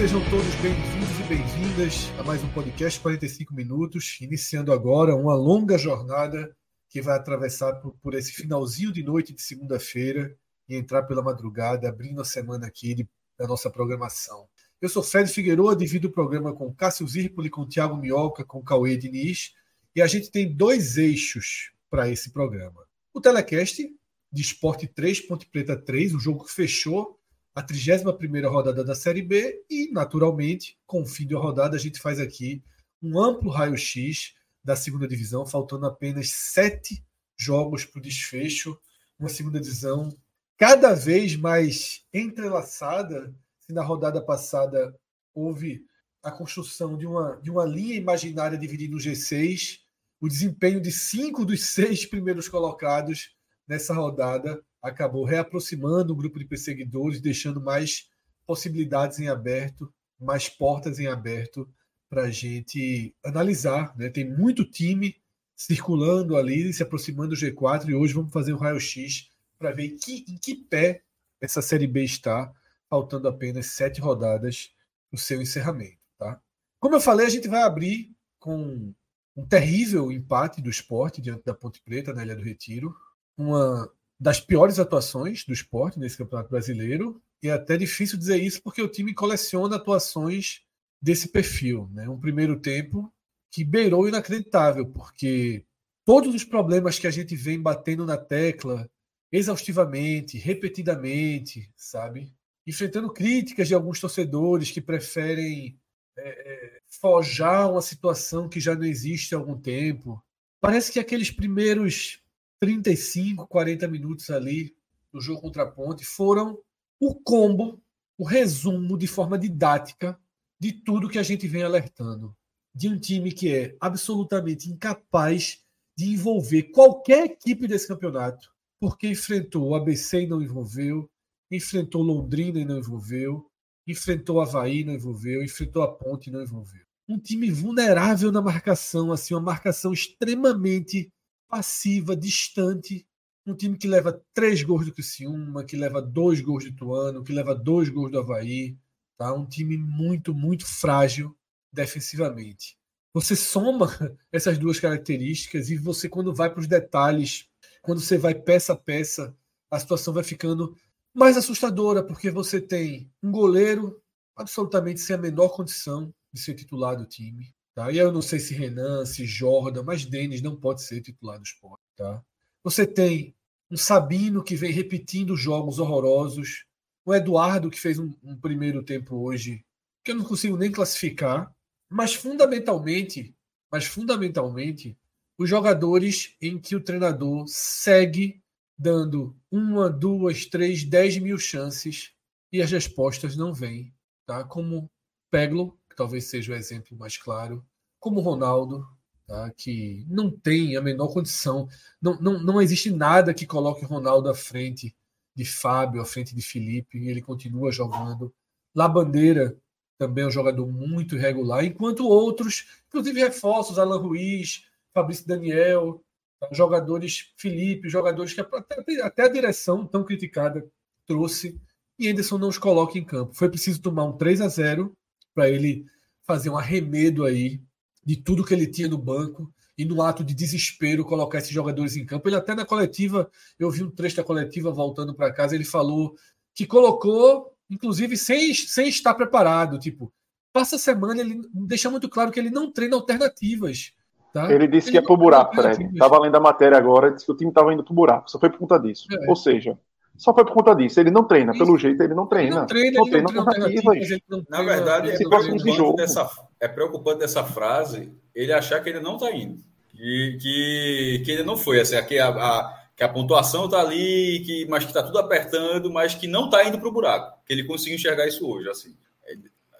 Sejam todos bem-vindos e bem-vindas a mais um podcast 45 minutos, iniciando agora uma longa jornada que vai atravessar por, por esse finalzinho de noite de segunda-feira e entrar pela madrugada, abrindo a semana aqui de, da nossa programação. Eu sou Fred Figueiredo, divido o programa com Cássio Zirpoli, com Tiago Minhoca, com Cauê Diniz, e a gente tem dois eixos para esse programa. O telecast de Esporte 3, Ponte Preta 3, o jogo que fechou a 31ª rodada da Série B e, naturalmente, com o fim da rodada, a gente faz aqui um amplo raio-x da segunda divisão, faltando apenas sete jogos para o desfecho. Uma segunda divisão cada vez mais entrelaçada. Se na rodada passada houve a construção de uma, de uma linha imaginária dividida no G6, o desempenho de cinco dos seis primeiros colocados nessa rodada acabou reaproximando o grupo de perseguidores, deixando mais possibilidades em aberto, mais portas em aberto para a gente analisar. Né? Tem muito time circulando ali, se aproximando do G4, e hoje vamos fazer um raio-x para ver que, em que pé essa Série B está, faltando apenas sete rodadas o seu encerramento. Tá? Como eu falei, a gente vai abrir com um terrível empate do esporte diante da Ponte Preta na Ilha do Retiro, uma das piores atuações do esporte nesse Campeonato Brasileiro, e é até difícil dizer isso porque o time coleciona atuações desse perfil. Né? Um primeiro tempo que beirou inacreditável, porque todos os problemas que a gente vem batendo na tecla exaustivamente, repetidamente, sabe? Enfrentando críticas de alguns torcedores que preferem é, é, forjar uma situação que já não existe há algum tempo. Parece que aqueles primeiros 35, 40 minutos ali do jogo contra a Ponte foram o combo, o resumo de forma didática de tudo que a gente vem alertando. De um time que é absolutamente incapaz de envolver qualquer equipe desse campeonato, porque enfrentou o ABC e não envolveu, enfrentou Londrina e não envolveu, enfrentou Havaí e não envolveu, enfrentou a Ponte e não envolveu. Um time vulnerável na marcação, assim, uma marcação extremamente passiva, distante. Um time que leva três gols do Criciúma, que leva dois gols do Ituano, que leva dois gols do Havaí, Tá? Um time muito, muito frágil defensivamente. Você soma essas duas características e você, quando vai para os detalhes, quando você vai peça a peça, a situação vai ficando mais assustadora, porque você tem um goleiro absolutamente sem a menor condição de ser titular do time. Tá? E eu não sei se Renan, se Jordan, mas Denis não pode ser titular do esporte. Tá? Você tem um Sabino que vem repetindo jogos horrorosos, o Eduardo, que fez um, um primeiro tempo hoje, que eu não consigo nem classificar, mas fundamentalmente, mas fundamentalmente, os jogadores em que o treinador segue dando uma, duas, três, dez mil chances e as respostas não vêm, tá? Como Peglo, talvez seja o exemplo mais claro, como Ronaldo, tá? que não tem a menor condição, não, não, não existe nada que coloque Ronaldo à frente de Fábio à frente de Felipe, e ele continua jogando. La Bandeira também é um jogador muito irregular, enquanto outros, inclusive reforços, Alan Ruiz, Fabrício Daniel, jogadores Felipe, jogadores que até, até a direção tão criticada trouxe, e Anderson não os coloca em campo. Foi preciso tomar um 3 a 0 para ele fazer um arremedo aí de tudo que ele tinha no banco e no ato de desespero colocar esses jogadores em campo. Ele até na coletiva, eu vi um trecho da coletiva voltando para casa, ele falou que colocou, inclusive, sem, sem estar preparado. Tipo, passa a semana, ele deixa muito claro que ele não treina alternativas. Tá? Ele disse ele que ia pro buraco, Fred. Tava lendo a matéria agora, disse que o time tava indo pro buraco. Só foi por conta disso. É. Ou seja, só foi por conta disso. Ele não treina, pelo jeito ele não treina. Ele não treina, não treina, não treina Na verdade, é preocupante, dessa, é preocupante dessa frase ele achar que ele não tá indo. Que, que, que ele não foi. Assim, que, a, a, que a pontuação tá ali, que, mas que tá tudo apertando, mas que não tá indo pro buraco. Que ele conseguiu enxergar isso hoje. Assim.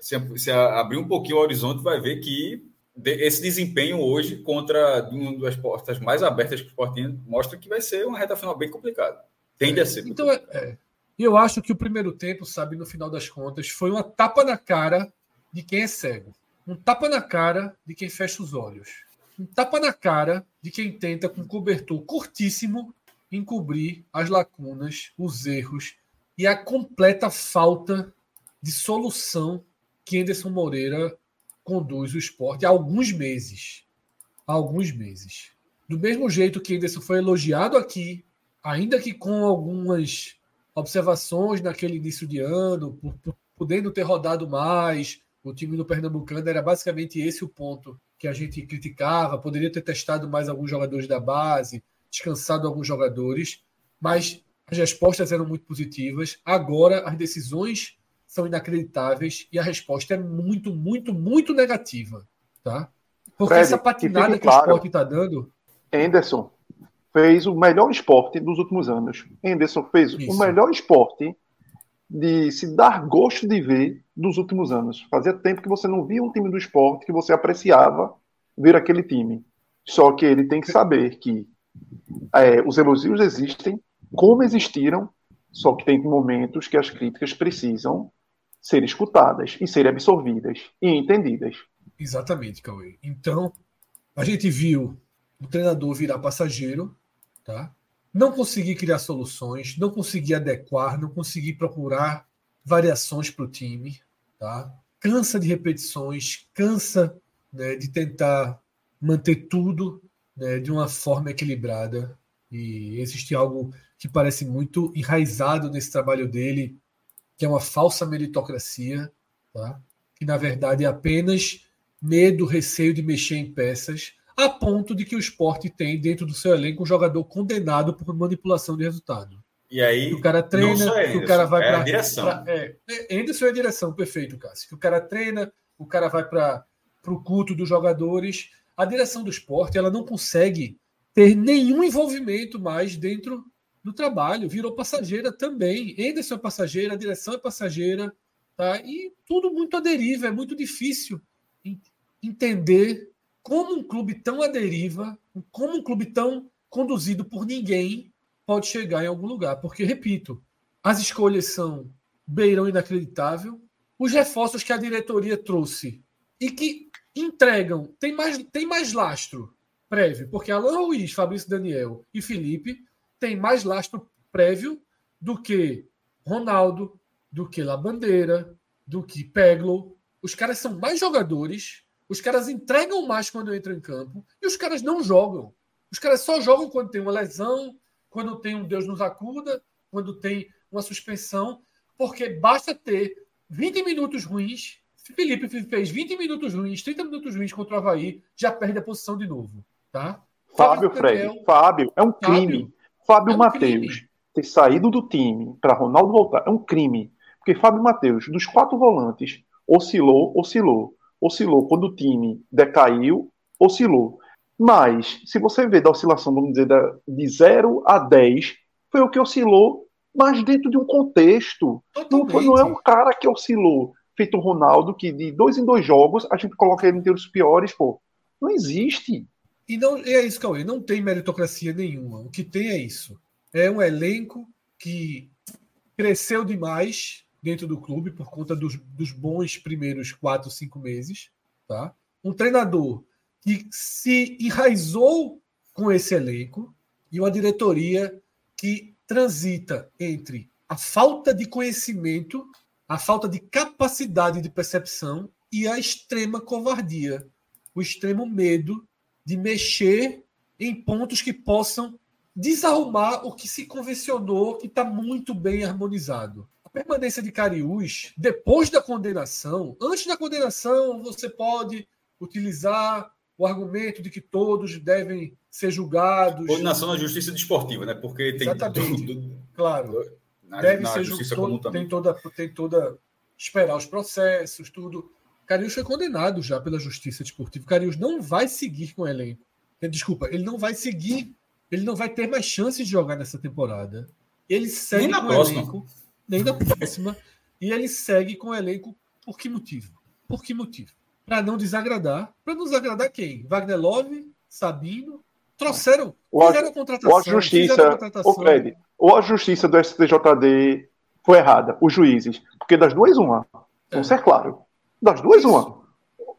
Se, se abrir um pouquinho o horizonte, vai ver que esse desempenho hoje contra uma das portas mais abertas que o Sporting mostra que vai ser uma reta final bem complicada. Tende a ser. Então, é, é, eu acho que o primeiro tempo, sabe, no final das contas, foi uma tapa na cara de quem é cego. Um tapa na cara de quem fecha os olhos. Um tapa na cara de quem tenta, com cobertor curtíssimo, encobrir as lacunas, os erros e a completa falta de solução que Anderson Moreira conduz o esporte há alguns meses. Há alguns meses. Do mesmo jeito que Anderson foi elogiado aqui, ainda que com algumas observações naquele início de ano, por, por, podendo ter rodado mais, o time do Pernambucano era basicamente esse o ponto que a gente criticava. Poderia ter testado mais alguns jogadores da base, descansado alguns jogadores, mas as respostas eram muito positivas. Agora as decisões são inacreditáveis e a resposta é muito, muito, muito negativa, tá? Porque Fred, essa patinada que, que o esporte está dando. Anderson fez o melhor esporte dos últimos anos. Anderson fez Isso. o melhor esporte de se dar gosto de ver dos últimos anos. Fazia tempo que você não via um time do esporte que você apreciava ver aquele time. Só que ele tem que saber que é, os elogios existem, como existiram, só que tem momentos que as críticas precisam ser escutadas e serem absorvidas e entendidas. Exatamente, Cauê. Então, a gente viu o treinador virar passageiro, tá? não conseguir criar soluções, não conseguir adequar, não conseguir procurar variações para o time. Tá? Cansa de repetições, cansa né, de tentar manter tudo né, de uma forma equilibrada. E existe algo que parece muito enraizado nesse trabalho dele, que é uma falsa meritocracia, tá? que na verdade é apenas medo, receio de mexer em peças, a ponto de que o esporte tem dentro do seu elenco um jogador condenado por manipulação de resultado. E aí, o cara treina, que o cara vai é para a direção. Pra, é, é, Anderson é a direção, perfeito, Cássio. Que o cara treina, o cara vai para o culto dos jogadores. A direção do esporte ela não consegue ter nenhum envolvimento mais dentro do trabalho, virou passageira também. Anderson é passageira, a direção é passageira, tá? E tudo muito à deriva, é muito difícil entender como um clube tão à deriva, como um clube tão conduzido por ninguém pode chegar em algum lugar. Porque, repito, as escolhas são beirão inacreditável, os reforços que a diretoria trouxe e que entregam, tem mais, tem mais lastro prévio, porque Alan Ruiz, Fabrício Daniel e Felipe tem mais lastro prévio do que Ronaldo, do que Labandeira, do que Peglo. Os caras são mais jogadores, os caras entregam mais quando entram em campo e os caras não jogam. Os caras só jogam quando tem uma lesão, quando tem um Deus nos acuda, quando tem uma suspensão, porque basta ter 20 minutos ruins. Felipe fez 20 minutos ruins, 30 minutos ruins contra o Havaí, já perde a posição de novo. Tá? Fábio, Fred, Fábio, é um crime. Fábio, Fábio é um Matheus ter saído do time para Ronaldo voltar é um crime. Porque Fábio Matheus, dos quatro volantes, oscilou, oscilou. Oscilou quando o time decaiu, oscilou. Mas, se você vê da oscilação, vamos dizer, de 0 a 10, foi o que oscilou, mas dentro de um contexto. Não, foi, não é um cara que oscilou, feito o Ronaldo, que de dois em dois jogos a gente coloca ele entre os piores, pô. Não existe. E não é isso, Cauê, não tem meritocracia nenhuma. O que tem é isso. É um elenco que cresceu demais dentro do clube por conta dos, dos bons primeiros quatro, cinco meses. Tá? Um treinador que se enraizou com esse elenco e uma diretoria que transita entre a falta de conhecimento, a falta de capacidade de percepção e a extrema covardia, o extremo medo de mexer em pontos que possam desarrumar o que se convencionou que está muito bem harmonizado. Permanência de Cariús, depois da condenação, antes da condenação, você pode utilizar o argumento de que todos devem ser julgados. Coordenação na justiça desportiva, né? Porque tem. Exatamente. Tudo, claro. Na, deve na ser justiça todo, comum também. Tem toda, tem toda. Esperar os processos, tudo. Carius foi condenado já pela justiça desportiva. Carius não vai seguir com o elenco. Desculpa, ele não vai seguir. Ele não vai ter mais chances de jogar nessa temporada. Ele segue nem na com próxima. elenco. Nem na próxima. e ele segue com o elenco por que motivo? Por que motivo? Para não desagradar. Para não desagradar quem? Wagner Love, Sabino. Trouxeram, ou fizeram a contratação. A justiça, o Fred, ou a justiça do STJD foi errada, os juízes. Porque das duas, uma. Vamos é. ser claro. Das duas, Isso. uma.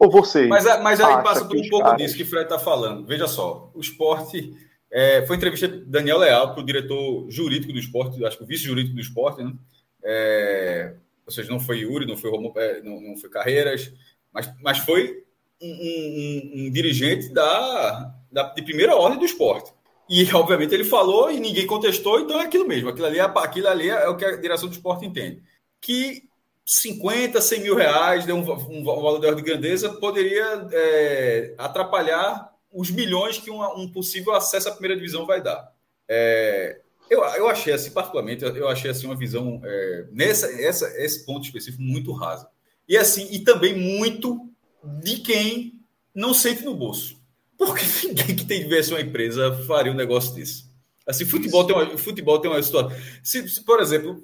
Ou você. Mas, mas aí passa por um pouco caras... disso que o Fred está falando. Veja só, o esporte. É, foi entrevista de Daniel Leal, para o diretor jurídico do esporte, acho que o vice-jurídico do esporte, né? É, ou seja, não foi Yuri, não foi, Romo, é, não, não foi Carreiras, mas, mas foi um, um, um dirigente da, da, de primeira ordem do esporte. E, obviamente, ele falou e ninguém contestou, então é aquilo mesmo. Aquilo ali é, aquilo ali é o que a direção do esporte entende. Que 50, 100 mil reais, um, um, valor de de grandeza, poderia é, atrapalhar os milhões que uma, um possível acesso à primeira divisão vai dar. É, eu, eu achei assim, particularmente, eu achei assim uma visão é, nessa essa, esse ponto específico muito rasa. E assim, e também muito de quem não sente no bolso. Porque ninguém que tivesse uma empresa faria um negócio desse. Assim, futebol tem uma, futebol tem uma história. Se, se, por exemplo,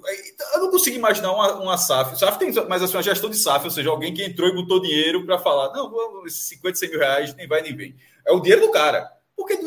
eu não consigo imaginar uma, uma SAF. SAF tem, mas assim, uma gestão de SAF, ou seja, alguém que entrou e botou dinheiro para falar: não, 50, 100 mil reais, nem vai nem vem. É o dinheiro do cara. Porque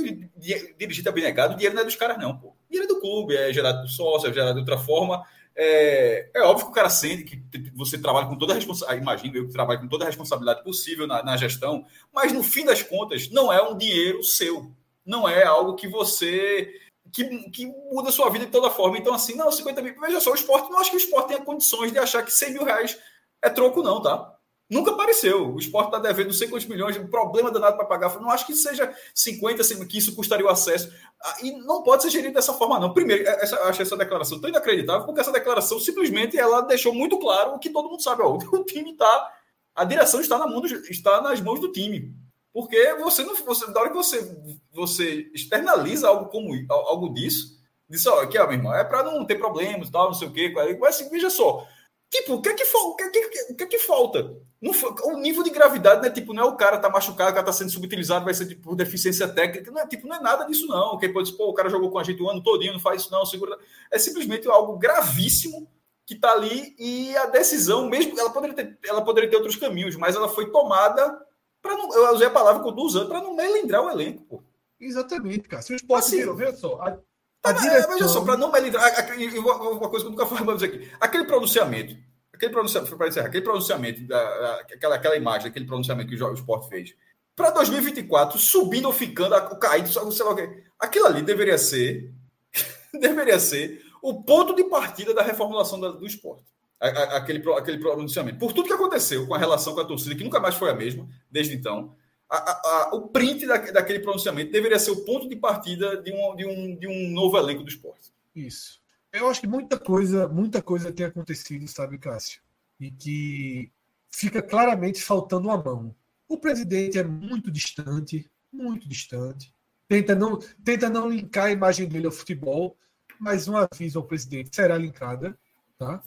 dirigir tá bem negado, o dinheiro não é dos caras, não, pô. Dinheiro é do clube, é gerado do sócio, é gerado de outra forma. É, é, óbvio que o cara sente que você trabalha com toda a responsabilidade, imagino eu que trabalho com toda a responsabilidade possível na, na, gestão, mas no fim das contas, não é um dinheiro seu. Não é algo que você. que, que muda a sua vida de toda forma. Então, assim, não, 50 mil. Veja só, o esporte, não acho que o esporte tenha condições de achar que 100 mil reais é troco, não, tá? Nunca apareceu. O esporte está devendo não sei quantos milhões, um problema danado para pagar. Não acho que seja 50, que isso custaria o acesso. Ah, e não pode ser gerido dessa forma, não. Primeiro, é, essa, acho essa declaração tão inacreditável, porque essa declaração simplesmente ela deixou muito claro o que todo mundo sabe. Ó, o time está. A direção está, na mão está nas mãos do time. Porque você não. Você, da hora que você, você externaliza algo como algo disso, diz, ó, aqui, ó, meu irmão, é para não ter problemas, tal, não sei o quê. Mas assim, veja só, Tipo, o que é que, o que, é que, que, é que falta? Não, o nível de gravidade, né? Tipo, não é o cara tá machucado, o cara tá sendo subutilizado, vai ser tipo, por deficiência técnica. Não é, tipo, não é nada disso, não. Quem pode dizer, pô, o cara jogou com a gente o ano todinho, não faz isso, não, segura. É simplesmente algo gravíssimo que tá ali e a decisão, mesmo, ela poderia ter, ela poderia ter outros caminhos, mas ela foi tomada para não. Eu usei a palavra que eu tô usando, para não melindrar o elenco, pô. Exatamente, cara. Se o esporte assim, virou, veja só, a, a direção... Veja só, para não melindrar, uma coisa que eu nunca falamos aqui. Aquele pronunciamento, aquele pronunciamento, para encerrar, aquele pronunciamento, da, aquela, aquela imagem, aquele pronunciamento que o Sport fez, para 2024, subindo ou ficando, caindo, sei lá o quê. Aquilo ali deveria ser, deveria ser o ponto de partida da reformulação do esporte. Aquele, aquele pronunciamento. Por tudo que aconteceu com a relação com a torcida, que nunca mais foi a mesma desde então, a, a, o print da, daquele pronunciamento deveria ser o ponto de partida de um, de um, de um novo elenco do esporte. Isso. Eu acho que muita coisa, muita coisa tem acontecido, sabe, Cássio? E que fica claramente faltando uma mão. O presidente é muito distante, muito distante. Tenta não, tenta não linkar a imagem dele ao futebol, mas um aviso ao presidente será linkada, tá?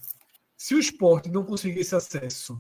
Se o esporte não conseguir esse acesso,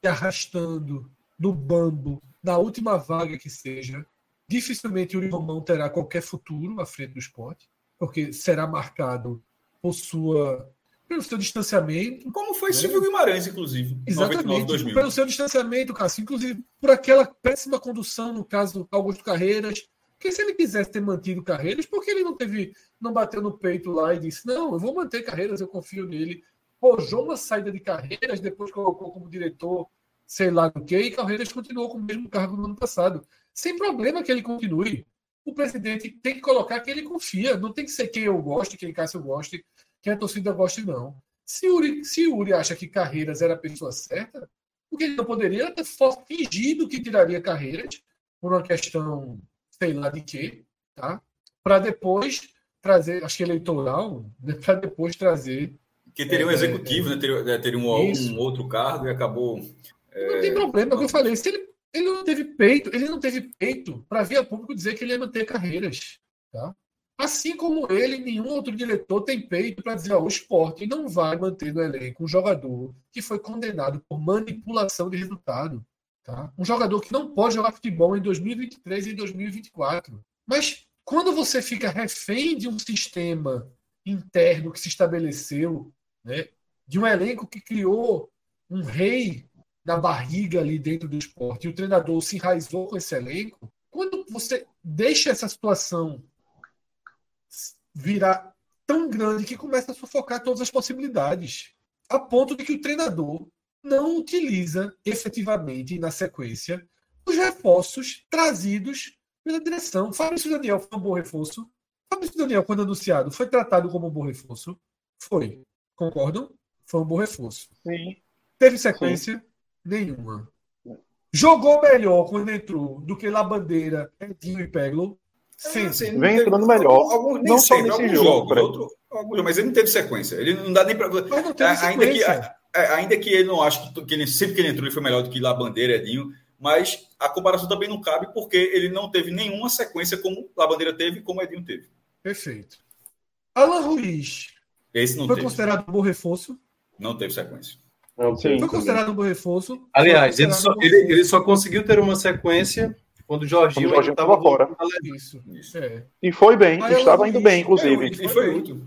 se arrastando no bambo, na última vaga que seja, dificilmente o Romão terá qualquer futuro à frente do esporte, porque será marcado por sua pelo seu distanciamento. Como foi né? Silvio Guimarães, inclusive. Exatamente. 99, pelo seu distanciamento, Cássio. Inclusive, por aquela péssima condução, no caso do Augusto Carreiras. Porque se ele quisesse ter mantido Carreiras, por que ele não teve, não bateu no peito lá e disse: Não, eu vou manter Carreiras, eu confio nele. Forjou uma saída de Carreiras, depois colocou como diretor sei lá do que, e Carreiras continuou com o mesmo cargo no ano passado. Sem problema que ele continue. O presidente tem que colocar que ele confia. Não tem que ser quem eu goste, quem Cássio goste, quem a torcida goste, não. Se Uri, se Uri acha que Carreiras era a pessoa certa, porque ele não poderia ter fingido que tiraria Carreiras por uma questão, sei lá de quê, tá? Para depois trazer, acho que eleitoral, né? para depois trazer. Que teria um é, executivo, é, né? Teria, teria um, um, outro cargo e acabou não tem problema, é o que eu falei. Se ele, Ele não teve peito, ele não teve peito para vir a público dizer que ele ia manter carreiras. Tá? Assim como ele, nenhum outro diretor tem peito para dizer: ó, o esporte não vai manter no elenco um jogador que foi condenado por manipulação de resultado. Tá? Um jogador que não pode jogar futebol em 2023 e em 2024. Mas quando você fica refém de um sistema interno que se estabeleceu, né, de um elenco que criou um rei na barriga ali dentro do esporte, e o treinador se enraizou com esse elenco, quando você deixa essa situação virar tão grande que começa a sufocar todas as possibilidades, a ponto de que o treinador não utiliza efetivamente na sequência os reforços trazidos pela direção. Fabrício Daniel foi um bom reforço. Fabrício Daniel, quando anunciado, foi tratado como um bom reforço? Foi. Concordam? Foi um bom reforço. Sim. Teve sequência? Sim. Nenhuma. Jogou melhor quando entrou do que Labandeira, Edinho e Peglo? Sim, assim, vem entrando melhor. Alguns, não só nesse jogo. Jogos, outro, mas ele não teve sequência. Ele não dá nem para. Ainda que, ainda que ele não ache que, que ele, sempre que ele entrou ele foi melhor do que Labandeira, Edinho, mas a comparação também não cabe porque ele não teve nenhuma sequência como Labandeira teve e como Edinho teve. Perfeito. Alan Ruiz. Esse não foi teve. considerado um bom reforço? Não teve sequência. Não, sim, foi considerado um bom reforço. Aliás, ele só, ele, ele só conseguiu ter uma sequência quando o Jorginho estava fora. Isso, isso. É. E foi bem, Mas estava indo bem, inclusive. É, e foi útil.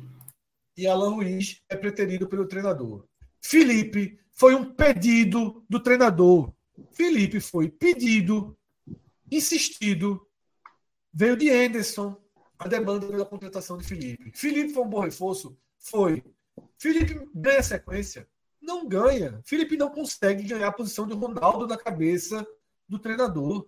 E Alan Ruiz é preterido pelo treinador. Felipe foi um pedido do treinador. Felipe foi pedido, insistido. Veio de Anderson a demanda pela contratação de Felipe. Felipe foi um bom reforço? Foi. Felipe ganha sequência? Não ganha. Felipe não consegue ganhar a posição de Ronaldo na cabeça do treinador.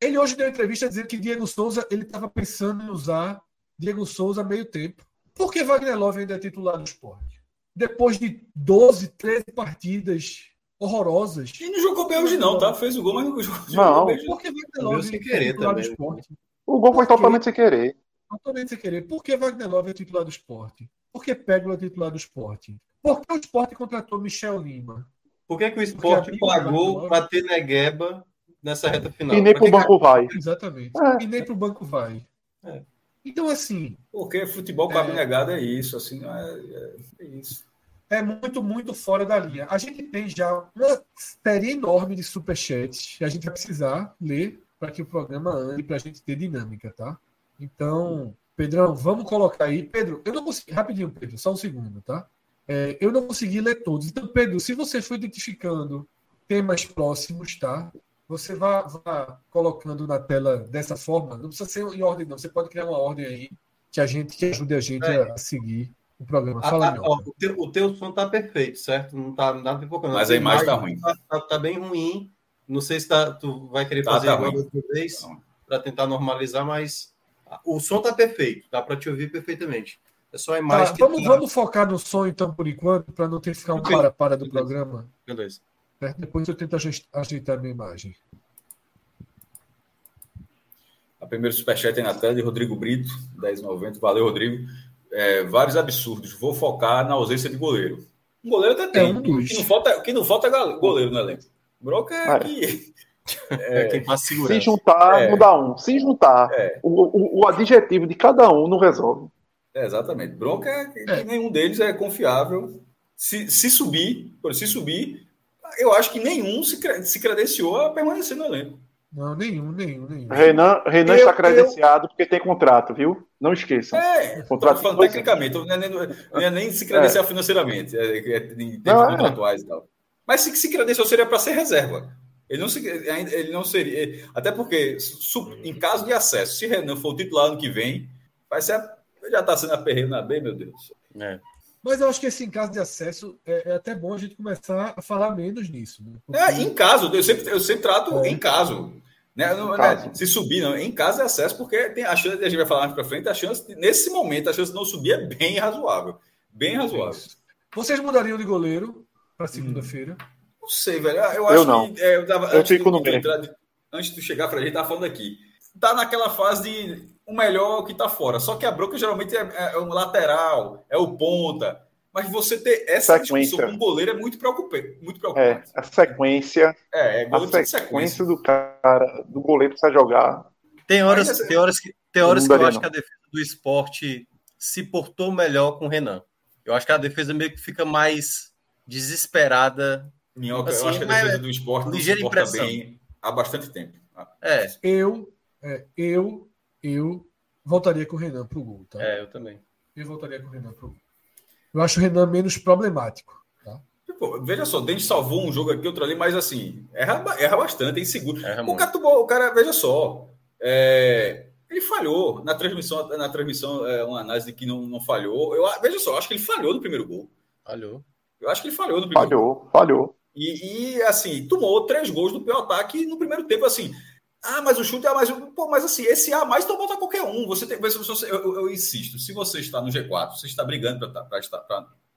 Ele hoje deu entrevista dizendo que Diego Souza ele estava pensando em usar Diego Souza meio tempo. Por que Wagner Love ainda é titular do esporte? Depois de 12, 13 partidas horrorosas. E não jogou bem hoje, não, tá? Fez o gol, mas não jogou, não. bem. Por que Wagner Love é titular do esporte? O gol foi totalmente sem querer. Totalmente sem querer. Por que Wagner Love é titular do esporte? Por que Pégula é titular do esporte? Por que o esporte contratou Michel Lima? Por que, que o esporte pagou para ter Negueba nessa reta final? E nem para o banco vai. Exatamente. É. E nem para o banco vai. É. Então, assim. Porque futebol com é... abnegado é isso, assim, é, é, é isso é muito, muito fora da linha. A gente tem já uma série enorme de superchats que a gente vai precisar ler para que o programa ande, para a gente ter dinâmica, tá? Então, Pedrão, vamos colocar aí. Pedro, eu não consegui. Rapidinho, Pedro, só um segundo, tá? É, eu não consegui ler todos. Então, Pedro, se você for identificando temas próximos, tá? Você vá, vá colocando na tela dessa forma. Não precisa ser em ordem, não. Você pode criar uma ordem aí que a gente que ajude a gente é. a seguir o programa. Fala, a, a, ó, o, teu, o teu som tá perfeito, certo? Não tá nada pipocando. Mas a imagem tá ruim. Tá, tá, tá, bem ruim. Não sei se tá, tu vai querer tá, fazer tá igual outra vez para tentar normalizar, mas o som tá perfeito, dá para te ouvir perfeitamente. É só a imagem. Tá, vamos, tá... vamos focar no som então por enquanto, para não ter que ficar um para-para do programa. Beleza. É, depois eu tento ajeitar a minha imagem. A primeira superchat aí na tela de Rodrigo Brito, 10,90. Valeu, Rodrigo é, vários absurdos. Vou focar na ausência de goleiro. Um goleiro até tem. É um o, que não falta, o que não falta é goleiro no elenco. Broca é, que. É, é quem faz segurança. Se juntar, é, não dá um. Se juntar, é. o, o, o, adjetivo de cada um não resolve. É, exatamente. Bronca é que é. nenhum deles é confiável. Se, se subir, por se subir, eu acho que nenhum se, se credenciou a permanecer no elenco. Não, nenhum, nenhum, nenhum. Renan, Renan eu, está credenciado eu... porque tem contrato, viu? Não esqueçam. É, contrato falando tecnicamente, não é, nem, não é nem se credenciar é. financeiramente, é, é, em termos é. contratuais e tal. Mas se, se credenciou seria para ser reserva. Ele não, se, ele não seria. Até porque, em caso de acesso, se Renan for o titular ano que vem, vai ser. Já está sendo aperreio na B, meu Deus. É. Mas eu acho que esse em caso de acesso é, é, até bom a gente começar a falar menos nisso. Né? Porque... É, em caso, eu sempre, eu sempre trato é. em caso. Né? Não, né? Se subir, não. Em casa é acesso, porque tem a chance, a gente vai falar mais para frente, a chance, nesse momento, a chance de não subir é bem razoável. Bem razoável. Vocês mudariam de goleiro para segunda-feira? Hum. Não sei, velho. Eu acho eu não. que. É, eu, tava, eu fico no meio. Antes de chegar para a gente, tava falando aqui. Tá naquela fase de o melhor que tá fora. Só que a bronca geralmente é, é, é um lateral, é o ponta. Mas você ter essa sequência. discussão com um goleiro é muito preocupante. Muito preocupante. É, a sequência. É, é a sequência, sequência, do cara, do goleiro precisa jogar. Tem horas, Mas, tem horas que, tem horas que eu acho que a defesa do esporte se portou melhor com o Renan. Eu acho que a defesa meio que fica mais desesperada. Minhoca, assim, eu acho que a defesa do esporte ligeira se porta bem há bastante tempo. É. Eu, é, eu, eu voltaria com o Renan pro gol, tá? É, eu também. Eu voltaria com o Renan pro gol. Eu acho o Renan menos problemático. Tá? Pô, veja só, o Dente salvou um jogo aqui, outro ali, mas assim, erra, erra bastante, é inseguro. Erra o, cara, o cara, veja só, é, ele falhou na transmissão, na transmissão é, uma análise de que não, não falhou. Eu, veja só, eu acho que ele falhou no primeiro gol. Falhou. Eu acho que ele falhou no primeiro falhou, gol. Falhou, falhou. E, e, assim, tomou três gols no pior ataque no primeiro tempo, assim. Ah, mas o chute é mais. Pô, mas assim, esse A mais então bota qualquer um. Você tem. Você, eu, eu, eu, insisto, se você está no G4, você está brigando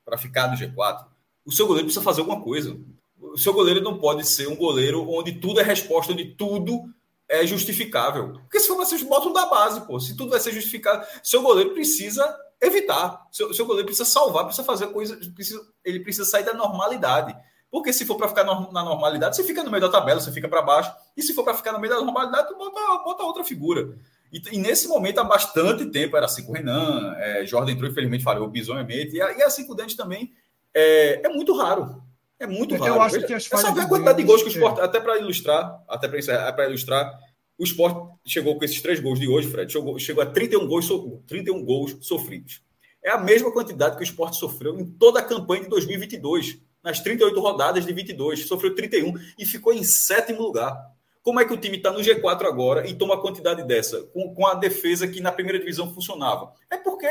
para ficar no G4, o seu goleiro precisa fazer alguma coisa. O seu goleiro não pode ser um goleiro onde tudo é resposta, onde tudo é justificável. Porque se for vocês botam da base, pô. Se tudo vai ser justificado, seu goleiro precisa evitar. Seu, seu goleiro precisa salvar, precisa fazer coisa. Precisa, ele precisa sair da normalidade. Porque se for para ficar na normalidade, você fica no meio da tabela, você fica para baixo. E se for para ficar no meio da normalidade, tu bota, bota outra figura. E, e, nesse momento, há bastante tempo, era assim com o Renan, é, Jordan entrou, infelizmente, falhou bizonhamente. E, e assim com o Dante também. É, é muito raro. É muito raro. Eu acho que as falhas. É só ver a quantidade de gols que o Sport, até para ilustrar, até para ilustrar, o Sport chegou com esses três gols de hoje, Fred, chegou, chegou a 31 gols, 31 gols sofridos. É a mesma quantidade que o Sport sofreu em toda a campanha de 2022 nas 38 rodadas de 22, sofreu 31 e ficou em sétimo lugar. Como é que o time está no G4 agora e toma a quantidade dessa, com, com, a defesa que na primeira divisão funcionava? É porque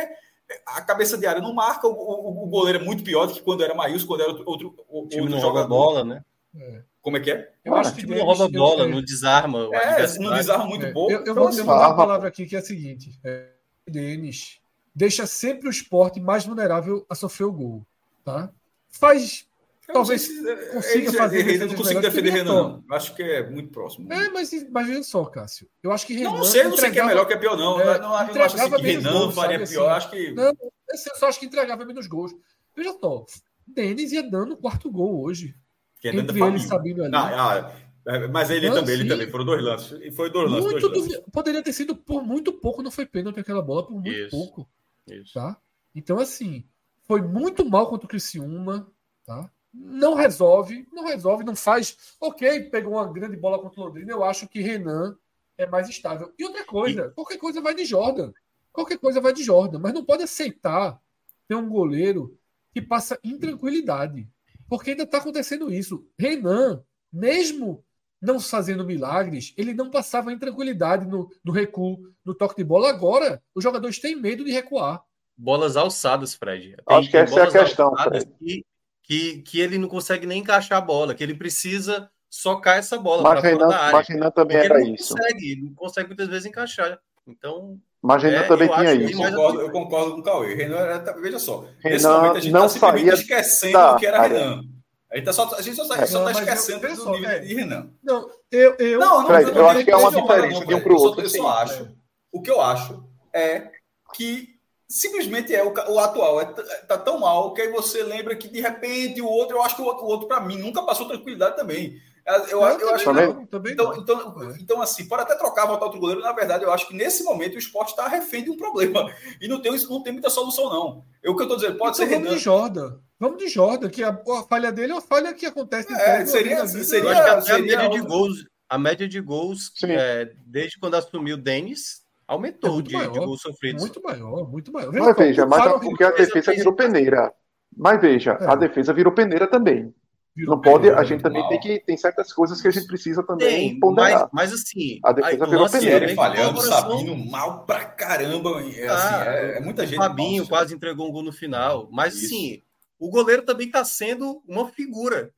a cabeça de área não marca, o, o, o goleiro é muito pior do que quando era Maíus, quando era outro, outro, o time não joga bola, né? É. Como é que é? Eu acho que o time não rouba bola, eu... não desarma. É, não desarma muito é, pouco. Eu, eu vou, eu vou dar uma palavra aqui que é a seguinte: é, Denis deixa sempre o esporte mais vulnerável a sofrer o gol. Tá? Faz Talvez consiga fazer. Renan, não consigo defender Renan, não. Acho que é muito próximo. É, mas imagina só, Cássio. Eu acho que Renan. Não, sei, não sei que é melhor que é pior, não. É, não, não, não acho assim que Renan gols, faria pior. Assim. Acho que. Não, eu só acho que entregava menos gols. Veja só, Denis ia dando o quarto gol hoje. Que entre ele sabendo ali. Não, ah, é, mas ele também, ele também. Foram dois lances. E foi dois lances. Muito dois lances. Poderia ter sido por muito pouco, não foi pênalti aquela bola, por muito Isso. pouco. Isso. Tá? Então, assim, foi muito mal contra o Criciúma, tá? Não resolve, não resolve, não faz. Ok, pegou uma grande bola contra o Londrina. Eu acho que Renan é mais estável. E outra coisa, qualquer coisa vai de Jordan. Qualquer coisa vai de Jordan, mas não pode aceitar ter um goleiro que passa intranquilidade. Porque ainda está acontecendo isso. Renan, mesmo não fazendo milagres, ele não passava intranquilidade no, no recuo, no toque de bola. Agora, os jogadores têm medo de recuar. Bolas alçadas, Fred. Tem, Acho que essa é a questão, Fred. E que, que ele não consegue nem encaixar a bola, que ele precisa socar essa bola para fora da área. Renan também era ele não isso. Consegue, ele não consegue muitas vezes encaixar. Então. Mas Renan é, também tinha isso. Eu concordo, eu concordo com o Cauê. Renan, veja só. Renan nesse momento a gente está simplesmente esquecendo da, que era Renan. A gente, tá só, a gente só está é. tá esquecendo eu, do nível é. de Renan. Não, eu, eu, não, não, Fred, eu acho que é uma diferença de um para o outro. Eu só acho. O que eu acho é que simplesmente é o, o atual. É, tá tão mal que aí você lembra que de repente o outro, eu acho que o outro, outro para mim, nunca passou tranquilidade também. Eu, eu, eu acho também, também então, então, então, assim, pode até trocar, voltar outro goleiro, na verdade, eu acho que nesse momento o esporte está refém de um problema. E não tem, não tem muita solução, não. Eu, o que eu estou dizendo, pode então, ser. Vamos Renan. de Jordan. Vamos de Jordan, que a, a, falha dele é uma falha que acontece. É, seria, seria, seria, a, seria a média de gols. A média de gols, é, desde quando assumiu o Denis, aumentou é de, maior, de gols sofridos. Muito maior, muito maior. Veja, mas veja, mas é porque a defesa virou peneira. Mas veja, é. a defesa virou peneira também. Virou não pode, a gente também mal. tem que tem certas coisas que a gente precisa também tem, ponderar. Mas, mas assim, a defesa aí, virou peneira. falhando, Sabino mal pra caramba, é, assim, ah, é, é, muita gente. Fabinho mal, quase entregou um gol no final, mas Isso. assim, o goleiro também está sendo uma figura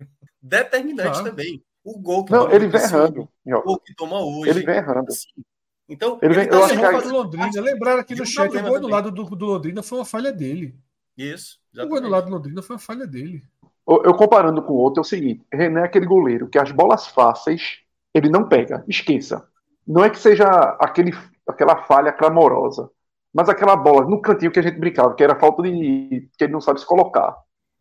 determinante ah. também. O gol que Não, ele vem errando. O gol que toma hoje. Ele vem errando. Assim, então, ele, ele tá eu acho que do Londrina. Lembraram aqui no chat, o gol do lado do, do, Londrina foi uma falha dele. Isso. Exatamente. O gol do lado do Londrina foi uma falha dele. Eu, eu comparando com o outro, é o seguinte: René é aquele goleiro que as bolas fáceis ele não pega. Esqueça. Não é que seja aquele, aquela falha clamorosa. Mas aquela bola no cantinho que a gente brincava, que era falta de. que ele não sabe se colocar.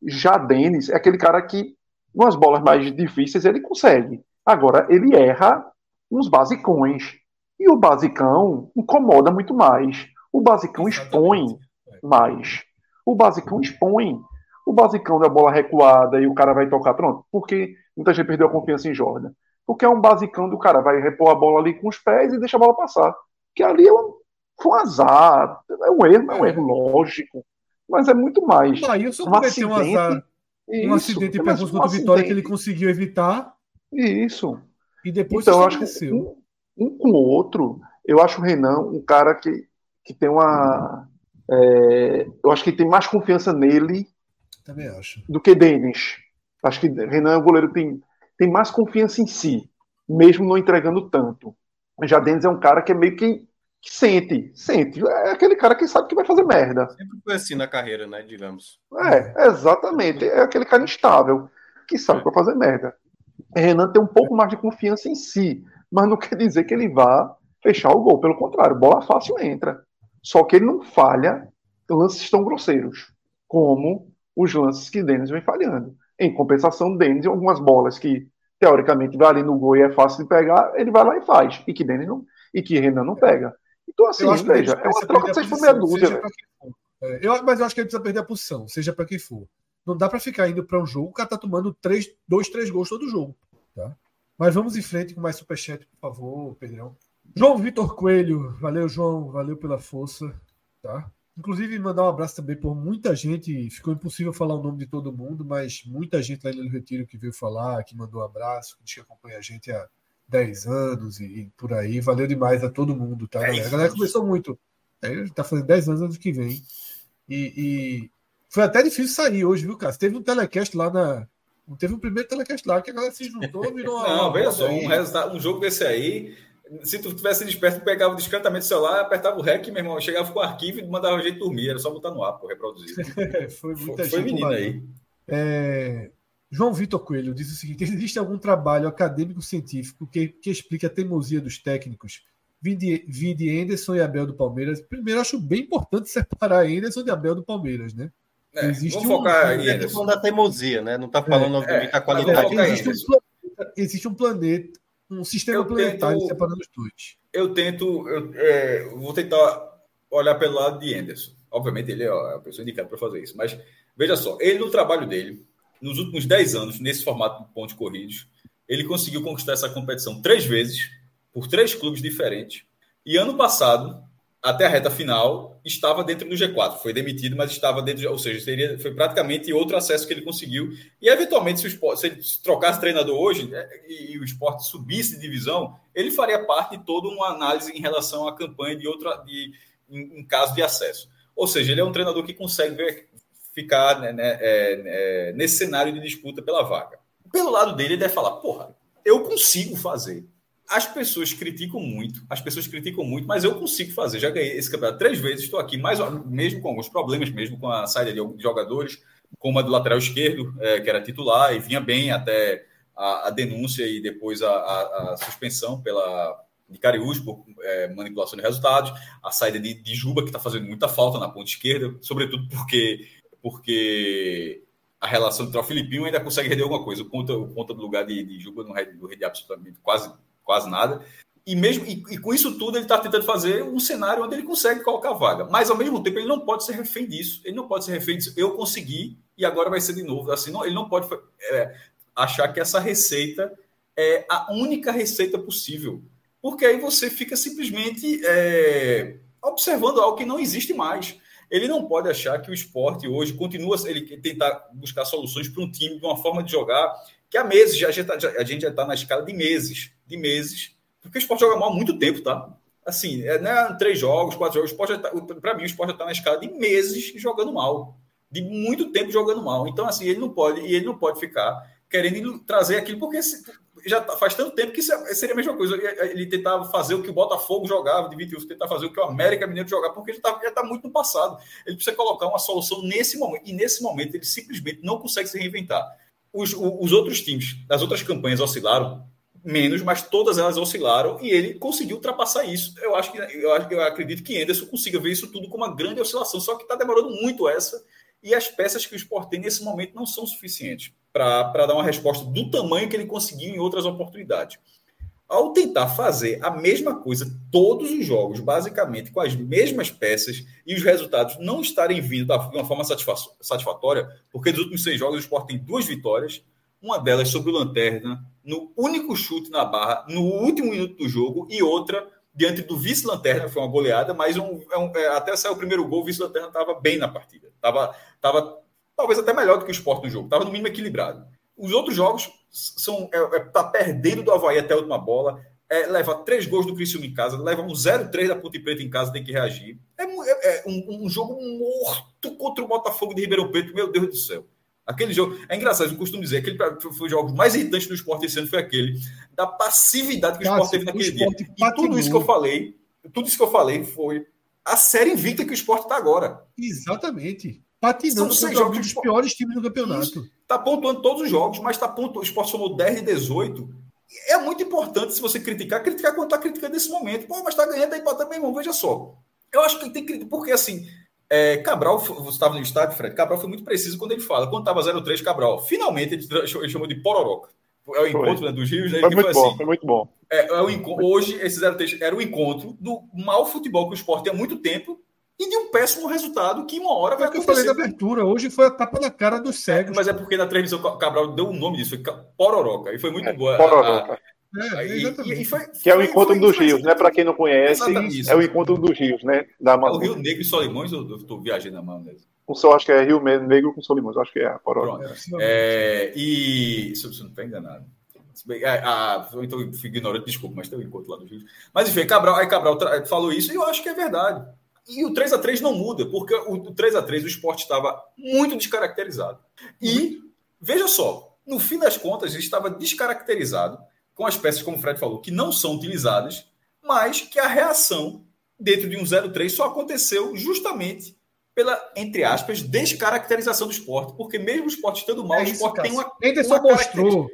Já Denis é aquele cara que, umas bolas mais difíceis, ele consegue. Agora, ele erra nos basicões. E o basicão incomoda muito mais. O basicão expõe mais. O basicão expõe. O basicão da bola recuada e o cara vai tocar. Pronto. Porque muita gente perdeu a confiança em Jordan. Porque é um basicão do cara, vai repor a bola ali com os pés e deixa a bola passar. Que ali é um, foi um azar. É um erro, é um erro lógico. Mas é muito mais. Ah, eu só um cometeu um azar. Isso, um acidente é pergunta um Vitória que ele conseguiu evitar. Isso. E depois então, acho que um, com o outro, eu acho o Renan um cara que, que tem uma. É, eu acho que tem mais confiança nele Também acho. do que Denis. Acho que Renan é um goleiro que tem, tem mais confiança em si, mesmo não entregando tanto. Já Denis é um cara que é meio que, que, sente, sente. É aquele cara que sabe que vai fazer merda. Sempre foi assim na carreira, né? Digamos. É, exatamente. É aquele cara instável que sabe que vai fazer merda. Renan tem um pouco mais de confiança em si, mas não quer dizer que ele vá fechar o gol. Pelo contrário, bola fácil entra. Só que ele não falha lances tão grosseiros como os lances que Denis vem falhando. Em compensação, Denis, algumas bolas que teoricamente vai ali no gol e é fácil de pegar, ele vai lá e faz. E que Denis não, e que Renan não pega. Então, assim, veja, é uma troca de seis por meia dúzia. É, eu, mas eu acho que ele precisa perder a posição, seja para quem for. Não dá para ficar indo para um jogo, o cara tá tomando três, dois, três gols todo jogo. Tá? Mas vamos em frente com mais superchat, por favor, Pedrão. João Vitor Coelho, valeu, João, valeu pela força. Tá? Inclusive, mandar um abraço também por muita gente. Ficou impossível falar o nome de todo mundo, mas muita gente lá no Retiro que veio falar, que mandou um abraço, que diz que acompanha a gente há 10 anos e, e por aí. Valeu demais a todo mundo, tá, galera? A galera começou muito. É, tá fazendo 10 anos ano que vem. E, e, foi até difícil sair hoje, viu, cara? Teve um telecast lá na. Teve um primeiro telecast lá que a galera se juntou virou. Não, veja só, um, resultado, um jogo desse aí. Se tu tivesse desperto, pegava o celular, apertava o REC, meu irmão, chegava com o arquivo e mandava gente dormir. Era só botar no ar para reproduzir. foi muita foi, foi menino aí. É... João Vitor Coelho diz o seguinte: existe algum trabalho acadêmico-científico que, que explique a teimosia dos técnicos? Vide, vide Anderson e Abel do Palmeiras. Primeiro, acho bem importante separar Anderson e Abel do Palmeiras, né? É, existe vamos um, focar um, em falando da teimosia, né? Não está falando, é, obviamente, da qualidade. Existe um, planeta, existe um planeta, um sistema eu planetário tento, separando os dois. Eu tento, eu, é, vou tentar olhar pelo lado de Anderson. Obviamente, ele é a pessoa indicada para fazer isso. Mas veja só, ele no trabalho dele, nos últimos 10 anos, nesse formato de pontos corridos, ele conseguiu conquistar essa competição três vezes, por três clubes diferentes. E ano passado, até a reta final, estava dentro do G4. Foi demitido, mas estava dentro, ou seja, seria, foi praticamente outro acesso que ele conseguiu. E, eventualmente, se, o esporte, se ele trocasse treinador hoje é, e, o esporte subisse de divisão, ele faria parte de toda uma análise em relação à campanha de outra, de, em, em caso de acesso. Ou seja, ele é um treinador que consegue ver, ficar né, né, é, é, nesse cenário de disputa pela vaga. Pelo lado dele, ele deve falar: porra, eu consigo fazer as pessoas criticam muito, as pessoas criticam muito, mas eu consigo fazer. Já ganhei esse campeonato três vezes, estou aqui, mais, mesmo com alguns problemas, mesmo com a saída de jogadores, como a do lateral esquerdo, é, que era titular, e vinha bem até a, a denúncia e depois a, a, a, suspensão pela de Cariús por é, manipulação de resultados, a saída de, de Juba, que está fazendo muita falta na ponta esquerda, sobretudo porque, porque a relação entre o Filipinho ainda consegue render alguma coisa. O ponta, o ponta do lugar de, de Juba não rende absolutamente quase quase nada. E mesmo e, e com isso tudo ele está tentando fazer um cenário onde ele consegue colocar vaga. Mas ao mesmo tempo ele não pode ser refém disso. Ele não pode ser refém disso. Eu consegui e agora vai ser de novo. Assim, não, ele não pode é, achar que essa receita é a única receita possível, porque aí você fica simplesmente é, observando algo que não existe mais. Ele não pode achar que o esporte hoje continua ele tentar buscar soluções para um time de uma forma de jogar que há meses já, tá, a gente já está na escala de meses, de meses, porque o esporte joga mal há muito tempo, tá? Assim, é, né, três jogos, quatro jogos, tá, para mim o esporte está na escala de meses jogando mal, de muito tempo jogando mal. Então, assim, ele não pode, e ele não pode ficar querendo trazer aquilo, porque já tá, faz tanto tempo que é, seria a mesma coisa. Ele tentava fazer o que o Botafogo jogava de 21, tentar fazer o que o América Mineiro jogava, porque ele está tá muito no passado. Ele precisa colocar uma solução nesse momento, e nesse momento ele simplesmente não consegue se reinventar os, os outros times das outras campanhas oscilaram menos, mas todas elas oscilaram e ele conseguiu ultrapassar isso. Eu acho que eu, eu acredito que Anderson consiga ver isso tudo como uma grande oscilação, só que está demorando muito essa e as peças que o Sport tem nesse momento não são suficientes para dar uma resposta do tamanho que ele conseguiu em outras oportunidades. Ao tentar fazer a mesma coisa todos os jogos, basicamente com as mesmas peças, e os resultados não estarem vindo de uma forma satisfatória, porque dos últimos seis jogos o Sport tem duas vitórias, uma delas sobre o Lanterna, no único chute na barra, no último minuto do jogo, e outra diante do vice-lanterna, foi uma goleada, mas um, é um, é, até sair o primeiro gol, o vice-lanterna estava bem na partida. Estava tava, talvez até melhor do que o esporte no jogo, estava no mínimo equilibrado. Os outros jogos são é, é, tá perdendo do Havaí até a última bola, é, leva três gols do Criciúma em casa, leva um 0-3 da Ponte Preta em casa, tem que reagir. É, é, é um, um, jogo morto contra o Botafogo de Ribeirão Preto, meu Deus do céu. Aquele jogo, é engraçado, eu costumo dizer, aquele foi o jogo mais irritante do esporte esse ano foi aquele, da passividade que o esporte teve naquele dia. E tudo isso que eu falei, tudo isso que eu falei foi a série invicta que o esporte está agora. Exatamente. Patinando São seis jogos dos piores times do campeonato. Está pontuando todos os jogos, mas está pontuando. O esporte somou 10 e 18. É muito importante, se você criticar, criticar quando está criticando nesse momento. Pô, mas está ganhando aí para também, irmão. Veja só. Eu acho que tem que porque assim, é, Cabral, você estava no estádio, Fred, Cabral foi muito preciso quando ele fala. Quando estava 0-3, Cabral, finalmente ele chamou de Pororoca. É o encontro né, dos rios. Né, foi, muito bom, assim, foi muito bom. É, é o, hoje, esse 0-3 era o encontro do mau futebol que o esporte há muito tempo e de um péssimo resultado que uma hora vai é acontecer. eu falei da abertura. Hoje foi a tapa na cara dos cegos. mas é porque na transmissão Cabral deu o nome disso, foi Pororoca. E foi muito é, boa. Pororoca. A, é, e, e foi, que é o encontro foi, dos rios, né? Para quem não conhece, é o encontro dos rios, né? Da é o Rio Negro e Solimões, eu estou viajando na mão mesmo. O sol, acho que é Rio Negro com Solimões, acho que é a Porora. É, e se você não está enganado. Ah, então ignorante, desculpa, mas tem um encontro lá dos rios. Mas enfim, Cabral, aí Cabral falou isso e eu acho que é verdade. E o 3 a 3 não muda, porque o 3 a 3 o esporte estava muito descaracterizado. E, veja só, no fim das contas, ele estava descaracterizado com as peças, como o Fred falou, que não são utilizadas, mas que a reação dentro de um 0-3 só aconteceu justamente pela, entre aspas, descaracterização do esporte, porque mesmo o esporte estando mal, é isso, o esporte tem uma. Anderson uma mostrou.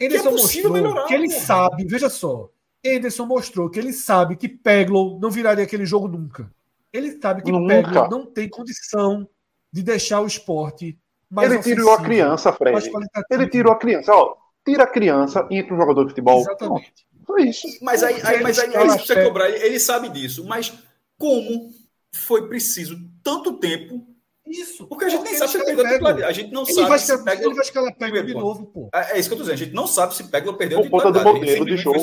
Anderson é mostrou melhorar, que ele porra. sabe, veja só. Anderson mostrou que ele sabe que Peglo não viraria aquele jogo nunca. Ele sabe que Peglo não tem condição de deixar o esporte mais Ele tirou a criança, Fred. Ele tirou a criança. Ó, tira a criança e entra um jogador de futebol. Exatamente. Foi isso. Mas aí, aí, mas aí, aí precisa cobrar, ele sabe disso. Mas como foi preciso tanto tempo isso. Porque a gente nem sabe se perdeu titularidade. A gente não ele sabe vai se pega. Ele vai escalar pega de novo, pô. É, é, isso que eu tô dizendo. A gente não sabe se pega ou perdeu Por conta do modelo de jogo.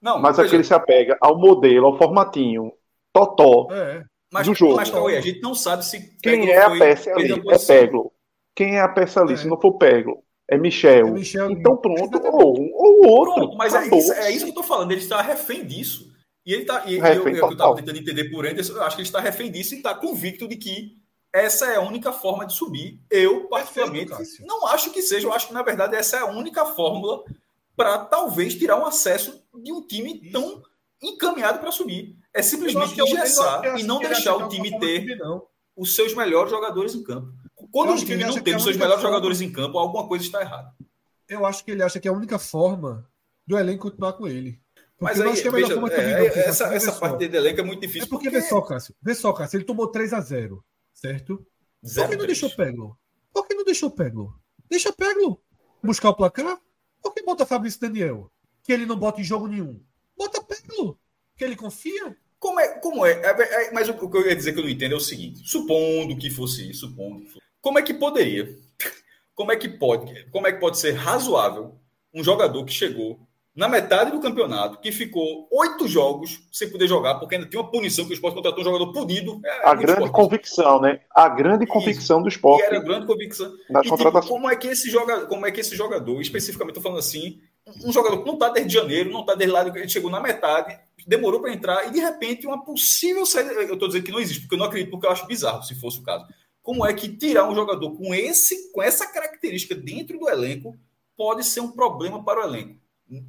Não, mas aquele se apega ao modelo, ao formatinho, totó é. mas, do jogo. Mas, Cauê, a gente não sabe se Quem é a peça ali? É Peglo. Quem é a peça ali? É. Se não for Peglo, é Michel. É Michel então pronto, ou ou outro. Pronto, mas é isso, é isso, que eu tô falando, ele está refém disso. E ele tá. E, refém, eu, eu, eu tava tentando entender por Anderson, eu acho que ele está refém disso e está convicto de que essa é a única forma de subir. Eu, particularmente, Perfeito, não acho que seja, eu acho que, na verdade, essa é a única fórmula para talvez tirar um acesso de um time isso. tão encaminhado para subir. É simplesmente engessar e não deixar o time ter os seus melhores jogadores em campo. Quando o time não tem os seus melhores forma... jogadores em campo, alguma coisa está errada. Eu acho que ele acha que é a única forma do elenco continuar com ele. Porque Mas aí, que é veja, é, é, essa, essa parte do elenco é muito difícil. É porque, porque... vê só, Cássio. Vê só, Cássio. Ele tomou 3 a 0 certo? Por que não 3. deixou Peglo? Por que não deixou Peglo? Deixa Peglo buscar o placar. Por que bota Fabrício Daniel? Que ele não bota em jogo nenhum. Bota Peglo. Que ele confia. Como é? Como é? é, é mas o, o que eu ia dizer que eu não entendo é o seguinte: supondo que fosse isso, supondo que fosse como é que poderia? Como é que pode? Como é que pode ser razoável um jogador que chegou na metade do campeonato, que ficou oito jogos sem poder jogar, porque ainda tinha uma punição que o esporte contratou um jogador punido. É, a grande esporte. convicção, né? A grande convicção do esporte. E era a grande convicção. e, tipo, como, é que esse jogador, como é que esse jogador, especificamente, estou falando assim, um jogador que não está desde janeiro, não está desde lá, ele chegou na metade, demorou para entrar, e de repente uma possível saída. Eu estou dizendo que não existe, porque eu não acredito, porque eu acho bizarro se fosse o caso como é que tirar um jogador com, esse, com essa característica dentro do elenco pode ser um problema para o elenco.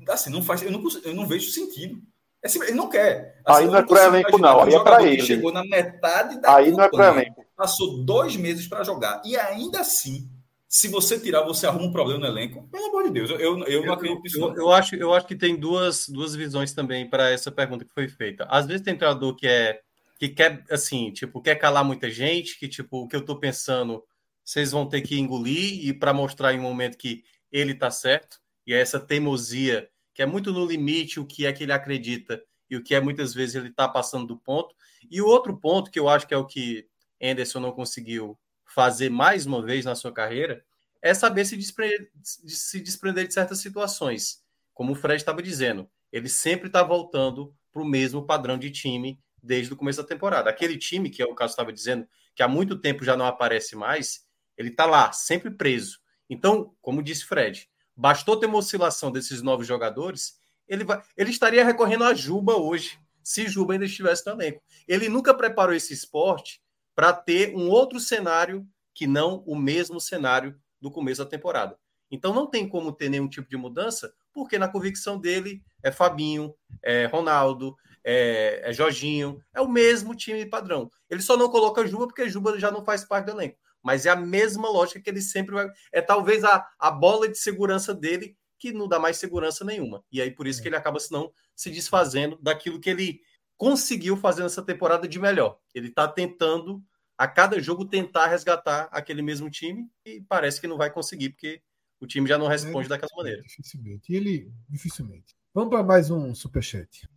Assim, não faz, eu não, eu não vejo sentido. É ele não quer. Assim, aí não é para elenco, não. Aí é para ele. Chegou na metade da Aí campanha, não é para elenco. Passou dois meses para jogar. E ainda assim, se você tirar, você arruma um problema no elenco. Pelo amor de Deus, eu, eu, eu não acredito nisso. Eu, eu, acho, eu acho que tem duas, duas visões também para essa pergunta que foi feita. Às vezes tem treinador que é que quer, assim, tipo, quer calar muita gente, que, tipo, o que eu estou pensando, vocês vão ter que engolir e para mostrar em um momento que ele está certo, e é essa teimosia, que é muito no limite o que é que ele acredita e o que é muitas vezes ele está passando do ponto. E o outro ponto, que eu acho que é o que Anderson não conseguiu fazer mais uma vez na sua carreira, é saber se desprender, se desprender de certas situações. Como o Fred estava dizendo, ele sempre está voltando para o mesmo padrão de time desde o começo da temporada. Aquele time, que é o caso estava dizendo, que há muito tempo já não aparece mais, ele está lá, sempre preso. Então, como disse Fred, bastou ter uma oscilação desses novos jogadores, ele, vai, ele estaria recorrendo a Juba hoje, se Juba ainda estivesse no elenco. Ele nunca preparou esse esporte para ter um outro cenário que não o mesmo cenário do começo da temporada. Então não tem como ter nenhum tipo de mudança, porque na convicção dele é Fabinho, é Ronaldo, é, é Jorginho, é o mesmo time padrão. Ele só não coloca Juba porque Juba já não faz parte do elenco. Mas é a mesma lógica que ele sempre vai. É talvez a, a bola de segurança dele que não dá mais segurança nenhuma. E aí por isso que ele acaba não se desfazendo daquilo que ele conseguiu fazer nessa temporada de melhor. Ele está tentando a cada jogo tentar resgatar aquele mesmo time e parece que não vai conseguir porque o time já não responde é, daquela maneira. Dificilmente. E ele dificilmente. Vamos para mais um superchat.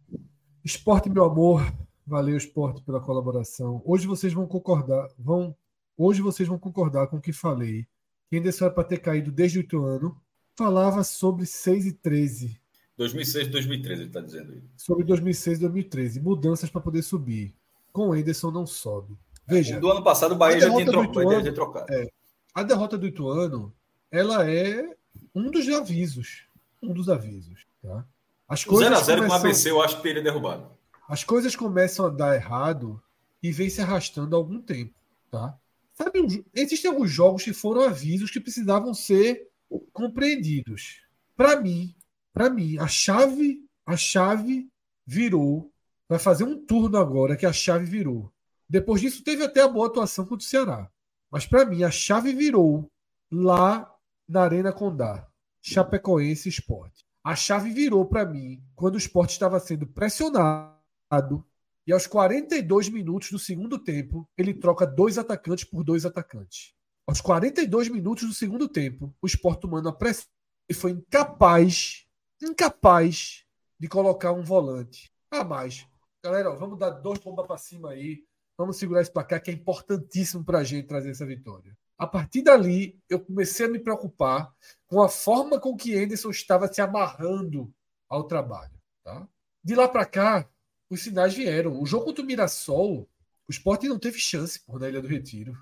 Esporte, meu amor. Valeu, esporte, pela colaboração. Hoje vocês vão concordar, vão. Hoje vocês vão concordar com o que falei. Que ainda era para ter caído desde o outro ano. Falava sobre 6 e 13. 2006 e 2013, ele está dizendo aí. Sobre 2006 e 2013. Mudanças para poder subir. Com o Anderson não sobe. Veja. Do ano passado o Bahia já tinha, Ituano, trocado. É, a derrota do Ituano, ela é um dos avisos. Um dos avisos. Tá? As coisas 0 a 0 começam... com o ABC, eu acho que teria derrubado. As coisas começam a dar errado e vem se arrastando há algum tempo, tá? Sabe, existem alguns jogos que foram avisos que precisavam ser compreendidos. Para mim, para mim, a chave, a chave virou. Vai fazer um turno agora que a chave virou. Depois disso, teve até a boa atuação contra o Ceará. Mas para mim, a chave virou lá na Arena Condá. Chapecoense Esporte. A chave virou para mim quando o esporte estava sendo pressionado e aos 42 minutos do segundo tempo ele troca dois atacantes por dois atacantes. Aos 42 minutos do segundo tempo, o esporte tomando a pressão e foi incapaz, incapaz de colocar um volante a mais. Galera, ó, vamos dar dois bombas para cima aí. Vamos segurar esse placar que é importantíssimo para a gente trazer essa vitória. A partir dali, eu comecei a me preocupar com a forma com que Anderson estava se amarrando ao trabalho. Tá? De lá para cá, os sinais vieram. O jogo contra o Mirassol, o esporte não teve chance por na Ilha do Retiro.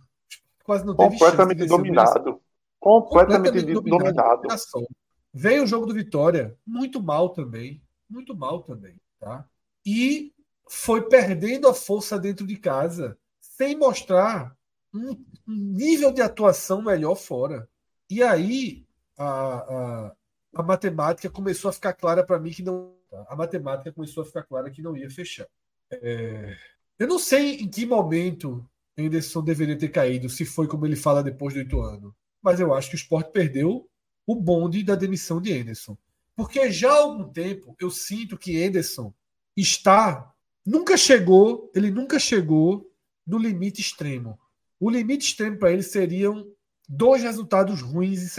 Quase não teve Completamente chance dominado. Completamente, Completamente dominado. dominado. Veio o jogo do Vitória, muito mal também. Muito mal também. Tá? E foi perdendo a força dentro de casa, sem mostrar um, nível de atuação melhor fora. E aí a, a, a matemática começou a ficar clara para mim que não. A matemática começou a ficar clara que não ia fechar. É, eu não sei em que momento Anderson deveria ter caído, se foi como ele fala depois do oito anos. Mas eu acho que o esporte perdeu o bonde da demissão de Anderson. Porque já há algum tempo eu sinto que Anderson está. Nunca chegou, ele nunca chegou no limite extremo. O limite extremo para ele seriam dois resultados ruins,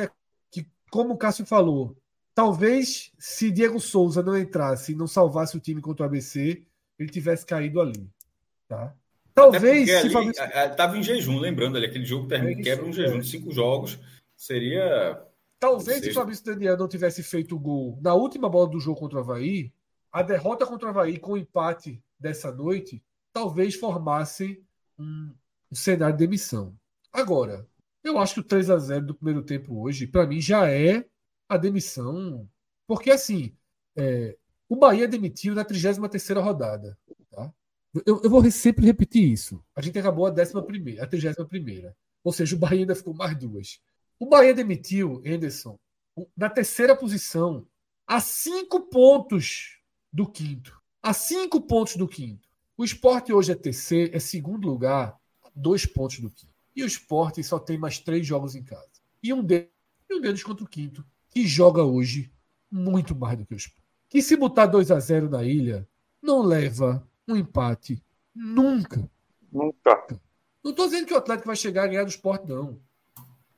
que, como o Cássio falou, talvez se Diego Souza não entrasse e não salvasse o time contra o ABC, ele tivesse caído ali. Tá? Talvez. Se Fabrício... Estava em jejum, lembrando ali, aquele jogo termina, é quebra um jejum de cinco jogos, seria. Talvez se Fabrício Daniel não tivesse feito o gol na última bola do jogo contra o Havaí, a derrota contra o Havaí com o empate dessa noite, talvez formasse um, o cenário de demissão. Agora, eu acho que o 3 a 0 do primeiro tempo hoje, para mim, já é a demissão. Porque, assim, é, o Bahia demitiu na 33 rodada. Tá? Eu, eu, vou sempre repetir isso. A gente acabou a 11, a 31. Ou seja, o Bahia ainda ficou mais duas. O Bahia demitiu Anderson na terceira posição, a cinco pontos do quinto. A cinco pontos do quinto. O esporte hoje é terceiro, é segundo lugar dois pontos do Quinto. E o esporte só tem mais três jogos em casa. e um deles, e um deles contra o quinto, que joga hoje muito mais do que o Sport. Que se botar 2 a 0 na ilha, não leva um empate nunca. Nunca. Não estou dizendo que o Atlético vai chegar a ganhar do esporte, não.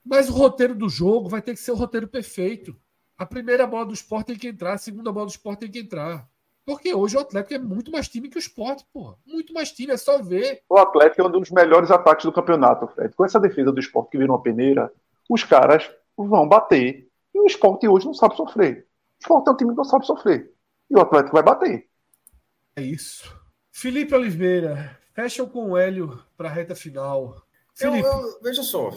Mas o roteiro do jogo vai ter que ser o roteiro perfeito. A primeira bola do esporte tem que entrar, a segunda bola do esporte tem que entrar. Porque hoje o Atlético é muito mais time que o esporte, porra. Muito mais time, é só ver. O Atlético é um dos melhores ataques do campeonato, Fred. Com essa defesa do esporte que virou uma peneira, os caras vão bater. E o esporte hoje não sabe sofrer. O esporte é um time que não sabe sofrer. E o Atlético vai bater. É isso. Felipe Oliveira, fecham com o Hélio para a reta final. Eu, eu, veja só,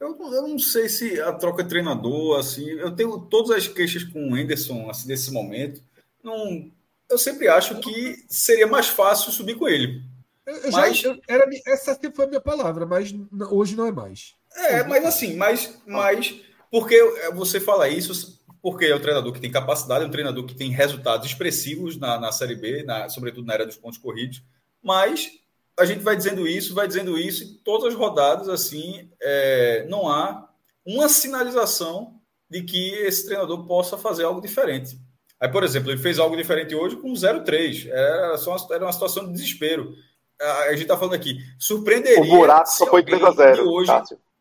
eu, eu, não sei se a troca de treinador, assim, eu tenho todas as queixas com o Henderson assim, nesse momento. Não, eu sempre acho que seria mais fácil subir com ele. Eu, mas, já, era, essa sempre foi a minha palavra, mas hoje não é mais. É, mas assim, mas, mas porque você fala isso, porque é um treinador que tem capacidade, é um treinador que tem resultados expressivos na, na Série B, na, sobretudo na era dos pontos corridos, mas a gente vai dizendo isso, vai dizendo isso, e todas as rodadas, assim, é, não há uma sinalização de que esse treinador possa fazer algo diferente. Aí, por exemplo, ele fez algo diferente hoje com 0-3. Era, só uma, era uma situação de desespero. A, gente está falando aqui. Surpreenderia. O buraco só foi 3x0. Hoje...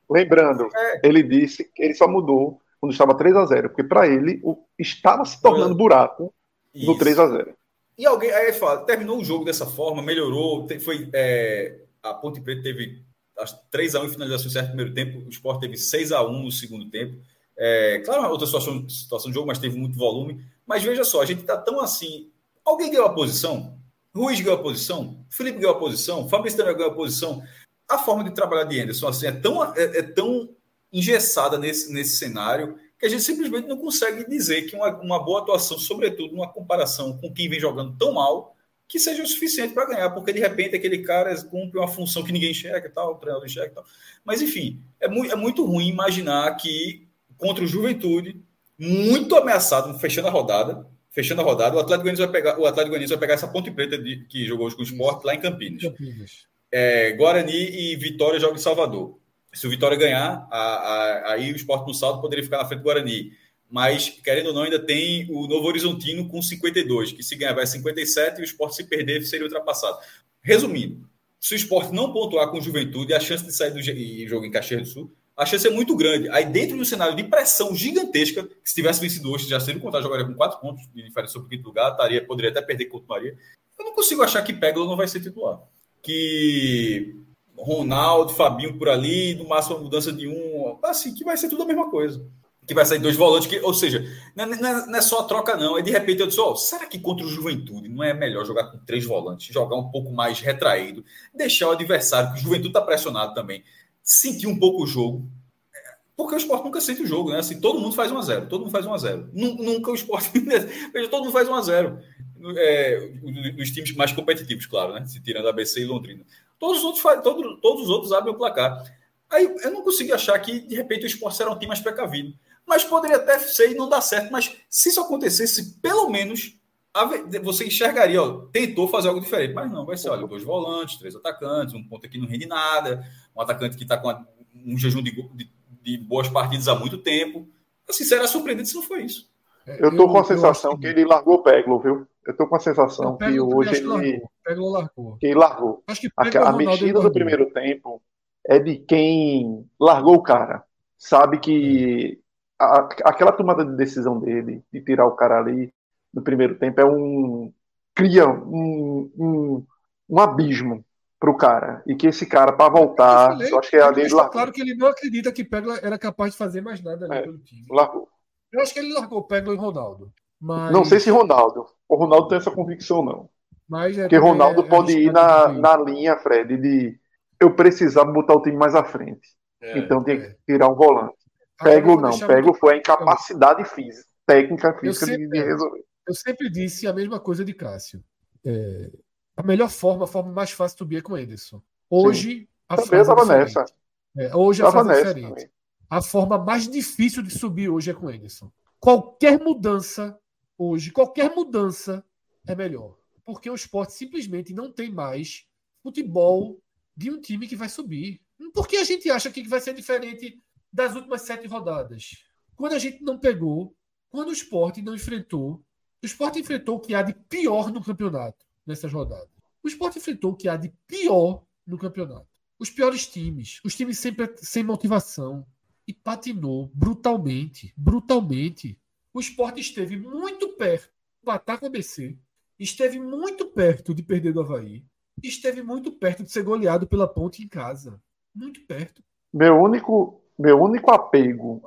Lembrando, é. ele disse que ele só mudou quando estava 3x0, porque para ele o, estava se tornando buraco Isso. no 3x0. E alguém aí fala, terminou o jogo dessa forma, melhorou, foi é, a Ponte Preta teve as 3 x 1 em finalização certo no primeiro tempo, o Sport teve 6 x 1 no segundo tempo. É, claro, outra situação, situação de jogo, mas teve muito volume. Mas veja só, a gente está tão assim. Alguém ganhou a posição? Ruiz ganhou a posição? Felipe ganhou a posição? Fabrício também ganhou a posição? A forma de trabalhar de Anderson assim, é, tão, é, é tão engessada nesse, nesse cenário que a gente simplesmente não consegue dizer que uma, uma boa atuação, sobretudo numa comparação com quem vem jogando tão mal, que seja o suficiente para ganhar, porque de repente aquele cara cumpre uma função que ninguém enxerga tal, o treinador enxerga tal. Mas enfim, é, mu é muito ruim imaginar que contra o Juventude, muito ameaçado, fechando a rodada, fechando a rodada, o Atlético Goianiense vai pegar, o Atlético Goianiense vai pegar essa ponte preta de, que jogou hoje com o Sport lá em Campinas. Campinas. É, Guarani e Vitória jogam em Salvador. Se o Vitória ganhar, a, a, aí o Sport no saldo poderia ficar na frente do Guarani. Mas, querendo ou não, ainda tem o Novo Horizontino com 52, que se ganhar vai 57 e o Sport se perder seria ultrapassado. Resumindo, se o Sport não pontuar com Juventude, a chance de sair do jogo em Caxias do Sul a chance é muito grande. Aí, dentro de um cenário de pressão gigantesca, se tivesse vencido hoje, já seria contar, jogaria com quatro pontos de diferença sobre o quinto lugar, estaria, poderia até perder continuaria. Eu não consigo achar que Peglo não vai ser titular. Que Ronaldo, Fabinho por ali, no máximo uma mudança de um, assim, que vai ser tudo a mesma coisa. Que vai sair dois volantes, que, ou seja, não é, não é só a troca, não. É de repente eu disse: oh, será que contra o Juventude não é melhor jogar com três volantes, jogar um pouco mais retraído, deixar o adversário, que o Juventude está pressionado também, sentir um pouco o jogo. Porque o esporte nunca sente o jogo, né? Assim, todo mundo faz 1 a 0 todo mundo faz 1 a 0 Nunca o esporte. Veja, todo mundo faz 1 a 0 é, Os times mais competitivos, claro, né? Se tirando ABC e Londrina. Todos os outros, todos, todos os outros abrem o placar. Aí eu não consigo achar que, de repente, o esporte será um time mais precavido. Mas poderia até ser e não dar certo. Mas se isso acontecesse, pelo menos você enxergaria, ó, tentou fazer algo diferente, mas não, vai ser, olha, dois volantes, três atacantes, um ponto aqui não rende nada, um atacante que está com um jejum de, de, de, boas partidas há muito tempo. Assim, será surpreendente se não foi isso. Eu estou com a sensação que... que ele largou o Peglo, viu? Eu estou com a sensação que hoje ele. Peglo largou. Que ele largou. Acho que a, a mexida do primeiro tempo é de quem largou o cara. Sabe que a, aquela tomada de decisão dele, de tirar o cara ali, no primeiro tempo é um cria um, um, um abismo para o cara e que esse cara para voltar, eu, falei, eu acho que é ali largou. Claro que ele não acredita que Pegla era capaz de fazer mais nada ali é, pelo time. Largou. Eu acho que ele largou Pegla e Ronaldo. Mas... Não sei se Ronaldo. O Ronaldo tem essa convicção não. Mas é, Porque Ronaldo é, pode ir na, na linha, Fred, de eu precisar botar o time mais à frente. É, então tem que é. tirar um volante. Pego não, Pego foi a incapacidade física, técnica física de, de resolver. Eu sempre disse a mesma coisa de Cássio. É, a melhor forma, a forma mais fácil de subir é com o Ederson. Hoje, Sim. a Também fase é nessa. É, hoje a fase é diferente. Também. A forma mais difícil de subir hoje é com o Ederson. Qualquer mudança hoje, qualquer mudança é melhor. Porque o esporte simplesmente não tem mais futebol de um time que vai subir. Porque a gente acha que vai ser diferente das últimas sete rodadas. Quando a gente não pegou, quando o esporte não enfrentou, o esporte enfrentou o que há de pior no campeonato nessas rodadas. O esporte enfrentou o que há de pior no campeonato. Os piores times, os times sempre sem motivação. E patinou brutalmente, brutalmente. O esporte esteve muito perto de bater com o ABC, esteve muito perto de perder do Havaí, esteve muito perto de ser goleado pela ponte em casa. Muito perto. Meu único, meu único apego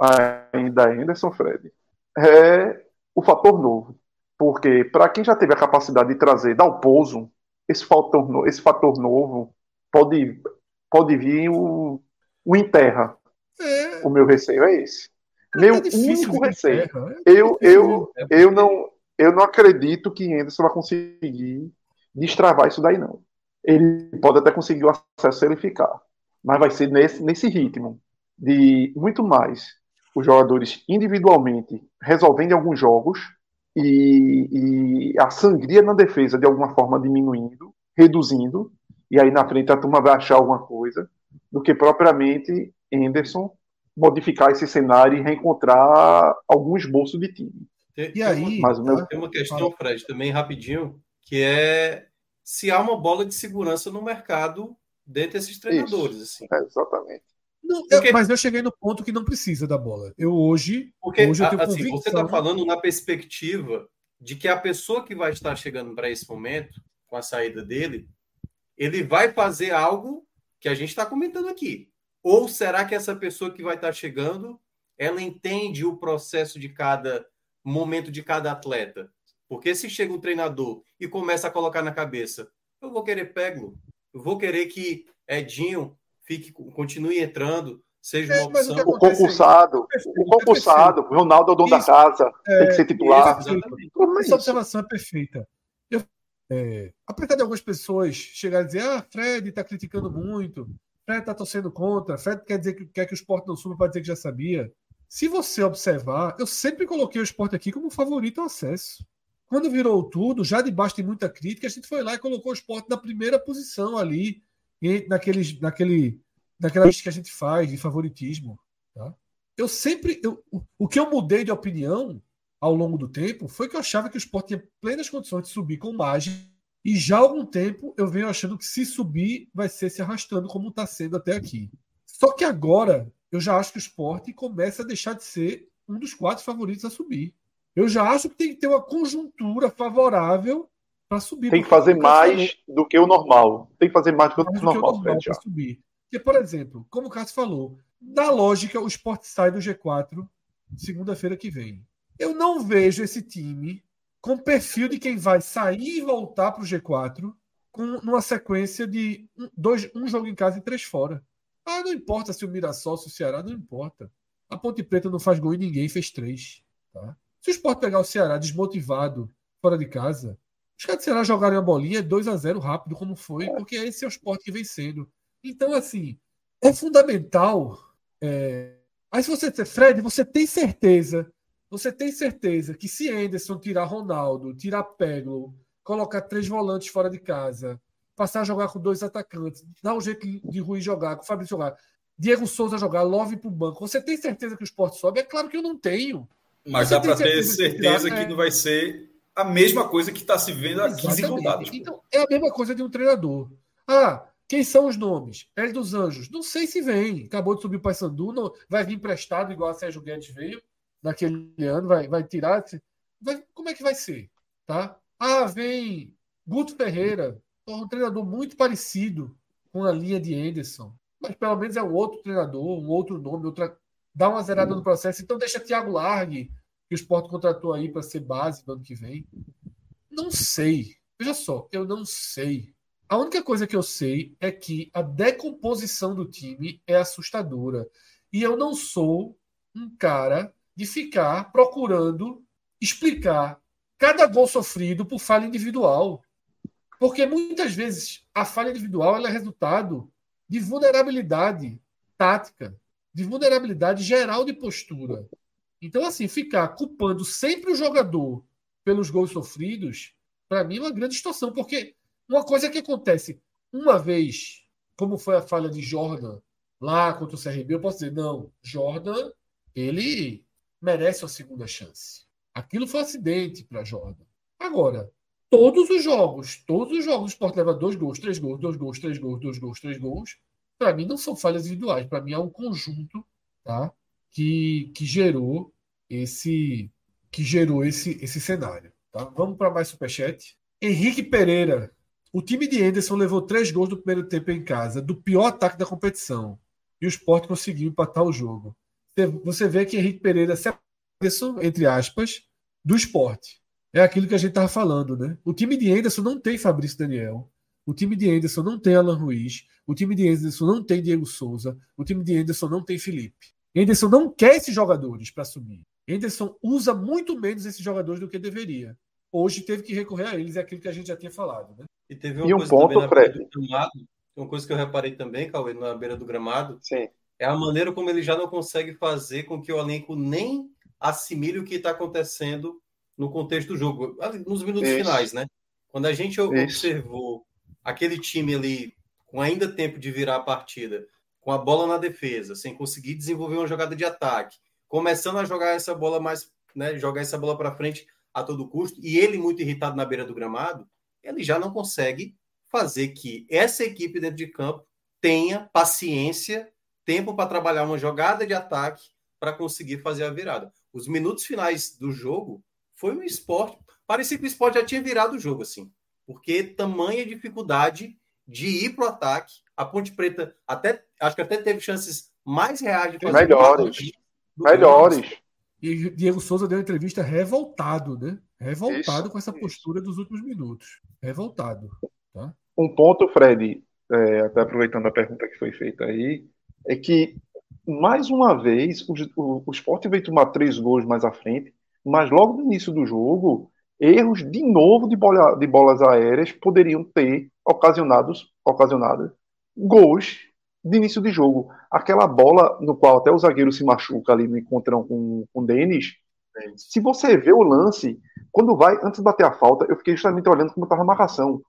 ainda a Anderson Fred é o fator novo. Porque, para quem já teve a capacidade de trazer Dalpozo, esse fator, esse fator novo pode, pode vir o, o enterra. É. O meu receio é esse. É meu único receio. É eu, eu, eu, não, eu não acredito que Anderson vai conseguir destravar isso daí, não. Ele pode até conseguir o acesso se ele ficar. Mas vai ser nesse, nesse ritmo de muito mais os jogadores individualmente resolvendo alguns jogos e, e, a sangria na defesa de alguma forma diminuindo, reduzindo, e aí na frente a turma vai achar alguma coisa, do que propriamente Anderson modificar esse cenário e reencontrar algum esboço de time. E aí, mas meu... tem uma questão, Fred, também rapidinho, que é se há uma bola de segurança no mercado dentro desses treinadores. Isso, assim. É, exatamente. Não, Porque... eu, mas eu cheguei no ponto que não precisa da bola. Eu hoje. Porque hoje eu tenho assim, você está falando na perspectiva de que a pessoa que vai estar chegando para esse momento, com a saída dele, ele vai fazer algo que a gente está comentando aqui. Ou será que essa pessoa que vai estar chegando, ela entende o processo de cada momento de cada atleta? Porque se chega um treinador e começa a colocar na cabeça, eu vou querer Peglo, eu vou querer que Edinho fique, continue entrando, seja é, uma opção. O, concursado, o concursado, o Ronaldo é o dono Isso, da casa, é, tem que ser titular. Essa observação é perfeita. Eu, é, apesar de algumas pessoas chegarem a dizer, ah, Fred está criticando muito, Fred está torcendo contra, Fred quer dizer que quer que o esporte não suba para dizer que já sabia. Se você observar, eu sempre coloquei o esporte aqui como favorito ao acesso. Quando virou tudo, já debaixo de muita crítica, a gente foi lá e colocou o esporte na primeira posição ali, naqueles, naquele, naquela lista que a gente faz de favoritismo. Tá? Eu sempre. Eu, o que eu mudei de opinião ao longo do tempo foi que eu achava que o esporte tinha plenas condições de subir com margem. E já há algum tempo eu venho achando que se subir vai ser se arrastando como está sendo até aqui. Só que agora eu já acho que o esporte começa a deixar de ser um dos quatro favoritos a subir. Eu já acho que tem que ter uma conjuntura favorável para subir. Tem que fazer mais falou, do que o normal. Tem que fazer mais do que o normal, para subir. Porque, por exemplo, como o Cássio falou, na lógica, o esporte sai do G4 segunda-feira que vem. Eu não vejo esse time com perfil de quem vai sair e voltar para o G4 com numa sequência de um, dois, um jogo em casa e três fora. Ah, não importa se o Mirassol, se o Ceará, não importa. A Ponte Preta não faz gol em ninguém, fez três. Tá? Se o Sport pegar o Ceará desmotivado fora de casa, os caras do Ceará jogarem a bolinha 2 a 0 rápido, como foi, porque esse é o esporte que vem sendo. Então, assim, é fundamental. É... Aí, se você disser, Fred, você tem certeza, você tem certeza que se Anderson tirar Ronaldo, tirar Peglo, colocar três volantes fora de casa, passar a jogar com dois atacantes, dar um jeito de Rui jogar, com o Fabrício jogar, Diego Souza jogar, Love pro banco, você tem certeza que o esporte sobe? É claro que eu não tenho. Mas você dá para ter certeza que, que não vai ser a mesma coisa que está se vendo há 15 rodadas. Então, é a mesma coisa de um treinador. Ah, quem são os nomes? Hélio dos Anjos. Não sei se vem. Acabou de subir o Paysandu. Não, vai vir emprestado, igual a Sérgio Guedes veio naquele ano. Vai, vai tirar. Vai, como é que vai ser? Tá? Ah, vem Guto Ferreira. Um treinador muito parecido com a linha de Anderson. Mas pelo menos é um outro treinador, um outro nome, outra. Dá uma zerada no processo. Então deixa Thiago Largue que o Sport contratou aí para ser base no ano que vem? Não sei. Veja só, eu não sei. A única coisa que eu sei é que a decomposição do time é assustadora. E eu não sou um cara de ficar procurando explicar cada gol sofrido por falha individual. Porque muitas vezes a falha individual é resultado de vulnerabilidade tática, de vulnerabilidade geral de postura. Então, assim, ficar culpando sempre o jogador pelos gols sofridos, para mim é uma grande situação, porque uma coisa que acontece uma vez, como foi a falha de Jordan lá contra o CRB, eu posso dizer, não, Jordan, ele merece uma segunda chance. Aquilo foi um acidente para Jordan. Agora, todos os jogos, todos os jogos, o Sport leva dois gols, três gols, dois gols, três gols, dois gols, três gols. Para mim, não são falhas individuais. Para mim, é um conjunto tá? que, que gerou esse que gerou esse, esse cenário. Tá? Vamos para mais superchat. Henrique Pereira. O time de Anderson levou três gols no primeiro tempo em casa, do pior ataque da competição. E o Sport conseguiu empatar o jogo. Você vê que Henrique Pereira se Anderson, entre aspas, do esporte. É aquilo que a gente estava falando, né? O time de Anderson não tem Fabrício Daniel. O time de Anderson não tem Alan Ruiz. O time de Anderson não tem Diego Souza. O time de Anderson não tem Felipe. Anderson não quer esses jogadores para assumir. Anderson usa muito menos esses jogadores do que deveria hoje teve que recorrer a eles, é aquilo que a gente já tinha falado. Né? E teve uma e um coisa ponto, também Fred. Gramado, uma coisa que eu reparei também, Cauê, na beira do gramado, Sim. é a maneira como ele já não consegue fazer com que o elenco nem assimile o que está acontecendo no contexto do jogo, nos minutos Isso. finais, né? Quando a gente Isso. observou aquele time ali com ainda tempo de virar a partida, com a bola na defesa, sem conseguir desenvolver uma jogada de ataque, começando a jogar essa bola mais, né, jogar essa bola para frente a todo custo, e ele muito irritado na beira do gramado, ele já não consegue fazer que essa equipe dentro de campo tenha paciência, tempo para trabalhar uma jogada de ataque para conseguir fazer a virada. Os minutos finais do jogo foi um esporte, parecia que o esporte já tinha virado o jogo assim, porque tamanha dificuldade de ir para o ataque, a Ponte Preta até acho que até teve chances mais reais de fazer melhores, melhores. E Diego Souza deu uma entrevista revoltado, né? Revoltado isso, com essa postura dos últimos minutos. Revoltado. Tá? Um ponto, Fred, é, até aproveitando a pergunta que foi feita aí, é que, mais uma vez, o, o, o Sport veio tomar três gols mais à frente, mas logo no início do jogo, erros de novo de, bola, de bolas aéreas poderiam ter ocasionados, ocasionado gols de início de jogo. Aquela bola no qual até o zagueiro se machuca ali no encontrão com, com o Denis, se você vê o lance, quando vai, antes de bater a falta, eu fiquei justamente olhando como estava a marcação.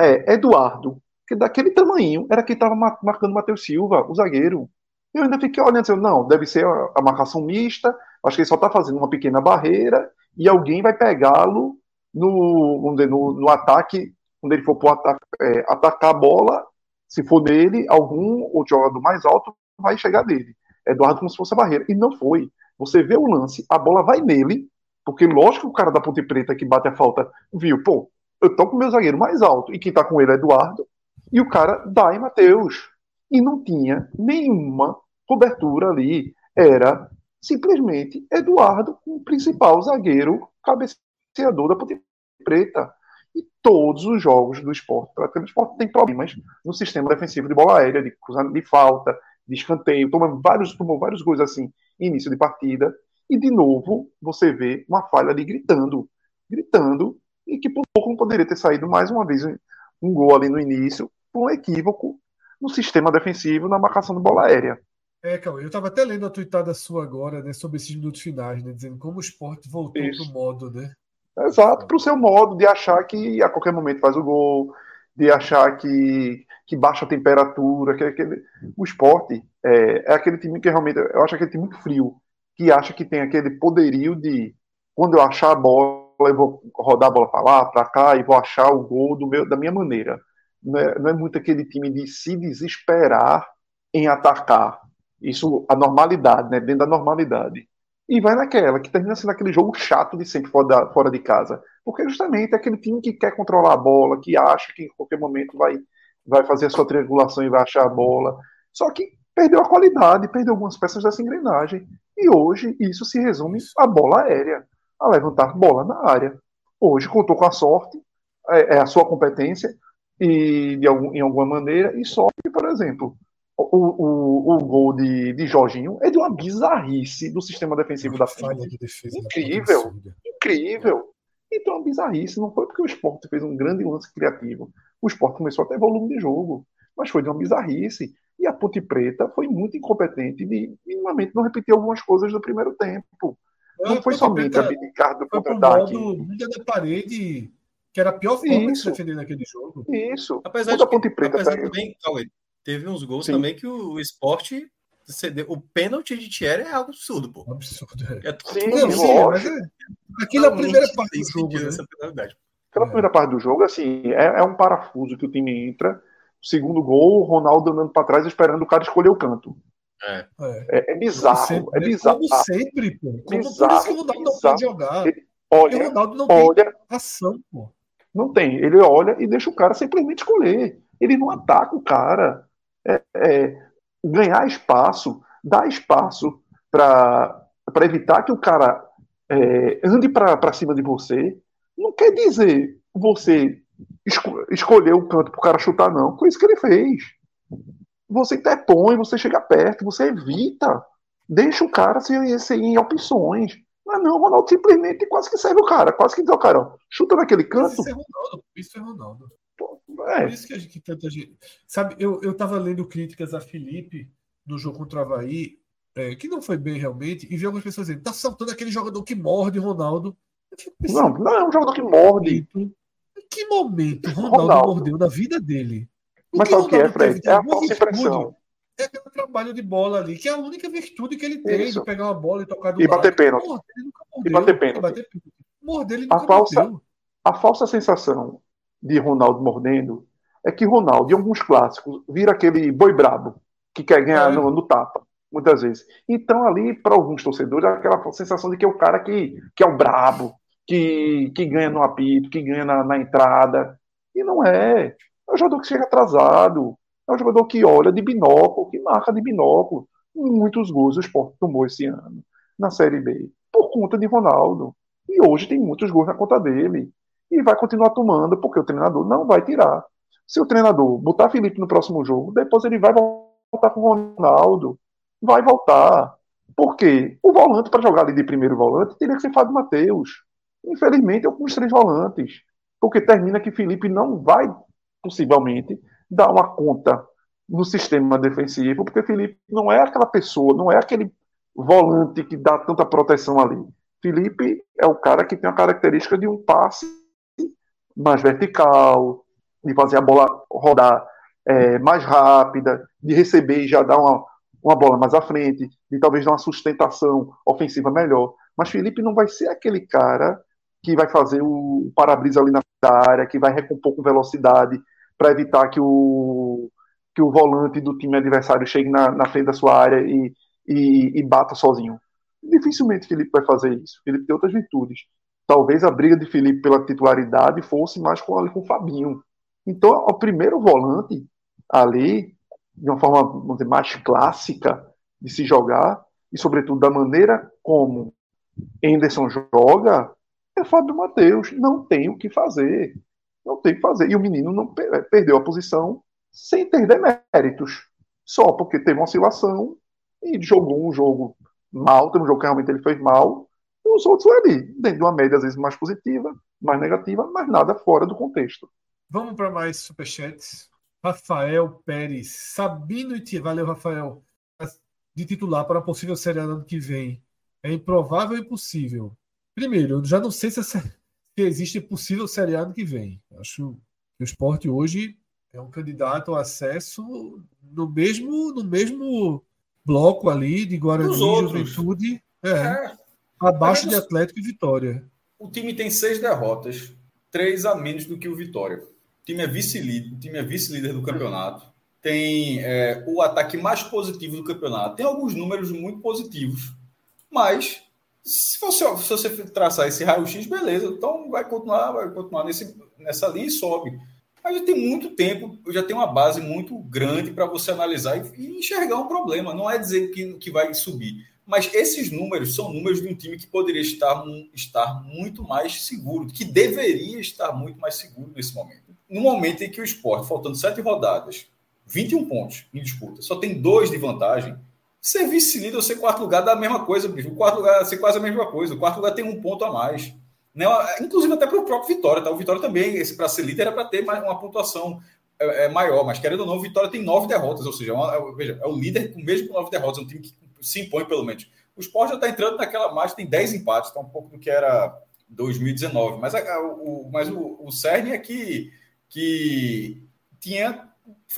É, Eduardo, que daquele tamanho, era quem estava marcando o Matheus Silva, o zagueiro. Eu ainda fiquei olhando assim, não, deve ser a, marcação mista, acho que ele só está fazendo uma pequena barreira e alguém vai pegá-lo no, no, no, ataque, quando ele for ataque, é, atacar a bola se for nele, algum outro jogador mais alto vai chegar nele. Eduardo como se fosse a barreira. E não foi. Você vê o lance, a bola vai nele, porque lógico que o cara da Ponte Preta que bate a falta viu, pô, eu tô com o meu zagueiro mais alto, e quem tá com ele é Eduardo, e o cara dá em Matheus. E não tinha nenhuma cobertura ali. Era simplesmente Eduardo, o principal zagueiro cabeceador da Ponte Preta. E todos os jogos do esporte, o esporte tem problemas no sistema defensivo de bola aérea, de cruzamento de falta, de escanteio, tomou vários, tomou vários gols assim, início de partida. E de novo, você vê uma falha ali gritando, gritando, e que por pouco não poderia ter saído mais uma vez um gol ali no início, por um equívoco no sistema defensivo, na marcação de bola aérea. É, Cauê, eu estava até lendo a tuitada sua agora, né, sobre esses minutos finais, né, dizendo como o esporte voltou para o modo, né? Exato, para o seu modo de achar que a qualquer momento faz o gol, de achar que, que baixa a temperatura, que, que o esporte é, é, aquele time que realmente, eu acho aquele time muito frio, que acha que tem aquele poderio de, quando eu achar a bola, eu vou rodar a bola para lá, para cá, e vou achar o gol do meu, da minha maneira. Não é, não é muito aquele time de se desesperar em atacar. Isso, a normalidade, né? dentro da normalidade e vai naquela, que termina sendo aquele jogo chato de sempre fora, de casa. Porque justamente é aquele time que quer controlar a bola, que acha que em qualquer momento vai, vai fazer a sua triangulação e vai achar a bola. Só que perdeu a qualidade, perdeu algumas peças dessa engrenagem. E hoje isso se resume à bola aérea, a levantar bola na área. Hoje contou com a sorte, é, é a sua competência, e de algum, em alguma maneira, e só que, por exemplo, o, o, o gol de, de Jorginho é de uma bizarrice do sistema defensivo da de defesa incrível, incrível. Então, uma bizarrice. Não foi porque o esporte fez um grande lance criativo. O esporte começou a ter volume de jogo, mas foi de uma bizarrice. E a Ponte Preta foi muito incompetente de minimamente não repetir algumas coisas do primeiro tempo. Não, não foi somente abdicar do contra-ataque. da parede, que era a pior forma Isso. de se defender naquele jogo. Isso. Apesar de, Ponte Preta apesar também, teve uns gols Sim. também que o, o esporte cedeu. O pênalti de Thierry é algo absurdo, pô. Absurdo. É, é sim, não, mas é, aquilo é a primeira parte do jogo. Né? Aquela primeira parte do jogo, assim, é, é um parafuso que o time entra. Segundo gol, o Ronaldo andando para trás esperando o cara escolher o canto. É, é, é bizarro. Sempre, é bizarro. Como sempre, pô. Como bizarro, por isso que o Ronaldo bizarro. não pode jogar. Ele, olha, o Ronaldo não olha, tem ação, pô. Não tem. Ele olha e deixa o cara simplesmente escolher. Ele não ataca o cara. É, é, ganhar espaço, dar espaço para evitar que o cara é, ande para cima de você, não quer dizer você esco escolher o canto para o cara chutar, não. Foi isso que ele fez. Você interpõe, você chega perto, você evita. Deixa o cara sem, sem opções. Mas não, o Ronaldo simplesmente quase que serve o cara, quase que diz o cara, ó, chuta naquele canto. Isso é Ronaldo, isso é Ronaldo. É. Por isso que, a gente, que tanta gente. Sabe, eu, eu tava lendo críticas a Felipe no jogo contra o Havaí, é, que não foi bem realmente, e vi algumas pessoas dizendo, tá saltando aquele jogador que morde Ronaldo. Pensando, não, não é um jogador que morde. Em que momento Ronaldo, Ronaldo. mordeu na vida dele? O Mas sabe o que é, Fred? É a falsa impressão. É aquele trabalho de bola ali, que é a única virtude que ele tem Isso. de pegar uma bola e tocar do e. Bater pênalti. E bater pênalti. Bater pênalti. Morder, ele a falsa, mordeu. A falsa sensação de Ronaldo mordendo é que Ronaldo, em alguns clássicos, vira aquele boi brabo que quer ganhar é. no, no, tapa, muitas vezes. Então, ali, para alguns torcedores, é aquela sensação de que é o cara que, que é o brabo, que, que ganha no apito, que ganha na, na entrada. E não é. É o jogador que chega atrasado, é um jogador que olha de binóculo, que marca de binóculo. Muitos gols o Sport tomou esse ano na Série B, por conta de Ronaldo. E hoje tem muitos gols na conta dele. E vai continuar tomando, porque o treinador não vai tirar. Se o treinador botar Felipe no próximo jogo, depois ele vai voltar com o Ronaldo. Vai voltar. Por quê? O volante, para jogar ali de primeiro volante, teria que ser Fábio Matheus. Infelizmente, eu com os três volantes. Porque termina que Felipe não vai, possivelmente, dar uma conta no sistema defensivo, porque Felipe não é aquela pessoa, não é aquele volante que dá tanta proteção ali. Felipe é o cara que tem a característica de um passe mais vertical, de fazer a bola rodar é, mais rápida, de receber e já dar uma, uma bola mais à frente, de talvez dar uma sustentação ofensiva melhor. Mas Felipe não vai ser aquele cara que vai fazer o para-brisa ali na área, que vai recompor com velocidade, para evitar que o, que o volante do time adversário chegue na, na frente da sua área e, e, e bata sozinho. Dificilmente Felipe vai fazer isso. Felipe tem outras virtudes. Talvez a briga de Felipe pela titularidade fosse mais com, ali, com o Fabinho. Então, o primeiro volante ali, de uma forma dizer, mais clássica de se jogar, e sobretudo da maneira como Henderson joga, é Fábio Matheus. Não tem o que fazer. Não tem o que fazer. E o menino não perdeu a posição sem ter deméritos. Só porque teve uma oscilação e jogou um jogo mal, teve um jogo que realmente ele fez mal, os outros ali, dentro de uma média às vezes mais positiva, mais negativa, mas nada fora do contexto. Vamos para mais superchats. Rafael Pérez, Sabino e Valeu, Rafael. De titular para a possível Série ano que vem. É improvável e impossível. Primeiro, eu já não sei se, essa, se existe possível Série ano que vem. Acho que o esporte hoje é um candidato ao acesso no mesmo, no mesmo bloco ali de Guarani, Juventude, é, é. Abaixo de Atlético e Vitória. O time tem seis derrotas, três a menos do que o Vitória. O time é vice-líder, o time é vice-líder do campeonato. Tem é, o ataque mais positivo do campeonato. Tem alguns números muito positivos, mas se você, se você traçar esse raio-x, beleza. Então vai continuar, vai continuar nesse, nessa linha e sobe. A gente tem muito tempo, já tem uma base muito grande para você analisar e, e, enxergar um problema. Não é dizer que, que vai subir. Mas esses números são números de um time que poderia estar, estar muito mais seguro, que deveria estar muito mais seguro nesse momento. No momento em que o esporte, faltando sete rodadas, 21 pontos em disputa, só tem dois de vantagem, ser vice-líder ou ser quarto lugar dá a mesma coisa, bicho. O quarto lugar ser quase a mesma coisa. O quarto lugar tem um ponto a mais. Né? Inclusive até para o próprio Vitória, tá? O Vitória também, para ser líder, era para ter uma pontuação é, é, maior, mas querendo ou não, o Vitória tem nove derrotas, ou seja, é, uma, veja, é o líder com mesmo com nove derrotas, é um time que se impõe pelo menos. O Sport já está entrando naquela marcha, tem dez empates, está um pouco do que era 2019. Mas, a, o, mas o, o Cerne é que, que tinha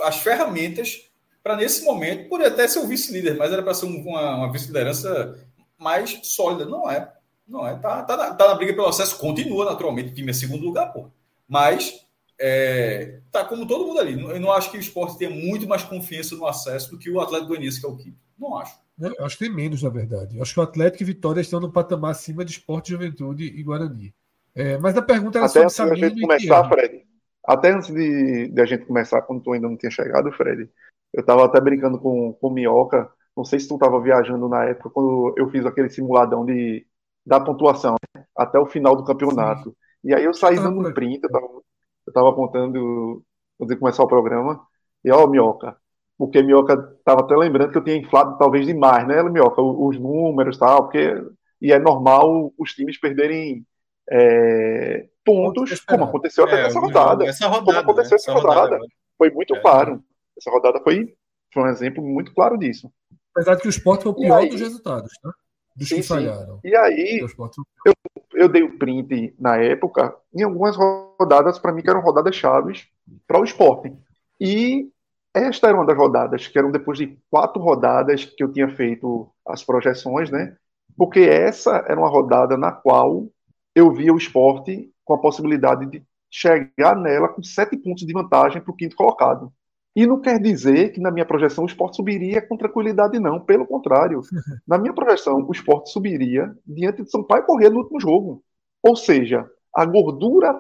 as ferramentas para nesse momento, poderia até ser o vice-líder, mas era para ser uma, uma vice-liderança mais sólida. Não é. Não é. Tá, tá, na, tá na briga pelo acesso, continua naturalmente, o time é segundo lugar, pô. Mas é, tá como todo mundo ali. Eu não acho que o esporte tenha muito mais confiança no acesso do que o Atlético Goianiense, que é o quinto. Não acho. Eu acho que tem menos, na verdade. Eu acho que o Atlético e Vitória estão no patamar acima de esporte, juventude e Guarani. É, mas a pergunta era Até sobre Sabino a gente começar, Fred. Até antes de, de, a gente começar, quando tu ainda não tinha chegado, Fred, eu estava até brincando com, com o Minhoca. Não sei se tu estava viajando na época, quando eu fiz aquele simuladão de, da pontuação né, até o final do campeonato. Sim. E aí eu saí dando um print, eu estava apontando, antes de começar o programa, e ó, Minhoca, porque Minhoca estava até lembrando que eu tinha inflado talvez demais, né, Minhoca, os números e tal, porque e é normal os times perderem é, pontos, como aconteceu até é, nessa rodada. Essa rodada como aconteceu né? essa rodada. rodada. Foi muito é. claro. Essa rodada foi, foi um exemplo muito claro disso. Apesar de que o esporte foi o pior aí, dos resultados, né? Dos sim, que falharam. E aí, eu, eu dei o print na época em algumas rodadas, para mim, que eram rodadas chaves para o esporte. E esta era uma das rodadas, que eram depois de quatro rodadas que eu tinha feito as projeções, né? Porque essa era uma rodada na qual eu via o esporte com a possibilidade de chegar nela com sete pontos de vantagem para o quinto colocado. E não quer dizer que na minha projeção o esporte subiria com tranquilidade, não. Pelo contrário. Na minha projeção, o esporte subiria diante de São Paulo correr no último jogo. Ou seja, a gordura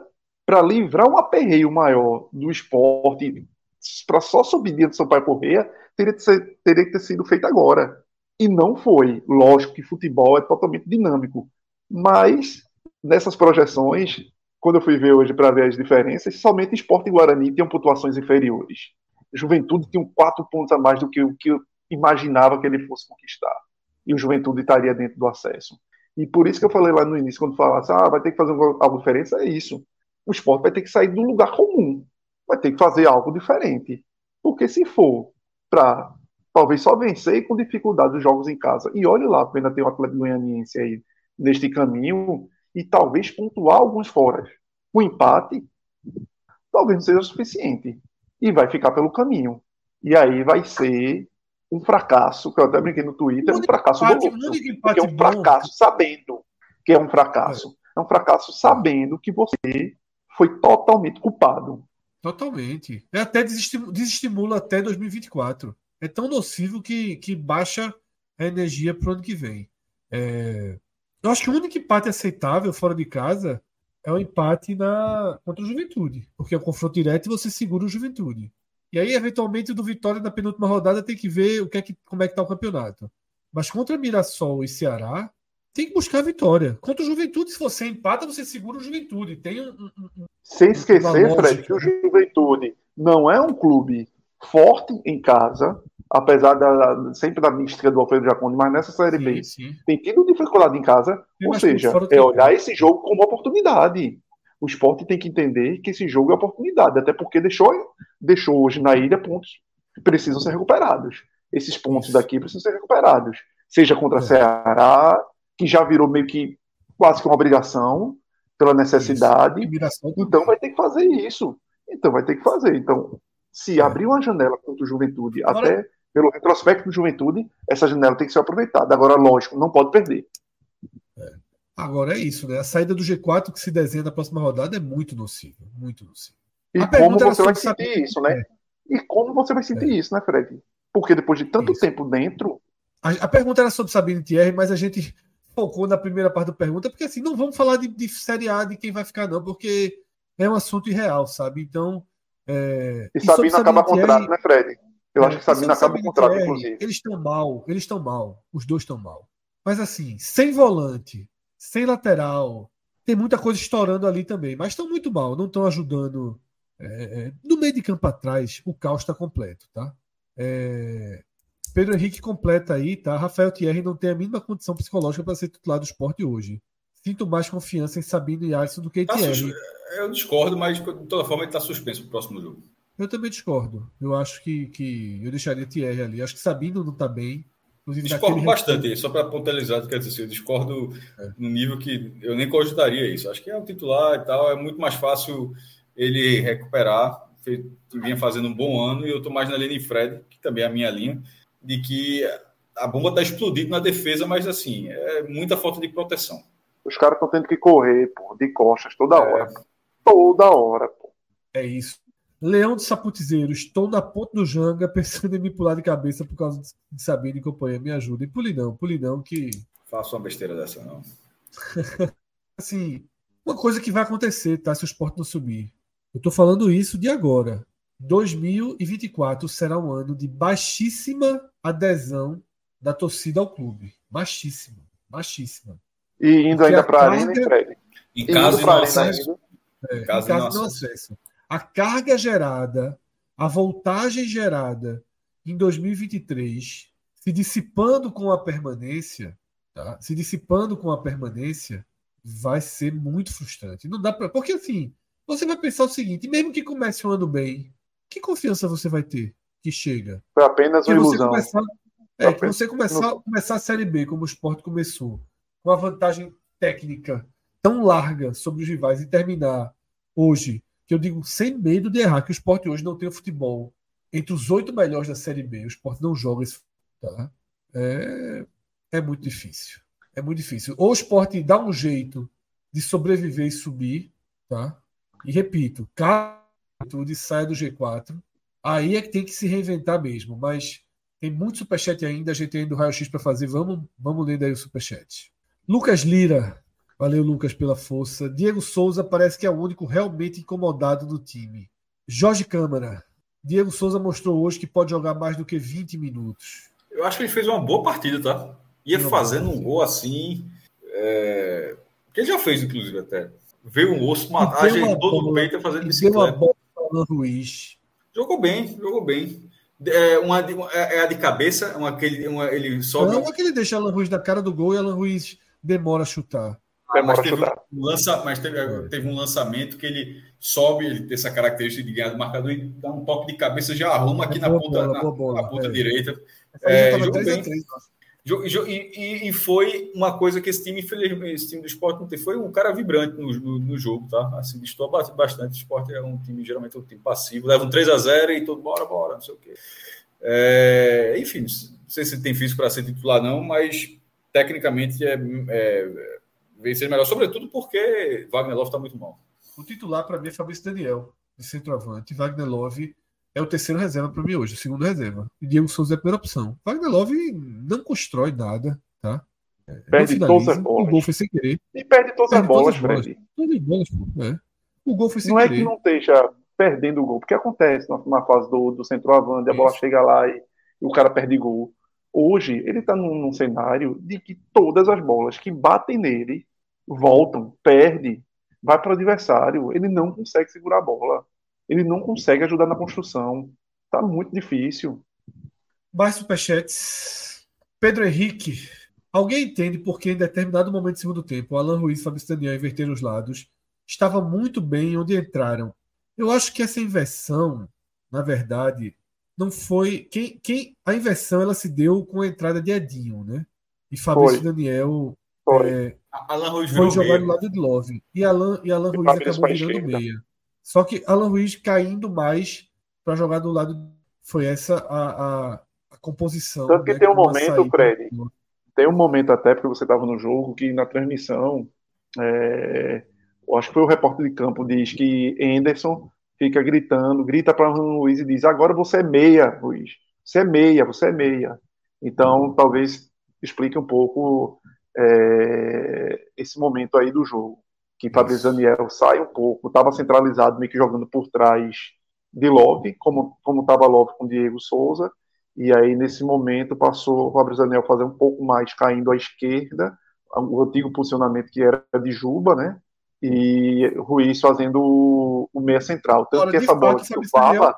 para livrar um aperreio maior do esporte, para só subir diante de São Paulo e correr, teria teria que ter sido feita agora. E não foi. Lógico que futebol é totalmente dinâmico. Mas nessas projeções, quando eu fui ver hoje para ver as diferenças, somente Esporte e Guarani tinham pontuações inferiores. Juventude tinha quatro pontos a mais do que o que eu imaginava que ele fosse conquistar. E o Juventude estaria dentro do acesso. E por isso que eu falei lá no início, quando falasse, ah, vai ter que fazer algo diferente, é isso. O esporte vai ter que sair do lugar comum. Vai ter que fazer algo diferente. Porque se for para talvez só vencer com dificuldade os jogos em casa, e olhe lá, ainda tem o Atlético Goianiense aí neste caminho, e talvez pontuar alguns fora. O empate talvez não seja o suficiente e vai ficar pelo caminho. E aí vai ser um fracasso, que eu até brinquei no Twitter, um fracasso empate, doloroso. Porque é um fracasso sabendo que é um fracasso. É. é um fracasso sabendo que você foi totalmente culpado. Totalmente. É até desestimula, desestimula até 2024. É tão nocivo que, que baixa a energia para o ano que vem. É, eu acho que o único empate aceitável fora de casa é o empate na contra o Juventude, porque é um confronto direto e você segura o Juventude. E aí, eventualmente, do Vitória na penúltima rodada tem que ver o que é que, como é que tá o campeonato. Mas contra Mirassol e Ceará, tem que buscar a vitória. Contra o Juventude, se você empata, você segura o Juventude. Tem um, um, um Sem esquecer, Fred, que o Juventude não é um clube forte em casa, apesar da, sempre da mística do Alfredo Jaconi, mas nessa Série sim, B sim. tem tido dificuldade em casa, ou seja, é olhar esse jogo como oportunidade. O esporte tem que entender que esse jogo é oportunidade, até porque deixou, deixou hoje na ilha pontos que precisam ser recuperados. Esses pontos daqui precisam ser recuperados. Seja contra é. Ceará, que já virou meio que quase que uma obrigação, pela necessidade. Então vai ter que fazer isso. Então vai ter que fazer. Então, se é. abrir uma janela contra o Juventude Agora, até pelo retrospecto do Juventude, essa janela tem que ser aproveitada. Agora, lógico, não pode perder. É. Agora é isso, né? A saída do G4 que se desenha na próxima rodada é muito nociva, muito nociva. E como você vai sentir saber... isso, né? É. E como você vai sentir é. isso, né, Fred? Porque depois de tanto isso. tempo dentro. A, a, pergunta era sobre Sabine Thierry, mas a gente focou na primeira parte da pergunta, porque assim, não vamos falar de, de Série A de quem vai ficar, não, porque é um assunto irreal, sabe? Então. É... E, e acaba contrato, né, Fred? Eu acho que Sabino acaba o contrato, é, inclusive. Eles estão mal, eles estão mal. Os dois estão mal. Mas assim, sem volante, sem lateral, tem muita coisa estourando ali também. Mas estão muito mal, não estão ajudando. É, é, no meio de campo atrás, o caos está completo, tá? É, Pedro Henrique completa aí, tá? Rafael Thierry não tem a mínima condição psicológica para ser titular do esporte hoje. Sinto mais confiança em Sabino e Alisson do que em tá Thierry. Eu discordo, mas de toda forma ele está suspenso para o próximo jogo. Eu também discordo. Eu acho que, que eu deixaria Thierry ali. Acho que Sabino não está bem. discordo bastante, só para pontualizar, quer dizer, assim, eu discordo é. no nível que eu nem cogitaria isso. Acho que é o titular e tal, é muito mais fácil ele recuperar. que vinha fazendo um bom ano, e eu estou mais na linha de Fred, que também é a minha linha, de que a bomba está explodindo na defesa, mas assim, é muita falta de proteção. Os caras estão tendo que correr, pô, de costas toda é. hora. Toda hora, pô. É isso. Leão de Saputizeiro, estou na ponta do Janga pensando em me pular de cabeça por causa de saber de companhia. Me ajuda. E pule não, pule não, que. Faça uma besteira dessa, não. assim, uma coisa que vai acontecer, tá? Se o esporte não subir. Eu estou falando isso de agora. 2024 será um ano de baixíssima adesão da torcida ao clube. Baixíssima. Baixíssima. E indo Porque ainda para a Arena, Fred? Em caso de não acesso. É, em caso, de não acesso a carga gerada, a voltagem gerada em 2023, se dissipando com a permanência, tá? se dissipando com a permanência, vai ser muito frustrante. Não dá para, porque assim, você vai pensar o seguinte: mesmo que comece o ano bem, que confiança você vai ter que chega? Foi apenas uma ilusão. Começar, é, que você começar, começar a Série B, como o esporte começou, com a vantagem técnica tão larga sobre os rivais e terminar hoje que eu digo sem medo de errar, que o esporte hoje não tem o futebol entre os oito melhores da Série B. O esporte não joga esse tá? é, é muito difícil. É muito difícil. Ou o esporte dá um jeito de sobreviver e subir, tá? E repito, caso de saia do G4, aí é que tem que se reinventar mesmo. Mas tem muito superchat ainda, a gente tem ainda o raio-x para fazer. Vamos, vamos ler daí o superchat. Lucas Lira, Valeu, Lucas, pela força. Diego Souza parece que é o único realmente incomodado do time. Jorge Câmara. Diego Souza mostrou hoje que pode jogar mais do que 20 minutos. Eu acho que ele fez uma boa partida, tá? Ia Não, fazendo um gol assim. É... Que ele já fez, inclusive, até. Veio um osso, matar, ajeitou no peito fazendo bicicleta. Para Ruiz. Jogou bem, jogou bem. É, uma, é, é a de cabeça, uma, aquele, uma, ele sobe. Não, é que ele deixa Alan Ruiz na cara do gol e Alan Ruiz demora a chutar. Ah, mas, teve um, lança, mas teve, é. teve, um lançamento que ele sobe, ele tem essa característica de ganhar do marcador e dá um toque de cabeça, já arruma aqui na ponta, bola, na, bola, na ponta é. direita. É, jogou bem. 3, e, e, foi uma coisa que esse time, esse time do esporte não teve. Foi um cara vibrante no, no, no jogo, tá? Assim, estou bastante. O esporte é um time, geralmente, é um time passivo. Leva um 3 a 0 e todo, bora, bora, não sei o quê. É, enfim, não sei se tem físico para ser titular, não, mas tecnicamente é, é vencer melhor, sobretudo porque Wagner Love está muito mal. O titular para mim é Fabrício Daniel, de centroavante. Wagner Love é o terceiro reserva para mim hoje, o segundo reserva. E Diego Souza é a primeira opção. Wagner Love não constrói nada, tá? É, perde todas as bolas. O gol foi sem querer. E perde todas perde as bolas, Fred. Todas as bolas, pô. É. O gol foi sem não querer. Não é que não esteja perdendo o gol, porque acontece na, na fase do, do centroavante, a bola chega lá e, e o cara perde gol. Hoje, ele está num, num, cenário de que todas as bolas que batem nele voltam, perde, vai para o adversário. Ele não consegue segurar a bola. Ele não consegue ajudar na construção. Está muito difícil. Mais superchats. Pedro Henrique. Alguém entende por que em determinado momento do segundo tempo, Alan Ruiz e Fabrício Daniel inverteram os lados? Estava muito bem onde entraram. Eu acho que essa inversão, na verdade, não foi. Quem, quem A inversão ela se deu com a entrada de Edinho, né? E Fabrício foi. Daniel foi. É, Alan Ruiz foi jogar do lado de Love. E Alan, e Alan e Ruiz acabou virando meia. Só que Alan Ruiz caindo mais para jogar do lado. Foi essa a, a, a composição. Tanto que né, tem um momento, Fred. Tem um momento até, porque você estava no jogo, que na transmissão. É, acho que foi o repórter de campo, diz que Anderson fica gritando, grita para Alan Ruiz e diz: Agora você é meia, Ruiz. Você é meia, você é meia. Então, talvez explique um pouco é, esse momento aí do jogo. Que Fabrício Daniel sai um pouco, estava centralizado, meio que jogando por trás de Love, como estava Love com Diego Souza, e aí nesse momento passou o Fabrício Daniel fazer um pouco mais caindo à esquerda, o antigo posicionamento que era de Juba, né? E Ruiz fazendo o, o meia central. Tanto Agora, que essa bola que tu fala.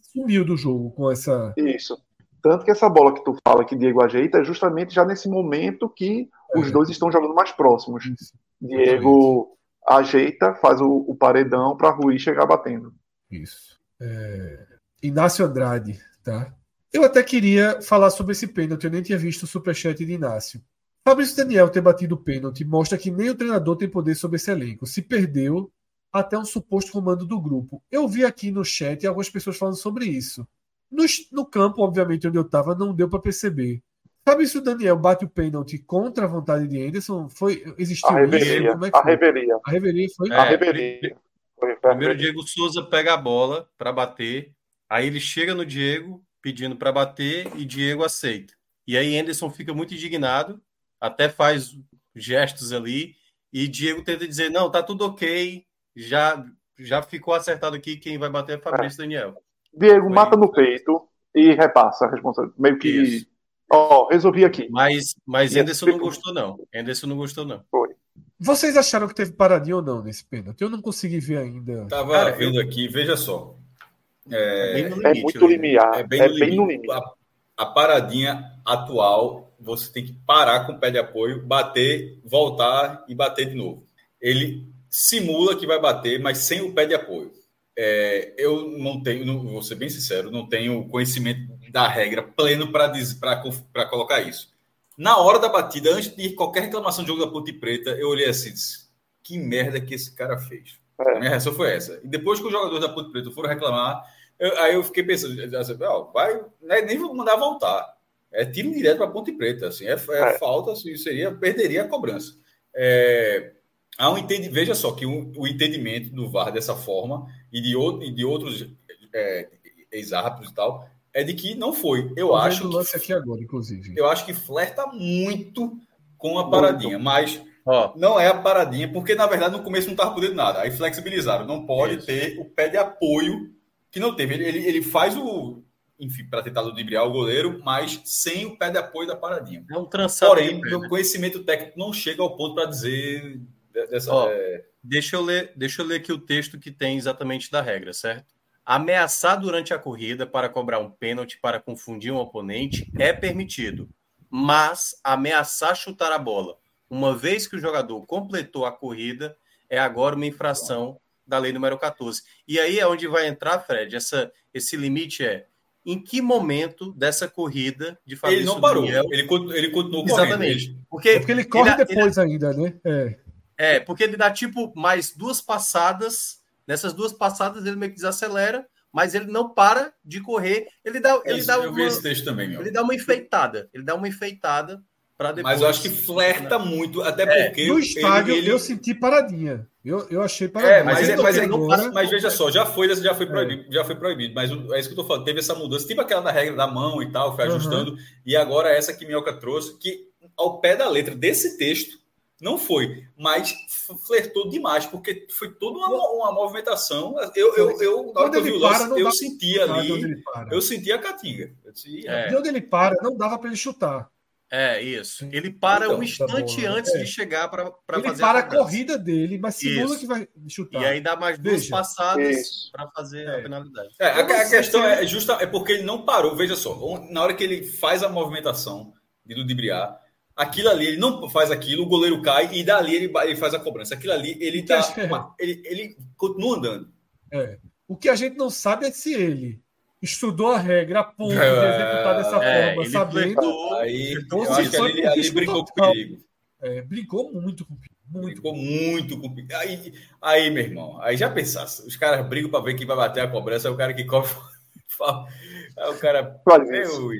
Sumiu do jogo com essa. Isso. Tanto que essa bola que tu fala que Diego ajeita é justamente já nesse momento que é. os dois estão jogando mais próximos. Isso. Diego ajeita, faz o, o paredão para Rui chegar batendo. Isso. É... Inácio Andrade, tá? Eu até queria falar sobre esse pênalti, eu nem tinha visto o superchat de Inácio. Fabrício Daniel ter batido o pênalti mostra que nem o treinador tem poder sobre esse elenco. Se perdeu, até um suposto comando do grupo. Eu vi aqui no chat algumas pessoas falando sobre isso. No, no campo, obviamente, onde eu estava, não deu para perceber. Sabe se o Daniel bate o pênalti contra a vontade de Anderson? Foi, existiu a reveria, isso? É a reveria. A reveria foi? É, a reveria. Primeiro, Diego Souza pega a bola para bater. Aí ele chega no Diego pedindo para bater e Diego aceita. E aí Anderson fica muito indignado, até faz gestos ali e Diego tenta dizer: não, tá tudo ok, já, já ficou acertado aqui, quem vai bater é Fabrício é. Daniel. Diego, Foi mata no peito e repassa a responsabilidade. Meio que. Ó, oh, resolvi aqui. Mas, mas Anderson não gostou, não. Anderson não gostou, não. Foi. Vocês acharam que teve paradinha ou não nesse pênalti? Eu não consegui ver ainda. Tava Cara, vendo eu... aqui, veja só. É, é, limite, é muito limiar. É bem, é no, bem limite. no limite. A, a paradinha atual você tem que parar com o pé de apoio, bater, voltar e bater de novo. Ele simula que vai bater, mas sem o pé de apoio. É, eu não tenho, não, vou ser bem sincero, não tenho conhecimento da regra pleno para colocar isso. Na hora da batida, antes de qualquer reclamação de jogo da Ponte Preta, eu olhei assim, disse, que merda que esse cara fez. É. A minha reação foi essa. E depois que os jogadores da Ponte Preta foram reclamar, eu, aí eu fiquei pensando, assim, vai, né, nem vou mandar voltar é tiro direto para Ponte Preta. Assim, é, é, é. falta, assim, seria, perderia a cobrança. É, há um entendimento, veja só que um, o entendimento do VAR dessa forma e de, outro, e de outros é, ex-árbitros e tal é de que não foi. Eu Tô acho lance que, aqui agora, inclusive. Eu acho que flerta muito com a paradinha, mas não é a paradinha, porque na verdade no começo não estava podendo nada. Aí flexibilizaram, não pode Isso. ter o pé de apoio que não teve. Ele, ele, ele faz o enfim, para tentar ludibriar o goleiro, mas sem o pé de apoio da paradinha. É um trançado. Porém, meu né? conhecimento técnico não chega ao ponto para dizer dessa. Ó, é... deixa, eu ler, deixa eu ler aqui o texto que tem exatamente da regra, certo? Ameaçar durante a corrida para cobrar um pênalti para confundir um oponente é permitido, mas ameaçar chutar a bola, uma vez que o jogador completou a corrida, é agora uma infração da lei número 14. E aí é onde vai entrar, Fred, essa, esse limite é em que momento dessa corrida de Fabrício Ele não parou, Daniel... ele, ele continuou Exatamente. correndo. Porque, é porque ele corre ele, depois ele, ainda, né? É. é, porque ele dá tipo mais duas passadas, nessas duas passadas ele meio que desacelera, mas ele não para de correr, ele dá, ele Isso, dá uma, esse texto também, ele dá uma enfeitada, ele dá uma enfeitada para depois. Mas eu acho que flerta muito, até é, porque no estádio ele, ele... eu senti paradinha. Eu, eu achei paradinha. É, mas, é, mas, é, mas, mas, veja só, já foi, já foi proibido, é. já foi proibido. Mas é isso que eu tô falando. Teve essa mudança, tipo aquela da regra da mão e tal, foi ajustando. Uhum. E agora essa que Minhoca trouxe, que ao pé da letra desse texto não foi, mas flertou demais, porque foi toda uma, uma movimentação. Eu, eu, eu, na hora que eu vi o lance, eu senti ali, eu senti a catinga. Disse, é. De onde ele para, não dava para ele chutar. É, isso. Ele para então, um tá instante tá antes é. de chegar para fazer Ele para a, a, corrida dele, mas isso. que vai chutar. E aí dá mais duas Veja. passadas para fazer é. a penalidade. É, a, a questão é justa é porque ele não parou. Veja só, na hora que ele faz a movimentação de ludibriar, aquilo ali, ele não faz aquilo, o goleiro cai e dali ele, ele faz a cobrança. Aquilo ali, ele, dá, uma, ele, ele continua andando. É. O que a gente não sabe é se ele estudou a regra a ponto de é, executar dessa é, forma, sabendo. Aí, então, eu acho que ele, ali brincou total. comigo. É, brincou muito com muito. Brincou muito com aí, aí, meu irmão, aí já pensasse, os caras brigam para ver quem vai bater a cobrança, é o cara que cobre. é o cara. Meu,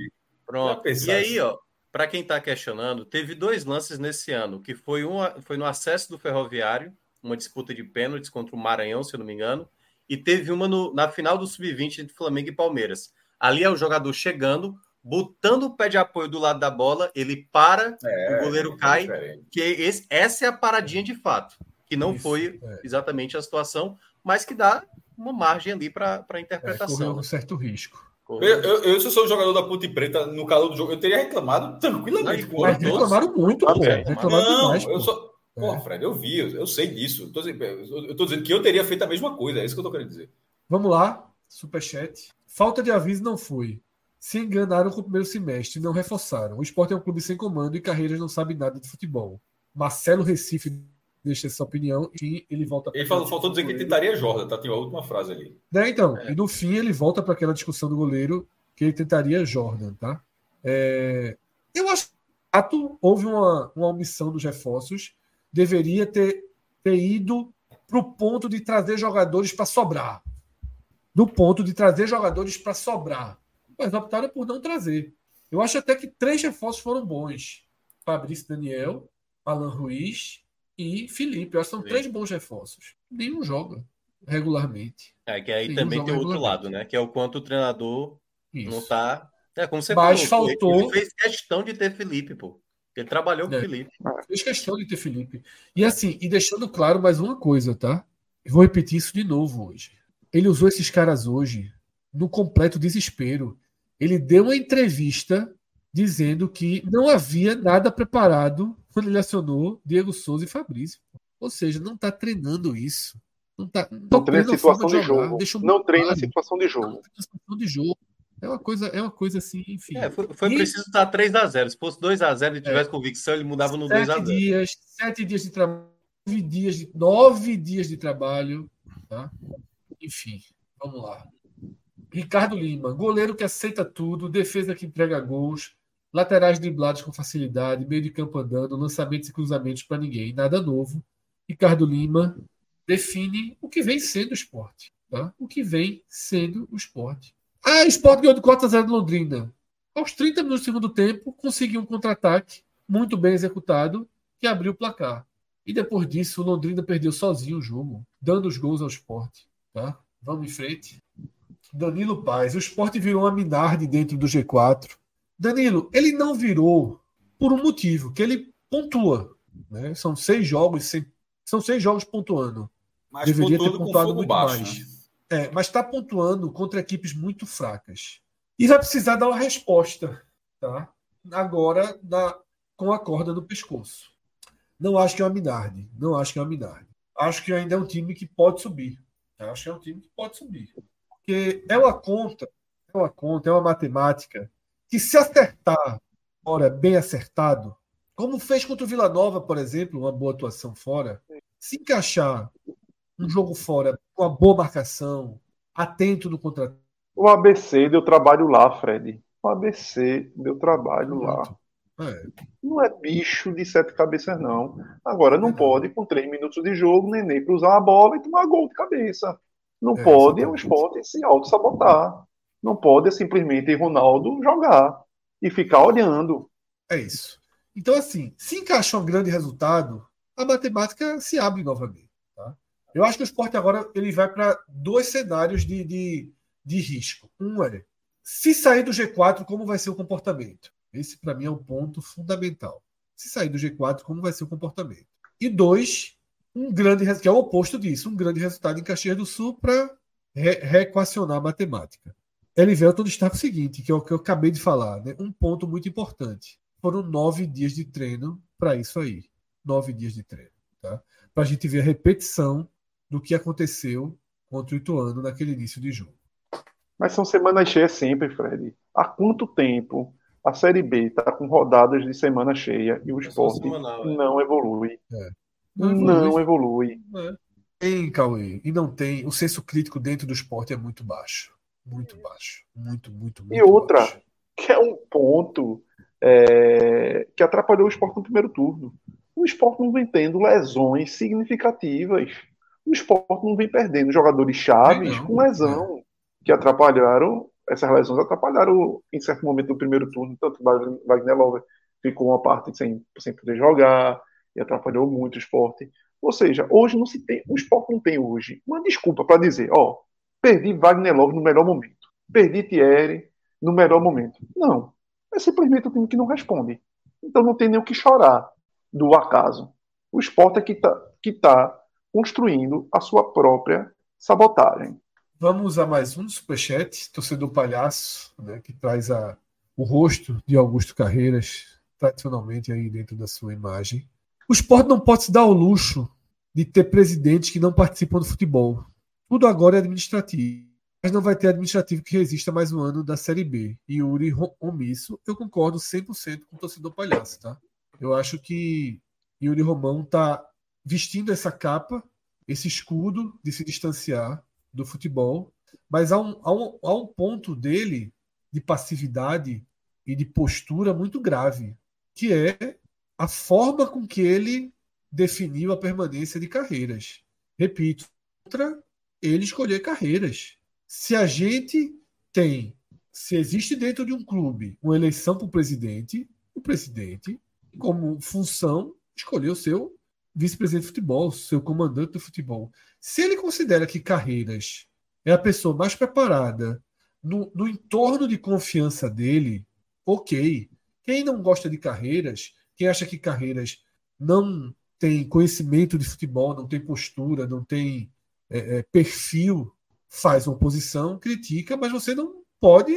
Pronto. E aí, ó, para quem está questionando, teve dois lances nesse ano, que foi, uma, foi no acesso do Ferroviário, uma disputa de pênaltis contra o Maranhão, se eu não me engano, e teve uma no, na final do Sub-20 entre Flamengo e Palmeiras. Ali é o jogador chegando, botando o pé de apoio do lado da bola, ele para, é, o goleiro é cai, que esse, essa é a paradinha de fato, que não Isso, foi é. exatamente a situação, mas que dá uma margem ali para a interpretação. É, correu um certo risco. Eu, eu, eu, se eu sou o jogador da Ponte Preta no calor do jogo, eu teria reclamado tranquilamente. Não, mas reclamaram muito, pô. Reclamaram não, demais, eu sou, Pô, Fred, eu vi, eu sei disso. Eu tô, eu tô dizendo que eu teria feito a mesma coisa, é isso que eu tô querendo dizer. Vamos lá, superchat. Falta de aviso não foi. Se enganaram com o primeiro semestre, não reforçaram. O esporte é um clube sem comando e Carreiras não sabe nada de futebol. Marcelo Recife deixa essa opinião e ele volta Ele falou, faltou dizer que ele tentaria Jordan, tá? Tem a última frase ali. Né, então, é. e no fim ele volta para aquela discussão do goleiro que ele tentaria Jordan, tá? É... Eu acho que houve uma, uma omissão dos reforços deveria ter, ter ido para o ponto de trazer jogadores para sobrar. Do ponto de trazer jogadores para sobrar. Mas optaram por não trazer. Eu acho até que três reforços foram bons. Fabrício Daniel, Alan Ruiz e Felipe. Eu acho que são três bons reforços. Nenhum joga regularmente. É, que aí Nenhum também tem outro lado, né? Que é o quanto o treinador Isso. não está. É, como você Mas falou, faltou. Ele fez questão de ter Felipe, pô. Ele trabalhou com o é. Felipe. Fez questão de ter Felipe. E assim, e deixando claro mais uma coisa, tá? Eu vou repetir isso de novo hoje. Ele usou esses caras hoje no completo desespero. Ele deu uma entrevista dizendo que não havia nada preparado quando ele acionou Diego Souza e Fabrício. Ou seja, não está treinando isso. Não, tá, não treina situação de, de jogo. Não treina a situação de jogo. Situação de jogo. É uma coisa, é uma coisa assim, enfim. É, foi, foi e... preciso estar 3x0. Se fosse 2x0 e tivesse é. convicção, ele mudava no 2x0. Dias, sete dias de trabalho, nove dias de, nove dias de trabalho. Tá? Enfim, vamos lá. Ricardo Lima, goleiro que aceita tudo, defesa que entrega gols, laterais driblados com facilidade, meio de campo andando, lançamentos e cruzamentos para ninguém, nada novo. Ricardo Lima define o que vem sendo o esporte. Tá? O que vem sendo o esporte. Ah, o esporte ganhou de 4 a 0 de Londrina. Aos 30 minutos do segundo tempo, conseguiu um contra-ataque muito bem executado que abriu o placar. E depois disso, o Londrina perdeu sozinho o jogo, dando os gols ao esporte. Tá? Vamos em frente. Danilo Paz. O esporte virou uma Minardi dentro do G4. Danilo, ele não virou por um motivo, que ele pontua. Né? São seis jogos, são seis jogos pontuando. Mas Deveria ter pontuado muito baixo, mais. Né? É, mas está pontuando contra equipes muito fracas. E vai precisar dar uma resposta, tá? Agora, na, com a corda no pescoço. Não acho que é uma Minardi. Não acho que é uma Minardi. Acho que ainda é um time que pode subir. Acho que é um time que pode subir. Porque é uma conta, é uma conta, é uma matemática que se acertar, ora, bem acertado, como fez contra o Vila Nova, por exemplo, uma boa atuação fora, se encaixar um jogo fora com uma boa marcação, atento no contra O ABC deu trabalho lá, Fred. O ABC deu trabalho Muito. lá. É. Não é bicho de sete cabeças, não. Agora, não é. pode, com três minutos de jogo, nem para usar a bola e tomar gol de cabeça. Não é, pode é um esporte se auto-sabotar. Não pode simplesmente Ronaldo jogar e ficar olhando. É isso. Então, assim, se encaixa um grande resultado, a matemática se abre novamente. Tá? Eu acho que o esporte agora ele vai para dois cenários de, de, de risco. Um é, se sair do G4, como vai ser o comportamento? Esse, para mim, é um ponto fundamental. Se sair do G4, como vai ser o comportamento? E dois, um grande que é o oposto disso, um grande resultado em Caxias do Sul para re reequacionar a matemática. Elivelton destaca o seguinte, que é o que eu acabei de falar, né? um ponto muito importante. Foram nove dias de treino para isso aí. Nove dias de treino. Tá? Para a gente ver a repetição do que aconteceu contra o Ituano naquele início de jogo. Mas são semanas cheias sempre, Fred. Há quanto tempo a Série B está com rodadas de semana cheia e o esporte semanal, é. não evolui? É. Não, não evolui. É. Tem, Cauê, e não tem. O senso crítico dentro do esporte é muito baixo. Muito baixo. Muito, muito, muito E outra, baixo. que é um ponto é, que atrapalhou o esporte no primeiro turno. O esporte não vem tendo lesões significativas. O esporte não vem perdendo jogadores chaves com lesão, é. que atrapalharam. Essas lesões atrapalharam em certo momento do primeiro turno. Tanto Wagner Love ficou uma parte sem, sem poder jogar e atrapalhou muito o esporte. Ou seja, hoje não se tem, o esporte não tem hoje uma desculpa para dizer, ó, perdi Wagner Love no melhor momento, perdi Thierry no melhor momento. Não, é simplesmente o time que não responde. Então não tem nem o que chorar do acaso. O esporte é que está que tá construindo a sua própria sabotagem. Vamos usar mais um superchat, torcedor palhaço, né, que traz a, o rosto de Augusto Carreiras, tradicionalmente aí dentro da sua imagem. O esporte não pode se dar o luxo de ter presidentes que não participam do futebol. Tudo agora é administrativo. Mas não vai ter administrativo que resista mais um ano da Série B. E Yuri omisso, eu concordo 100% com o torcedor palhaço, tá? Eu acho que Yuri Romão está vestindo essa capa, esse escudo de se distanciar do futebol, mas há um, há um, há um ponto dele de passividade e de postura muito grave, que é a forma com que ele definiu a permanência de carreiras. Repito, contra ele escolher carreiras. Se a gente tem, se existe dentro de um clube uma eleição para o presidente, o presidente, como função, escolher o seu vice-presidente de futebol, seu comandante do futebol. Se ele considera que Carreiras é a pessoa mais preparada no, no entorno de confiança dele, ok. Quem não gosta de Carreiras, quem acha que Carreiras não tem conhecimento de futebol, não tem postura, não tem é, é, perfil, faz oposição, critica, mas você não pode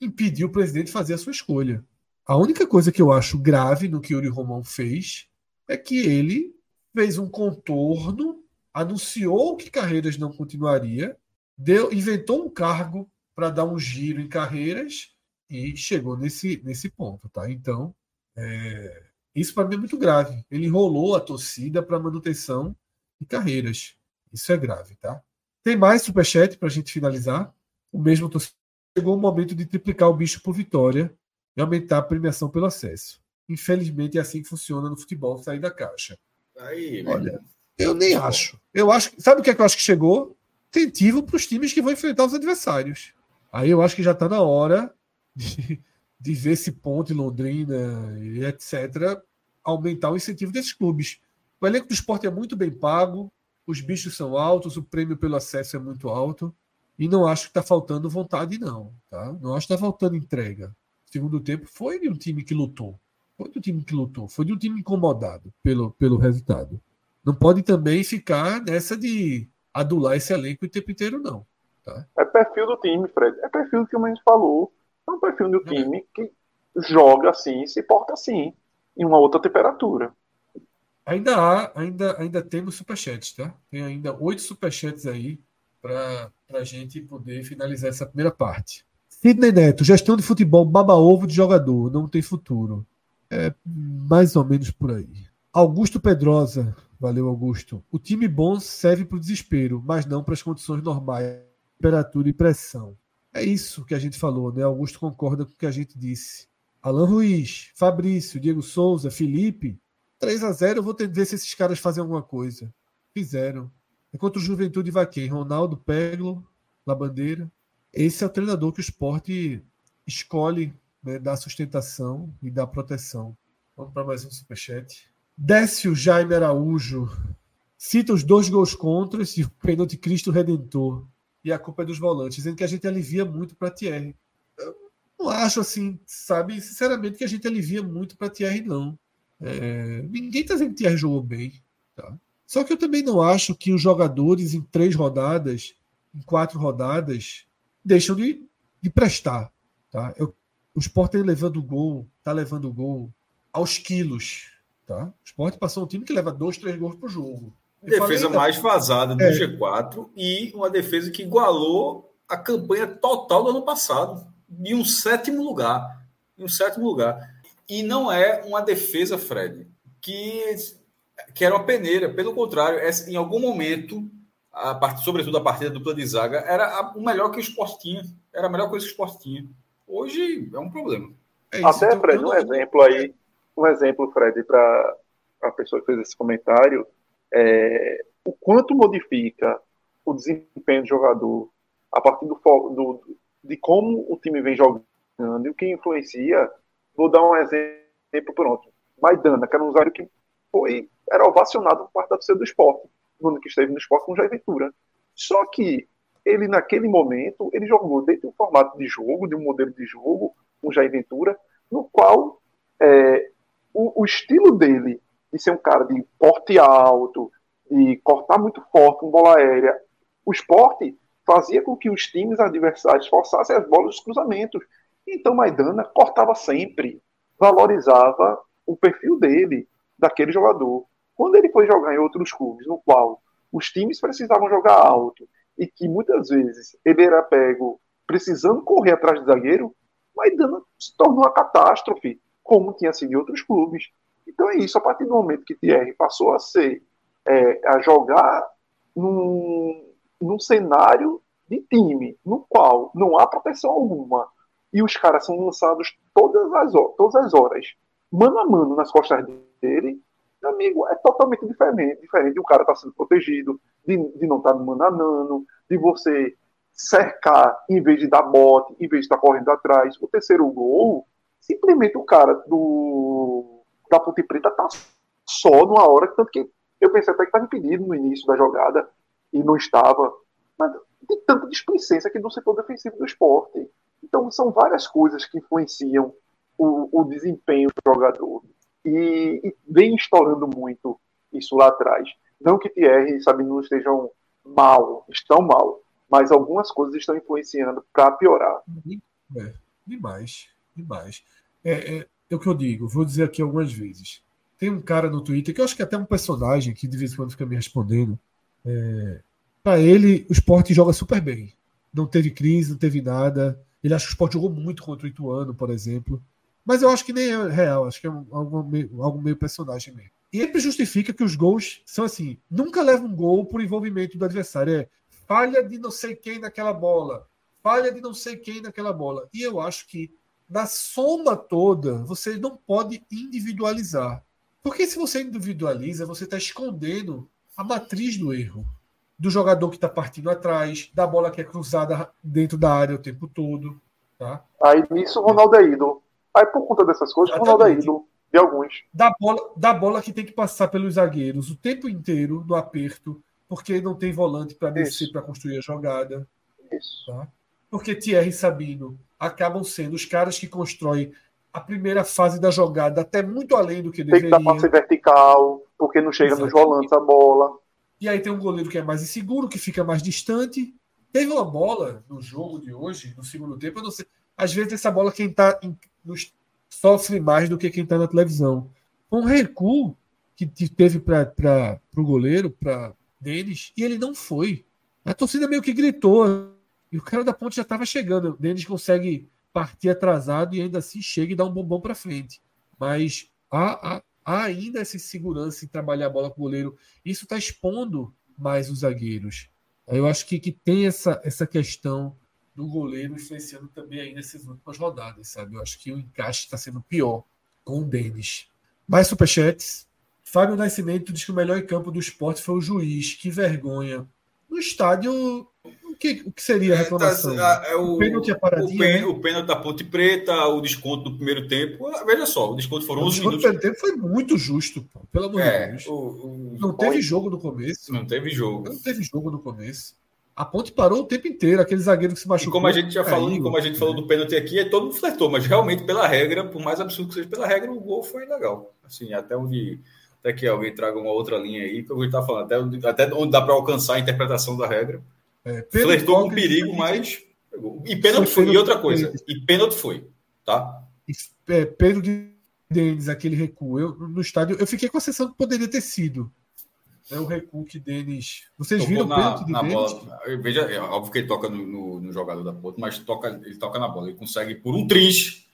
impedir o presidente de fazer a sua escolha. A única coisa que eu acho grave no que Yuri Romão fez é que ele fez um contorno, anunciou que Carreiras não continuaria, deu, inventou um cargo para dar um giro em Carreiras e chegou nesse, nesse ponto, tá? Então, é, isso para mim é muito grave. Ele enrolou a torcida para manutenção de Carreiras. Isso é grave, tá? Tem mais superchat para a gente finalizar. O mesmo torcedor chegou o momento de triplicar o bicho por vitória e aumentar a premiação pelo acesso. Infelizmente é assim que funciona no futebol, sair da caixa. Aí, Olha, eu nem acho. Eu acho. Sabe o que, é que eu acho que chegou? Incentivo para os times que vão enfrentar os adversários. Aí eu acho que já está na hora de, de ver se Ponte, Londrina e etc. aumentar o incentivo desses clubes. O elenco do esporte é muito bem pago, os bichos são altos, o prêmio pelo acesso é muito alto. E não acho que está faltando vontade, não. Tá? Não acho que está faltando entrega. O segundo tempo foi de um time que lutou. Foi de um time que lutou. Foi de um time incomodado pelo, pelo resultado. Não pode também ficar nessa de adular esse elenco o tempo inteiro, não. Tá? É perfil do time, Fred. É perfil que o Mendes falou. É um perfil do é. time que joga assim, se porta assim, em uma outra temperatura. Ainda há, ainda, ainda temos superchats, tá? Tem ainda oito superchats aí para a gente poder finalizar essa primeira parte. Sidney Neto, gestão de futebol baba-ovo de jogador, não tem futuro. É mais ou menos por aí. Augusto Pedrosa, valeu Augusto. O time bom serve para o desespero, mas não para as condições normais, temperatura e pressão. É isso que a gente falou, né? Augusto concorda com o que a gente disse. Alan Ruiz, Fabrício, Diego Souza, Felipe, 3 a 0 eu vou ter que ver se esses caras fazem alguma coisa. Fizeram. Enquanto o Juventude vai quem? Ronaldo, Peglo, Labandeira. Esse é o treinador que o esporte escolhe né, dar sustentação e dar proteção. Vamos para mais um superchat. Décio Jaime Araújo cita os dois gols contra e o pênalti Cristo Redentor. E a culpa é dos volantes, dizendo que a gente alivia muito para Thierry. Eu não acho assim, sabe, sinceramente, que a gente alivia muito para Thierry, não. É, ninguém está dizendo que Thierry jogou bem. Tá? Só que eu também não acho que os jogadores em três rodadas, em quatro rodadas, deixam de, de prestar. Tá? Eu, o Sport está levando gol, está levando gol aos quilos. Tá? O Sport passou um time que leva dois, três gols por jogo. Eu defesa falei, mais vazada do é. G4 e uma defesa que igualou a campanha total do ano passado, em um sétimo lugar. Em um sétimo lugar. E não é uma defesa, Fred, que que era uma peneira. Pelo contrário, em algum momento, a part... sobretudo a partida dupla de zaga, era o melhor que o esporte tinha. Era a melhor coisa que o esporte tinha. Hoje é um problema. É isso, Até, então, Fred, um exemplo aí, um exemplo, Fred, para a pessoa que fez esse comentário, é, o quanto modifica o desempenho do jogador a partir do, do, de como o time vem jogando e o que influencia. Vou dar um exemplo pronto. Maidana, que era um usuário que foi era ovacionado por parte da torcida do esporte, no ano que esteve no esporte com o Jair Ventura. Só que ele, naquele momento, ele jogou dentro de um formato de jogo, de um modelo de jogo, com Jair Ventura, no qual é, o, o, estilo dele de ser um cara de porte alto, de cortar muito forte com bola aérea, o esporte fazia com que os times adversários forçassem as bolas dos cruzamentos. Então Maidana cortava sempre, valorizava o perfil dele, daquele jogador. Quando ele foi jogar em outros clubes, no qual os times precisavam jogar alto e que muitas vezes ele era pego precisando correr atrás do zagueiro, Maidana se tornou uma catástrofe, como tinha sido em outros clubes. Então é isso, a partir do momento que Thierry passou a ser, é, a jogar num, num cenário de time, no qual não há proteção alguma, e os caras são lançados todas as, todas as horas, mano a mano nas costas dele, Meu amigo, é totalmente diferente, diferente de um cara estar tá sendo protegido, de, de não estar tá no mananano, de você cercar em vez de dar bote, em vez de estar tá correndo atrás. O terceiro gol, simplesmente o cara do da Ponte Preta tá só numa hora, tanto que eu pensei até que estava impedido no início da jogada e não estava. Mas de tanta displicência aqui do setor defensivo do esporte. Então são várias coisas que influenciam o, o desempenho do jogador. E, e, vem estourando muito isso lá atrás. Não que Thierry e Sabino estejam mal, estão mal, mas algumas coisas estão influenciando para piorar. É, demais, demais. É, é, é, o que eu digo, vou dizer aqui algumas vezes. Tem um cara no Twitter que eu acho que é até um personagem que de vez em quando fica me respondendo. É, para ele, o esporte joga super bem. Não teve crise, não teve nada. Ele acha que o esporte jogou muito contra o Ituano, por exemplo. Mas eu acho que nem é real, acho que é algo meio, algo meio personagem mesmo. E ele justifica que os gols são assim: nunca leva um gol por envolvimento do adversário. É falha de não sei quem naquela bola, falha de não sei quem naquela bola. E eu acho que na soma toda, você não pode individualizar. Porque se você individualiza, você está escondendo a matriz do erro. Do jogador que está partindo atrás, da bola que é cruzada dentro da área o tempo todo. Tá? Aí nisso o Ronaldo é ídolo. Aí por conta dessas coisas, o Ronaldo é ídolo de alguns. Da bola, da bola que tem que passar pelos zagueiros o tempo inteiro no aperto, porque não tem volante para descer para construir a jogada. Isso. Tá? Porque Thierry e Sabino acabam sendo os caras que constroem a primeira fase da jogada até muito além do que deveria. Tem que dar passe vertical, porque não chega Exatamente. nos volantes a bola. E aí tem um goleiro que é mais inseguro, que fica mais distante. Teve uma bola no jogo de hoje, no segundo tempo, eu não sei. Às vezes essa bola quem está sofre mais do que quem está na televisão. Um recuo que teve para o goleiro, para Denis, e ele não foi. A torcida meio que gritou. E o cara da ponte já estava chegando. O Denis consegue partir atrasado e ainda assim chega e dá um bombom para frente. Mas há, há, ainda essa segurança em trabalhar a bola com o goleiro. Isso está expondo mais os zagueiros. Eu acho que, que tem essa, essa questão do goleiro influenciando também aí nessas últimas rodadas, sabe? Eu acho que o encaixe está sendo pior com o Denis. Mais superchats. Fábio Nascimento diz que o melhor em campo do esporte foi o juiz. Que vergonha. No estádio, que, o que seria a reclamação? É, tá, é o, o pênalti é paradinha, o, pen, né? o pênalti da Ponte Preta, o desconto do primeiro tempo. Ah, veja só, o desconto foram 11 minutos. O primeiro tempo foi muito justo, pô, pelo amor é, de Deus. O, não teve jogo no começo. Não teve jogo. Não teve jogo no começo. A ponte parou o tempo inteiro, aquele zagueiro que se machucou. E como a gente já falou, como a gente falou do pênalti aqui, é todo mundo flertou, mas realmente, pela regra, por mais absurdo que seja pela regra, o gol foi legal. Assim, até onde. Até que alguém traga uma outra linha aí, que eu vou estar falando, até até onde dá para alcançar a interpretação da regra. É, flertou com perigo, mas. E pênalti foi. foi. E outra coisa, e pênalti foi, tá? É, Pedro Denis, aquele recuo. Eu, no estádio, eu fiquei com a sensação que poderia ter sido é o recuo que Denis. Vocês Tocou viram na, o pênalti de na bola. Veja, é óbvio que ele toca no, no, no, jogador da Porto, mas toca, ele toca na bola. Ele consegue, por um triz,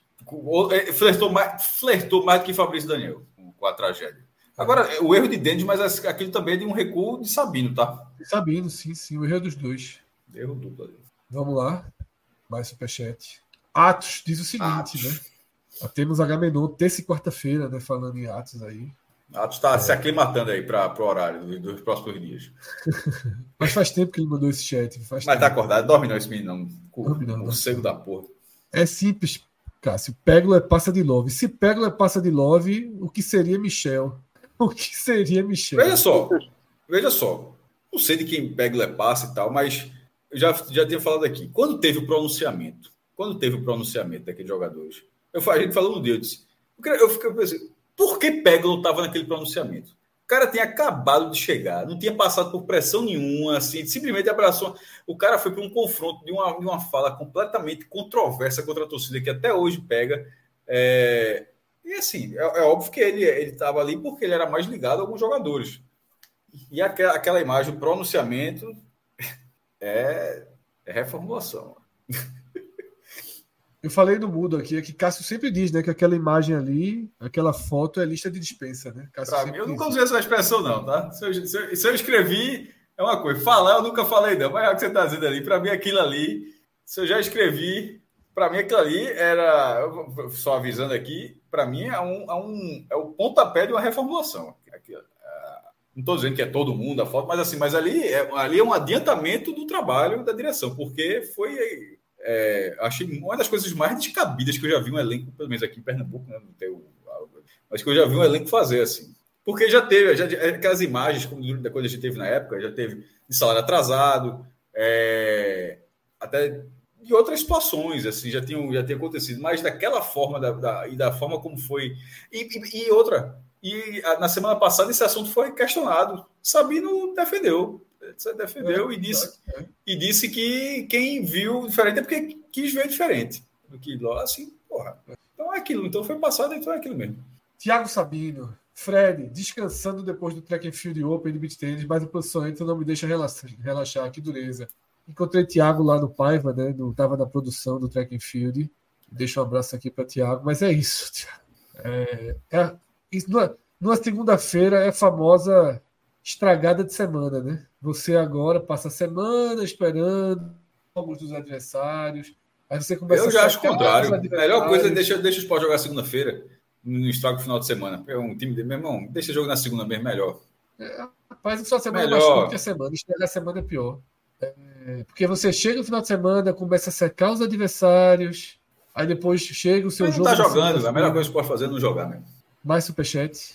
é, flertou mais, flertou mais do que Fabrício Daniel com a tragédia. Agora, o erro de Denis, mas aquilo também é de um recuo de Sabino, tá? Sabino, sim, sim. O erro é dos dois. Erro duplo. Vamos lá. Mais superchat. Atos diz o seguinte, Atos. né? Temos Agamenon terça e quarta-feira, né? Falando em Atos aí. Atos está é. se aclimatando aí para o horário dos próximos dias. Mas faz tempo que ele mandou esse chat. Faz Mas tá acordado, dorme não esse menino, não. Dorme não. Morcego da porra. É simples, Cássio. Peglo é passa de love. Se Peglo é passa de love, o que seria Michel? O que seria Michel? Veja só, veja só. Não sei de quem Peglo é passa e tal, mas já, já tinha falado aqui. Quando teve o pronunciamento, quando teve o pronunciamento daqueles jogadores, eu, a gente falou no dia, eu disse, eu fiquei pensando, por que Peglo estava naquele pronunciamento? O cara tinha acabado de chegar, não tinha passado por pressão nenhuma, assim, simplesmente abraçou. O cara foi para um confronto de uma, de uma fala completamente controversa contra a torcida, que até hoje pega. É... E assim, é, é, óbvio que ele estava ali porque ele era mais ligado a alguns jogadores. E aquela, aquela imagem, o pronunciamento, é, é reformulação. Eu falei no mudo aqui, é que Cássio sempre diz, né, que aquela imagem ali, aquela foto é lista de dispensa, né? Cássio mim, eu nunca usei essa expressão, não, tá? Se eu, se, eu, se eu, escrevi, é uma coisa. Falar, eu nunca falei, não. Mas é o que você está dizendo ali. Para mim, aquilo ali, se eu já escrevi, para mim, aquilo ali era. Só avisando aqui, para mim, é, um, é, um, é o pontapé de uma reformulação. Não estou dizendo que é todo mundo a foto, mas assim, mas ali é, ali é um adiantamento do trabalho da direção, porque foi. É, achei uma das coisas mais descabidas que eu já vi um elenco, pelo menos aqui em Pernambuco, né, não tem o, mas que eu já vi um elenco fazer assim. Porque já teve, já, aquelas imagens, como da coisa que a gente teve na época, já teve de salário atrasado, é, até de outras situações, assim, já tinham, já tinha acontecido, mas daquela forma da, da, e da forma como foi. E, e, e outra, e a, na semana passada esse assunto foi questionado. Sabino defendeu. Defendeu é, e, disse, é. e disse que quem viu diferente é porque quis ver diferente do que lá, assim, porra. Então é aquilo, então foi passado, então é aquilo mesmo. Tiago Sabino, Fred, descansando depois do track and field open de beat tênis, mas o posicionamento não me deixa relaxar, que dureza. Encontrei Tiago lá no Paiva, né? No, tava na produção do track and field. Deixa um abraço aqui para Tiago, mas é isso. É, é, isso numa, numa segunda-feira é a famosa estragada de semana, né? Você agora passa a semana esperando alguns dos adversários. Aí você começa Eu já acho o contrário. A melhor coisa é deixar deixa o Sport jogar segunda-feira no estrago final de semana. É um time de meu irmão, deixa jogo na segunda mesmo melhor. É, rapaz, só semana melhor. mais curta que a semana. Estragar a semana é pior. É, porque você chega no final de semana, começa a secar os adversários, aí depois chega o seu jogo. Não tá jogando, a melhor coisa que pode fazer é não jogar mesmo. Mais superchat.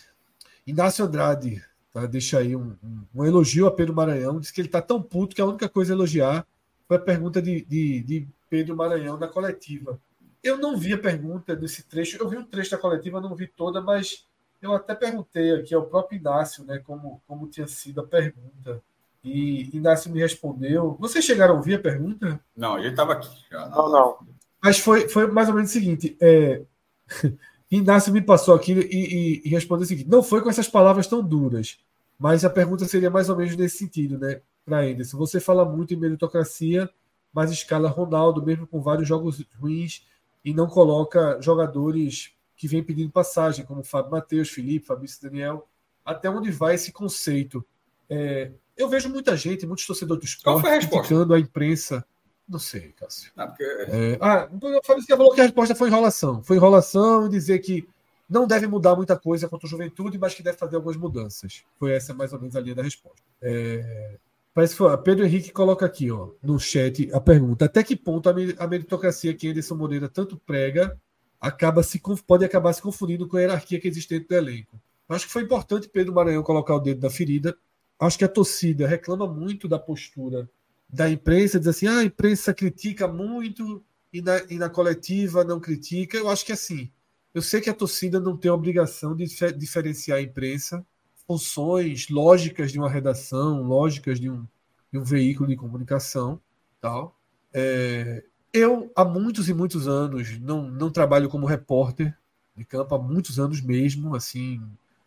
Inácio Andrade, tá? deixa aí um, um, um, elogio a Pedro Maranhão. Diz que ele tá tão puto que a única coisa a elogiar foi a pergunta de, de, de Pedro Maranhão na coletiva. Eu não vi a pergunta desse trecho. Eu vi um trecho da coletiva, não vi toda, mas eu até perguntei aqui ao próprio Inácio, né, como, como tinha sido a pergunta. E Inácio me respondeu. Vocês chegaram a ouvir a pergunta? Não, ele estava aqui. Não, não. Mas foi, foi mais ou menos o seguinte: é... Inácio me passou aqui e, e, e, respondeu o seguinte: não foi com essas palavras tão duras, mas a pergunta seria mais ou menos nesse sentido, né, para Anderson. Você fala muito em meritocracia, mas escala Ronaldo, mesmo com vários jogos ruins e não coloca jogadores que vêm pedindo passagem, como Fábio Matheus, Felipe, Fabrício Daniel. Até onde vai esse conceito? É, eu vejo muita gente, muitos torcedores do esporte criticando a imprensa. Não sei, Cássio. Não, porque... é, ah, o falou que a resposta foi enrolação. Foi enrolação e dizer que não deve mudar muita coisa contra a juventude, mas que deve fazer algumas mudanças. Foi essa mais ou menos a linha da resposta. É, Parece que foi. Pedro Henrique coloca aqui, ó, no chat, a pergunta: até que ponto a meritocracia que Anderson Moreira tanto prega acaba se, pode acabar se confundindo com a hierarquia que existe dentro do elenco? Acho que foi importante Pedro Maranhão colocar o dedo na ferida. Acho que a torcida reclama muito da postura da imprensa, diz assim: ah, a imprensa critica muito e na, e na coletiva não critica. Eu acho que assim, eu sei que a torcida não tem a obrigação de diferenciar a imprensa funções lógicas de uma redação, lógicas de um, de um veículo de comunicação, tal. É, eu há muitos e muitos anos não, não trabalho como repórter de campo há muitos anos mesmo, assim,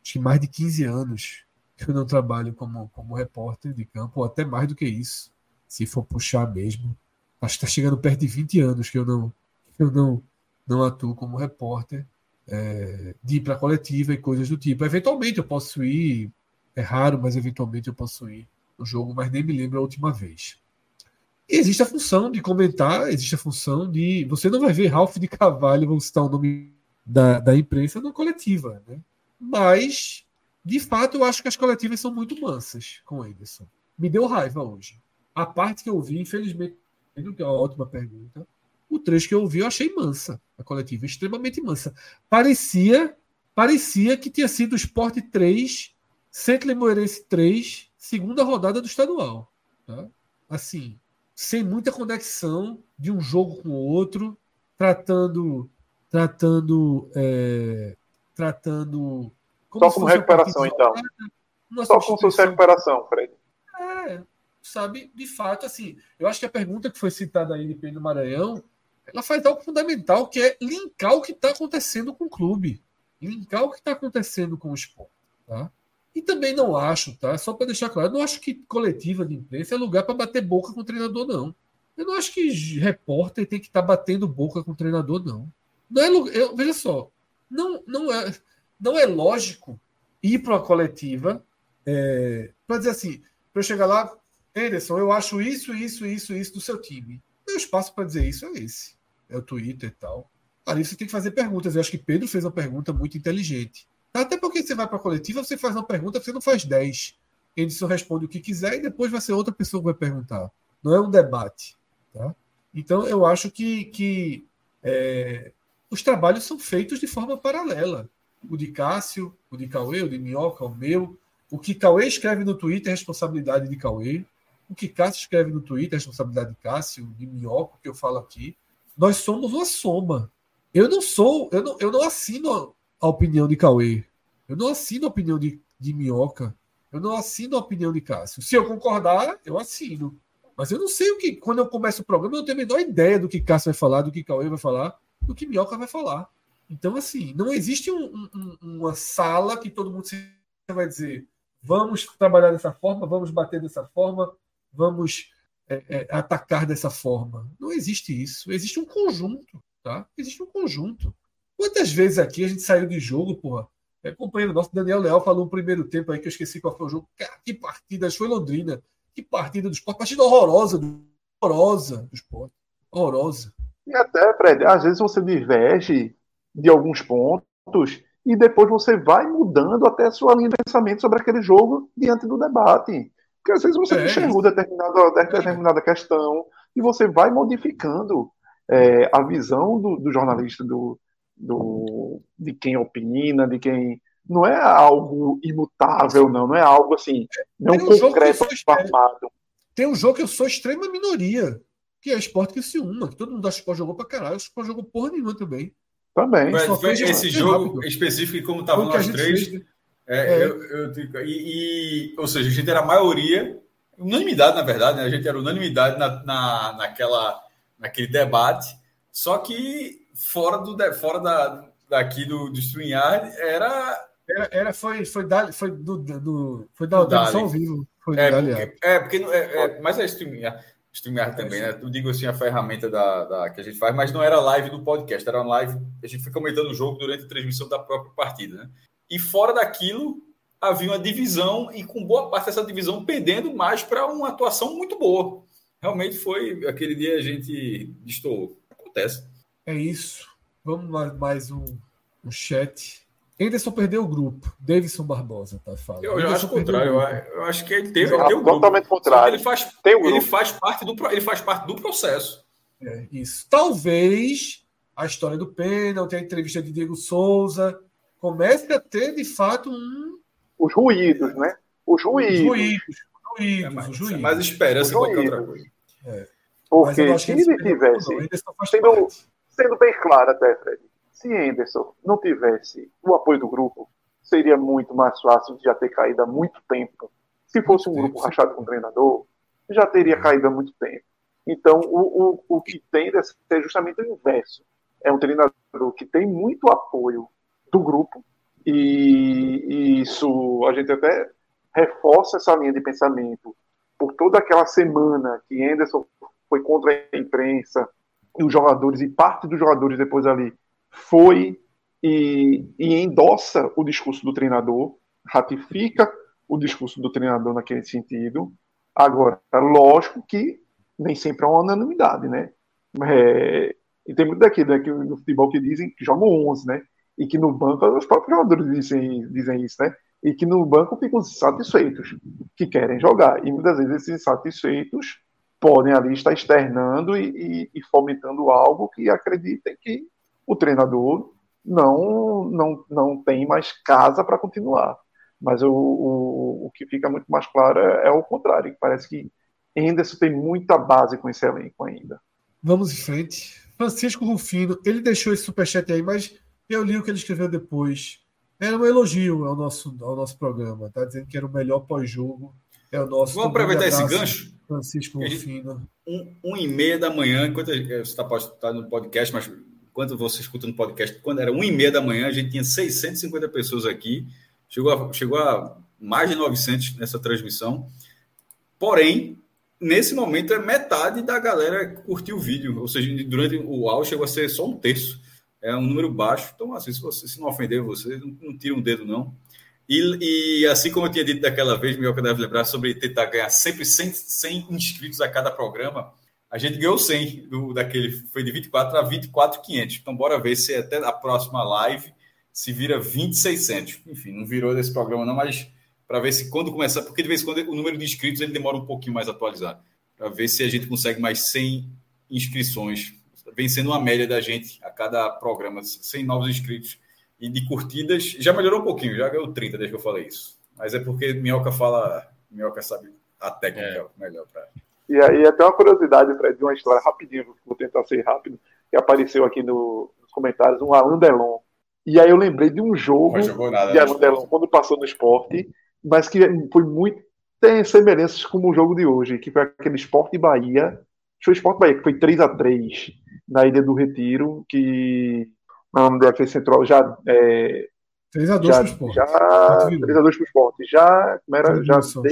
acho que mais de 15 anos eu não trabalho como, como repórter de campo, ou até mais do que isso, se for puxar mesmo. Acho que está chegando perto de 20 anos que eu não, eu não, não atuo como repórter é, de ir para coletiva e coisas do tipo. Eventualmente eu posso ir, é raro, mas eventualmente eu posso ir no jogo, mas nem me lembro a última vez. E existe a função de comentar, existe a função de. Você não vai ver Ralph de Carvalho, vamos citar o nome da, da imprensa, na coletiva. Né? Mas, de fato, eu acho que as coletivas são muito mansas com o Anderson. Me deu raiva hoje. A parte que eu vi, infelizmente, que é uma ótima pergunta, o trecho que eu ouvi eu achei mansa, a coletiva, extremamente mansa. Parecia parecia que tinha sido o Sport 3, Centro Limoeirense 3, segunda rodada do estadual. Tá? Assim, sem muita conexão de um jogo com o outro, tratando tratando é, tratando como só como recuperação então só como sua recuperação Fred é, sabe de fato assim eu acho que a pergunta que foi citada aí de Pedro Maranhão ela faz algo fundamental, que é linkar o que está acontecendo com o clube, linkar o que está acontecendo com o esporte. Tá? E também não acho, tá? Só para deixar claro, eu não acho que coletiva de imprensa é lugar para bater boca com o treinador, não. Eu não acho que repórter tem que estar tá batendo boca com o treinador, não. Não é lugar, eu, veja só, não, não, é, não é lógico ir para uma coletiva é, para dizer assim, para eu chegar lá, Anderson, eu acho isso, isso, isso, isso do seu time. Meu espaço para dizer isso é esse. É o Twitter e tal. Ali você tem que fazer perguntas. Eu acho que Pedro fez uma pergunta muito inteligente. Até porque você vai para a coletiva, você faz uma pergunta, você não faz 10. Edson responde o que quiser e depois vai ser outra pessoa que vai perguntar. Não é um debate. Tá? Então, eu acho que, que é, os trabalhos são feitos de forma paralela. O de Cássio, o de Cauê, o de Minhoca, o meu. O que Cauê escreve no Twitter é responsabilidade de Cauê. O que Cássio escreve no Twitter é responsabilidade de Cássio, de Minhoca, que eu falo aqui. Nós somos uma soma. Eu não sou, eu não, eu não assino a opinião de Cauê. Eu não assino a opinião de, de Minhoca. Eu não assino a opinião de Cássio. Se eu concordar, eu assino. Mas eu não sei o que. Quando eu começo o programa, eu não tenho a menor ideia do que Cássio vai falar, do que Cauê vai falar, do que Minhoca vai falar. Então, assim, não existe um, um, uma sala que todo mundo vai dizer vamos trabalhar dessa forma, vamos bater dessa forma, vamos é, é, atacar dessa forma. Não existe isso. Existe um conjunto, tá? Existe um conjunto. Quantas vezes aqui a gente saiu de jogo, porra? É, companheiro nosso, Daniel Leal, falou no primeiro tempo aí que eu esqueci qual foi o jogo. Cara, que partida, foi Londrina. Que partida do esporte. Partida horrorosa, horrorosa do esporte. Horrorosa. E até, Fred, às vezes você diverge de alguns pontos e depois você vai mudando até a sua linha de pensamento sobre aquele jogo diante do debate. Porque às vezes você é. enxergou determinada, determinada questão e você vai modificando é, a visão do, do jornalista, do, do, de quem opina, de quem. Não é algo imutável, não. Não é algo assim. Não um concreto formado. Tem um jogo que eu sou extrema minoria, que é Esporte que se uma, que todo mundo acha que o Sport jogou pra caralho, o Sport jogou porra nenhuma também. Também. Mas foi esse jogo rápido. específico, como estavam nós três. Fez, é, é. Eu, eu, e, e, ou seja, a gente era a maioria, unanimidade, na verdade, né? a gente era unanimidade na, na, naquela, naquele debate, só que fora, do, fora da, daqui do, do StreamYard era. Era, era, foi, foi, da, foi do, do, foi da, da ao vivo. Foi é, porque, é, porque é, é, mas é StreamYard. StreamYard também, né? Eu digo assim, a ferramenta da, da, que a gente faz, mas não era live do podcast, era uma live. A gente foi comentando o jogo durante a transmissão da própria partida, né? E fora daquilo, havia uma divisão, e com boa parte dessa divisão pendendo mais para uma atuação muito boa. Realmente foi aquele dia a gente destoou. Acontece. É isso. Vamos mais um, um chat. Anderson perdeu o grupo. Davidson Barbosa tá falando. Eu, eu acho o contrário. Eu, eu, acho que ele teve, ele o Totalmente contrário. Ele faz, tem ele faz parte do ele faz parte do processo. É, isso. Talvez a história do pênalti, a entrevista de Diego Souza comece a ter de fato um os ruídos, né? Os ruídos. Os ruídos. ruídos, é mais, os ruídos. É mais esperança qualquer outra coisa. É. Porque se ele tivesse, sendo, sendo bem claro até, Fred, se Anderson não tivesse o apoio do grupo, seria muito mais fácil de já ter caído há muito tempo. Se fosse um grupo rachado com treinador, já teria caído há muito tempo. Então, o, o, o que a ser justamente o inverso. É um treinador que tem muito apoio do grupo, e, e isso a gente até reforça essa linha de pensamento por toda aquela semana que Anderson foi contra a imprensa e os jogadores, e parte dos jogadores depois ali foi e, e endossa o discurso do treinador, ratifica o discurso do treinador naquele sentido. Agora, lógico que nem sempre é uma unanimidade, né? É, e tem muito daqui, né, que no futebol que dizem que jogam 11, né? E que no banco, os próprios jogadores dizem, dizem isso, né? E que no banco ficam satisfeitos, que querem jogar. E muitas vezes esses insatisfeitos podem ali estar externando e, e, e fomentando algo que acreditem que o treinador não, não, não tem mais casa para continuar. Mas o, o, o, que fica muito mais claro é, é o contrário, que parece que Henderson tem muita base com esse elenco ainda. Vamos em frente. Francisco Rufino, ele deixou esse superchat aí, mas eu li o que ele escreveu depois. Era um elogio ao nosso, ao nosso programa, tá? Dizendo que era o melhor pós-jogo. É o nosso. Vamos aproveitar esse gancho. Francisco Rufino. Um, um e meia da manhã, enquanto você está tá no podcast, mas quando você escuta no podcast, quando era uma e meia da manhã, a gente tinha 650 pessoas aqui, chegou a, chegou a mais de 900 nessa transmissão. Porém, nesse momento, é metade da galera que curtiu o vídeo, ou seja, durante o áudio chegou a ser só um terço. É um número baixo. Então, assim, se você se não ofender você, não, não tira um dedo, não. E, e, assim como eu tinha dito daquela vez, Mioca deve lembrar, sobre tentar ganhar sempre 100, 100 inscritos a cada programa, a gente ganhou 100 do, daquele, foi de 24 a 24,500. Então, bora ver se até a próxima live se vira 20,600. Enfim, não virou desse programa não, mas para ver se quando começar, porque de vez em quando o número de inscritos ele demora um pouquinho mais a atualizar, para ver se a gente consegue mais 100 inscrições, vencendo uma média da gente a cada programa, 100 novos inscritos e de curtidas. Já melhorou um pouquinho, já ganhou 30 desde que eu falei isso. Mas é porque Minhoca fala, Minhoca sabe a técnica é. melhor para. E aí, até uma curiosidade, Fred, de uma história rapidinho, vou tentar ser rápido, que apareceu aqui no, nos comentários, um Alan Delon. E aí eu lembrei de um jogo nada, de Alan Delon quando passou no esporte, mas que foi muito. tem semelhanças com o jogo de hoje, que foi aquele Esporte Bahia. Foi o Esporte Bahia, que foi 3 a 3 na Ilha do Retiro, que o nome da defesa central já. É, 3x2 para o esporte. Já, 3x2 para o esporte. Já. Como era? Já Jadilson.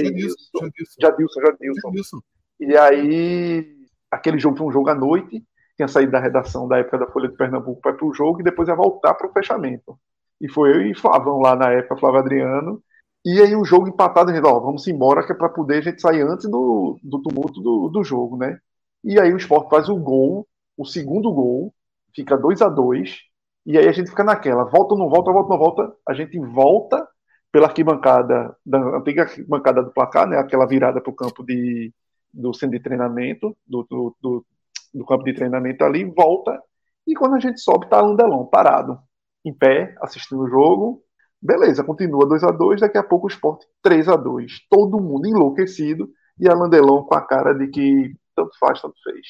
Jadilson, Jadilson. E aí, aquele jogo foi um jogo à noite. Tinha saído da redação da época da Folha de Pernambuco para o jogo e depois ia voltar para o fechamento. E foi eu e Flavão lá na época, Flávio Adriano, e aí o jogo empatado, a gente, ó, vamos embora, que é para poder a gente sair antes do, do tumulto do, do jogo, né? E aí o esporte faz o gol, o segundo gol, fica 2 a 2 e aí a gente fica naquela, volta ou não volta, volta ou não volta, a gente volta pela arquibancada, da antiga arquibancada do placar, né? Aquela virada para o campo de, do centro de treinamento, do, do, do, do, campo de treinamento ali, volta, e quando a gente sobe, tá Landelon parado, em pé, assistindo o jogo, Beleza, continua 2 a 2 daqui a pouco o esporte 3 a 2 Todo mundo enlouquecido e a Landelon com a cara de que tanto faz, tanto fez.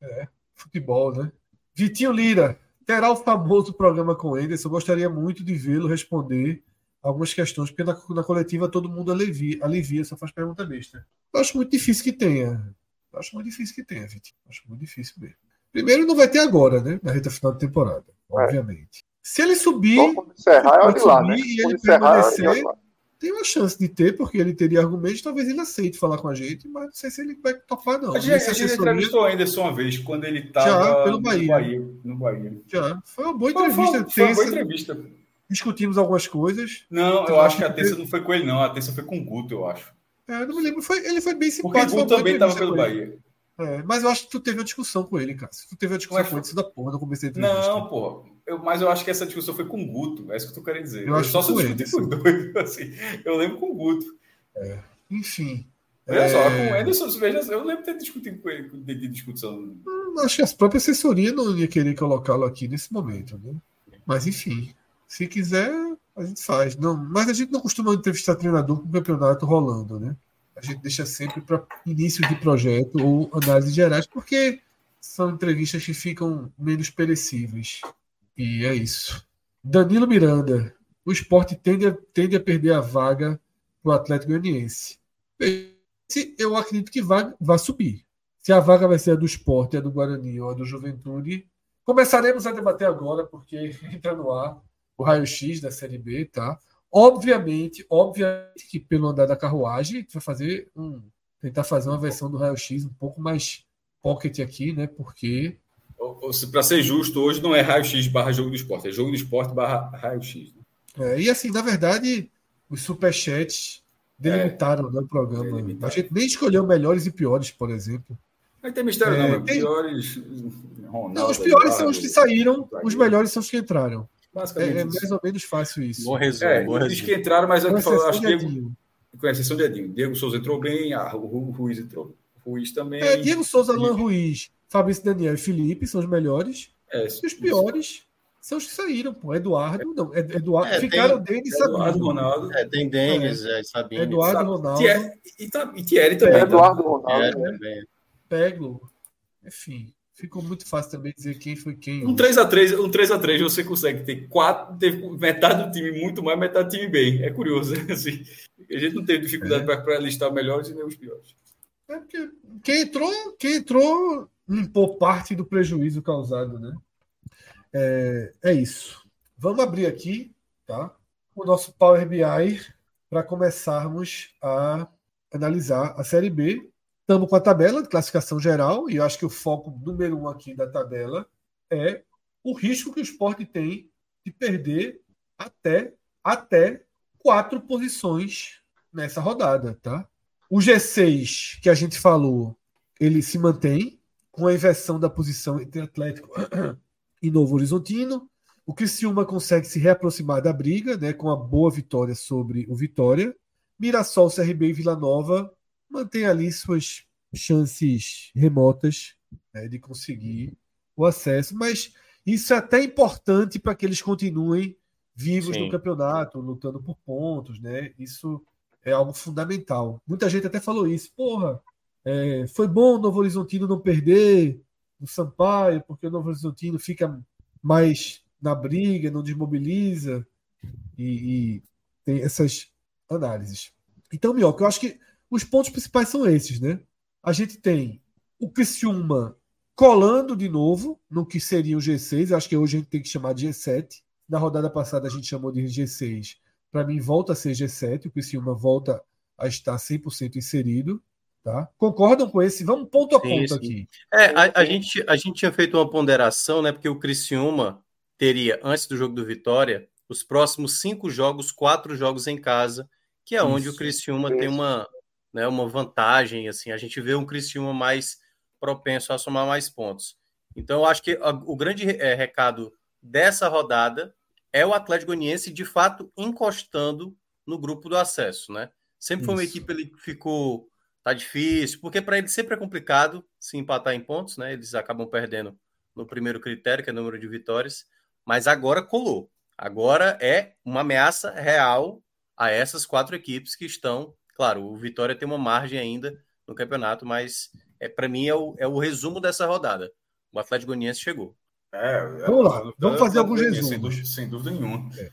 É, futebol, né? Vitinho Lira, terá o famoso programa com o Enderson. Eu gostaria muito de vê-lo responder algumas questões, porque na, na coletiva todo mundo alivia, alivia, só faz pergunta besta. Eu acho muito difícil que tenha. Eu acho muito difícil que tenha, Vitinho. Acho muito difícil mesmo. Primeiro, não vai ter agora, né? Na reta final da temporada, é. obviamente. Se ele subir, encerrar, pode subir lá, né? e ele permanecer, tem uma chance de ter, porque ele teria argumentos, talvez ele aceite falar com a gente, mas não sei se ele vai topar, não. A gente, a gente entrevistou ainda só uma vez, quando ele estava no Bahia. Bahia. No Bahia. Já, foi uma boa entrevista. Foi, foi uma boa entrevista. Discutimos algumas coisas. Não, eu acho que a terça não foi com ele, não. A terça foi com o Guto, eu acho. É, não me lembro. Foi, ele foi bem simpático. Porque o Guto também estava pelo Bahia. É, mas eu acho que tu teve uma discussão com ele, cara. Tu teve uma discussão mas, com ele, isso da porra, não comecei a Não, porra. Eu, mas eu acho que essa discussão foi com o Guto, é isso que eu tô querendo dizer. Eu, eu só sou discutir com dois, assim. Eu lembro com o Guto. É. Enfim. Olha é... só, com o Anderson, veja, eu lembro de ter discutido com ele de, de discussão. Hum, acho que a própria assessoria não ia querer colocá-lo aqui nesse momento, né? Mas enfim, se quiser, a gente faz. Não, mas a gente não costuma entrevistar treinador com o campeonato rolando, né? a gente deixa sempre para início de projeto ou análises gerais, porque são entrevistas que ficam menos perecíveis. E é isso. Danilo Miranda. O esporte tende a, tende a perder a vaga para o Atlético Goianiense. Eu acredito que vai, vai subir. Se a vaga vai ser a do esporte, a do Guarani ou a do Juventude, começaremos a debater agora, porque entra no ar o raio-x da Série B, tá? Obviamente, obviamente que pelo andar da carruagem, a gente vai fazer um. tentar fazer uma versão do raio-x um pouco mais pocket aqui, né? Porque. Para ser justo, hoje não é raio-x barra jogo do esporte, é jogo do esporte barra raio-x. Né? É, e assim, na verdade, os superchats delimitaram é, né, o programa. Delimitaram. A gente nem escolheu melhores e piores, por exemplo. Não tem mistério, é, não, tem... piores. Ronaldo, não, os piores são os que saíram, os melhores são os que entraram. Basicamente. É, é mais ou menos fácil isso. Bom resumo. É, bom que entraram, mas que falou, acho que Diego, com exceção de Edinho. Diego Souza entrou bem, ah, o Ruiz entrou. Ruiz também. É, Diego Souza, Alan Ruiz, Fabrício Daniel e Felipe são os melhores. É, e os piores são os que saíram, pô. Eduardo, não. Eduardo, é, ficaram Denis e Sabino. Eduardo Ronaldo. É, tem Denis, é. Sabino. Eduardo sabe, Ronaldo. Thierry, e, e Thierry também. Eduardo Ronaldo. Né? Peglo. Enfim ficou muito fácil também dizer quem foi quem. Um 3x3, um 3x3 você consegue ter quatro, ter metade do time muito mais, metade do time bem. É curioso. Assim, a gente não teve dificuldade é. para listar melhores e nem os piores. É porque quem entrou, quem entrou limpou parte do prejuízo causado, né? É, é isso. Vamos abrir aqui, tá? O nosso Power BI para começarmos a analisar a série B Estamos com a tabela de classificação geral, e eu acho que o foco número um aqui da tabela é o risco que o esporte tem de perder até, até quatro posições nessa rodada. Tá? O G6 que a gente falou, ele se mantém com a inversão da posição entre Atlético e Novo Horizontino. O Criciúma consegue se reaproximar da briga, né, com a boa vitória sobre o Vitória. Mirassol, CRB e Vila Nova mantêm ali suas chances remotas né, de conseguir o acesso, mas isso é até importante para que eles continuem vivos Sim. no campeonato, lutando por pontos, né? Isso é algo fundamental. Muita gente até falou isso. Porra, é, foi bom o Novo Horizontino não perder o Sampaio, porque o Novo Horizontino fica mais na briga, não desmobiliza e, e tem essas análises. Então, Mioca, eu acho que os pontos principais são esses, né? A gente tem o Criciúma colando de novo no que seria o G6. Acho que hoje a gente tem que chamar de G7. Na rodada passada a gente chamou de G6. Para mim, volta a ser G7. O Criciúma volta a estar 100% inserido. Tá? Concordam com esse? Vamos ponto a ponto sim, sim. aqui. É, a, a, gente, a gente tinha feito uma ponderação, né? Porque o Criciúma teria, antes do jogo do Vitória, os próximos cinco jogos, quatro jogos em casa, que é Isso. onde o Criciúma Isso. tem uma, né, uma vantagem. assim A gente vê um Criciúma mais propenso a somar mais pontos. Então, eu acho que a, o grande é, recado dessa rodada é o Atlético Goianiense de fato encostando no grupo do acesso, né? Sempre foi uma equipe que ficou tá difícil, porque para eles sempre é complicado se empatar em pontos, né? Eles acabam perdendo no primeiro critério, que é o número de vitórias, mas agora colou. Agora é uma ameaça real a essas quatro equipes que estão, claro, o Vitória tem uma margem ainda no campeonato, mas é para mim é o, é o resumo dessa rodada. O Atlético Goianiense chegou. É, é vamos lá, vamos fazer alguns resumos. Sem dúvida, sem dúvida nenhuma. É.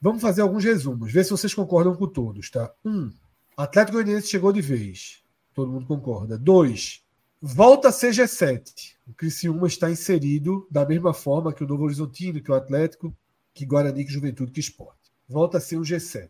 Vamos fazer alguns resumos, ver se vocês concordam com todos, tá? Um, Atlético Goianiense chegou de vez. Todo mundo concorda. Dois, volta a ser G7. O Criciúma está inserido da mesma forma que o Novo Horizontino, que o Atlético, que Guarani, que Juventude, que Esporte. Volta a ser um G7.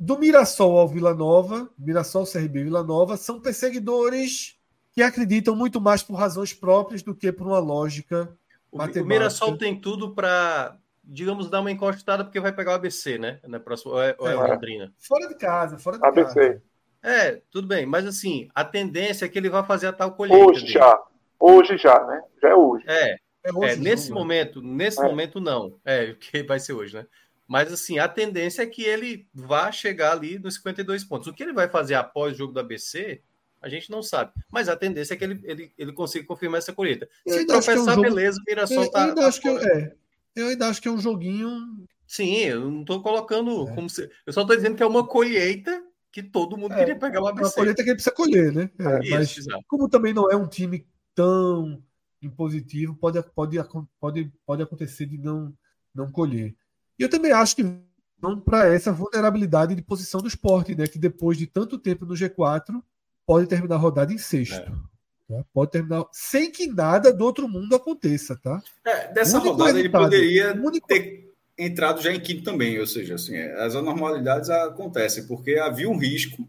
Do Mirassol ao Vila Nova, Mirassol, CRB e Vila Nova, são perseguidores que acreditam muito mais por razões próprias do que por uma lógica o, matemática. O Mirassol tem tudo para digamos, dar uma encostada porque vai pegar o ABC, né? Na próxima, ou é, ou é, é Londrina? Fora de casa, fora de ABC. casa. É, tudo bem, mas assim, a tendência é que ele vai fazer a tal colheita. Hoje dele. já. Hoje já, né? Já é hoje. É. é, hoje é nesse jogo, momento, nesse é. momento não. É, que vai ser hoje, né? Mas assim, a tendência é que ele vá chegar ali nos 52 pontos. O que ele vai fazer após o jogo do ABC, a gente não sabe. Mas a tendência é que ele, ele, ele consiga confirmar essa colheita. Se tropeçar, é um jogo... beleza, o Mirassol tá. Eu ainda, acho que, é, eu ainda acho que é um joguinho. Sim, eu não estou colocando é. como se. Eu só estou dizendo que é uma colheita que todo mundo é, queria pegar o ABC. Uma colheita que ele precisa colher, né? É, Isso, mas exato. como também não é um time tão impositivo, pode, pode, pode, pode acontecer de não, não colher. E eu também acho que não para essa vulnerabilidade de posição do esporte, né? Que depois de tanto tempo no G4 pode terminar a rodada em sexto. É. Tá? Pode terminar sem que nada do outro mundo aconteça, tá? É, dessa rodada ele poderia ter entrado já em quinto também, ou seja, assim, as anormalidades acontecem, porque havia um risco,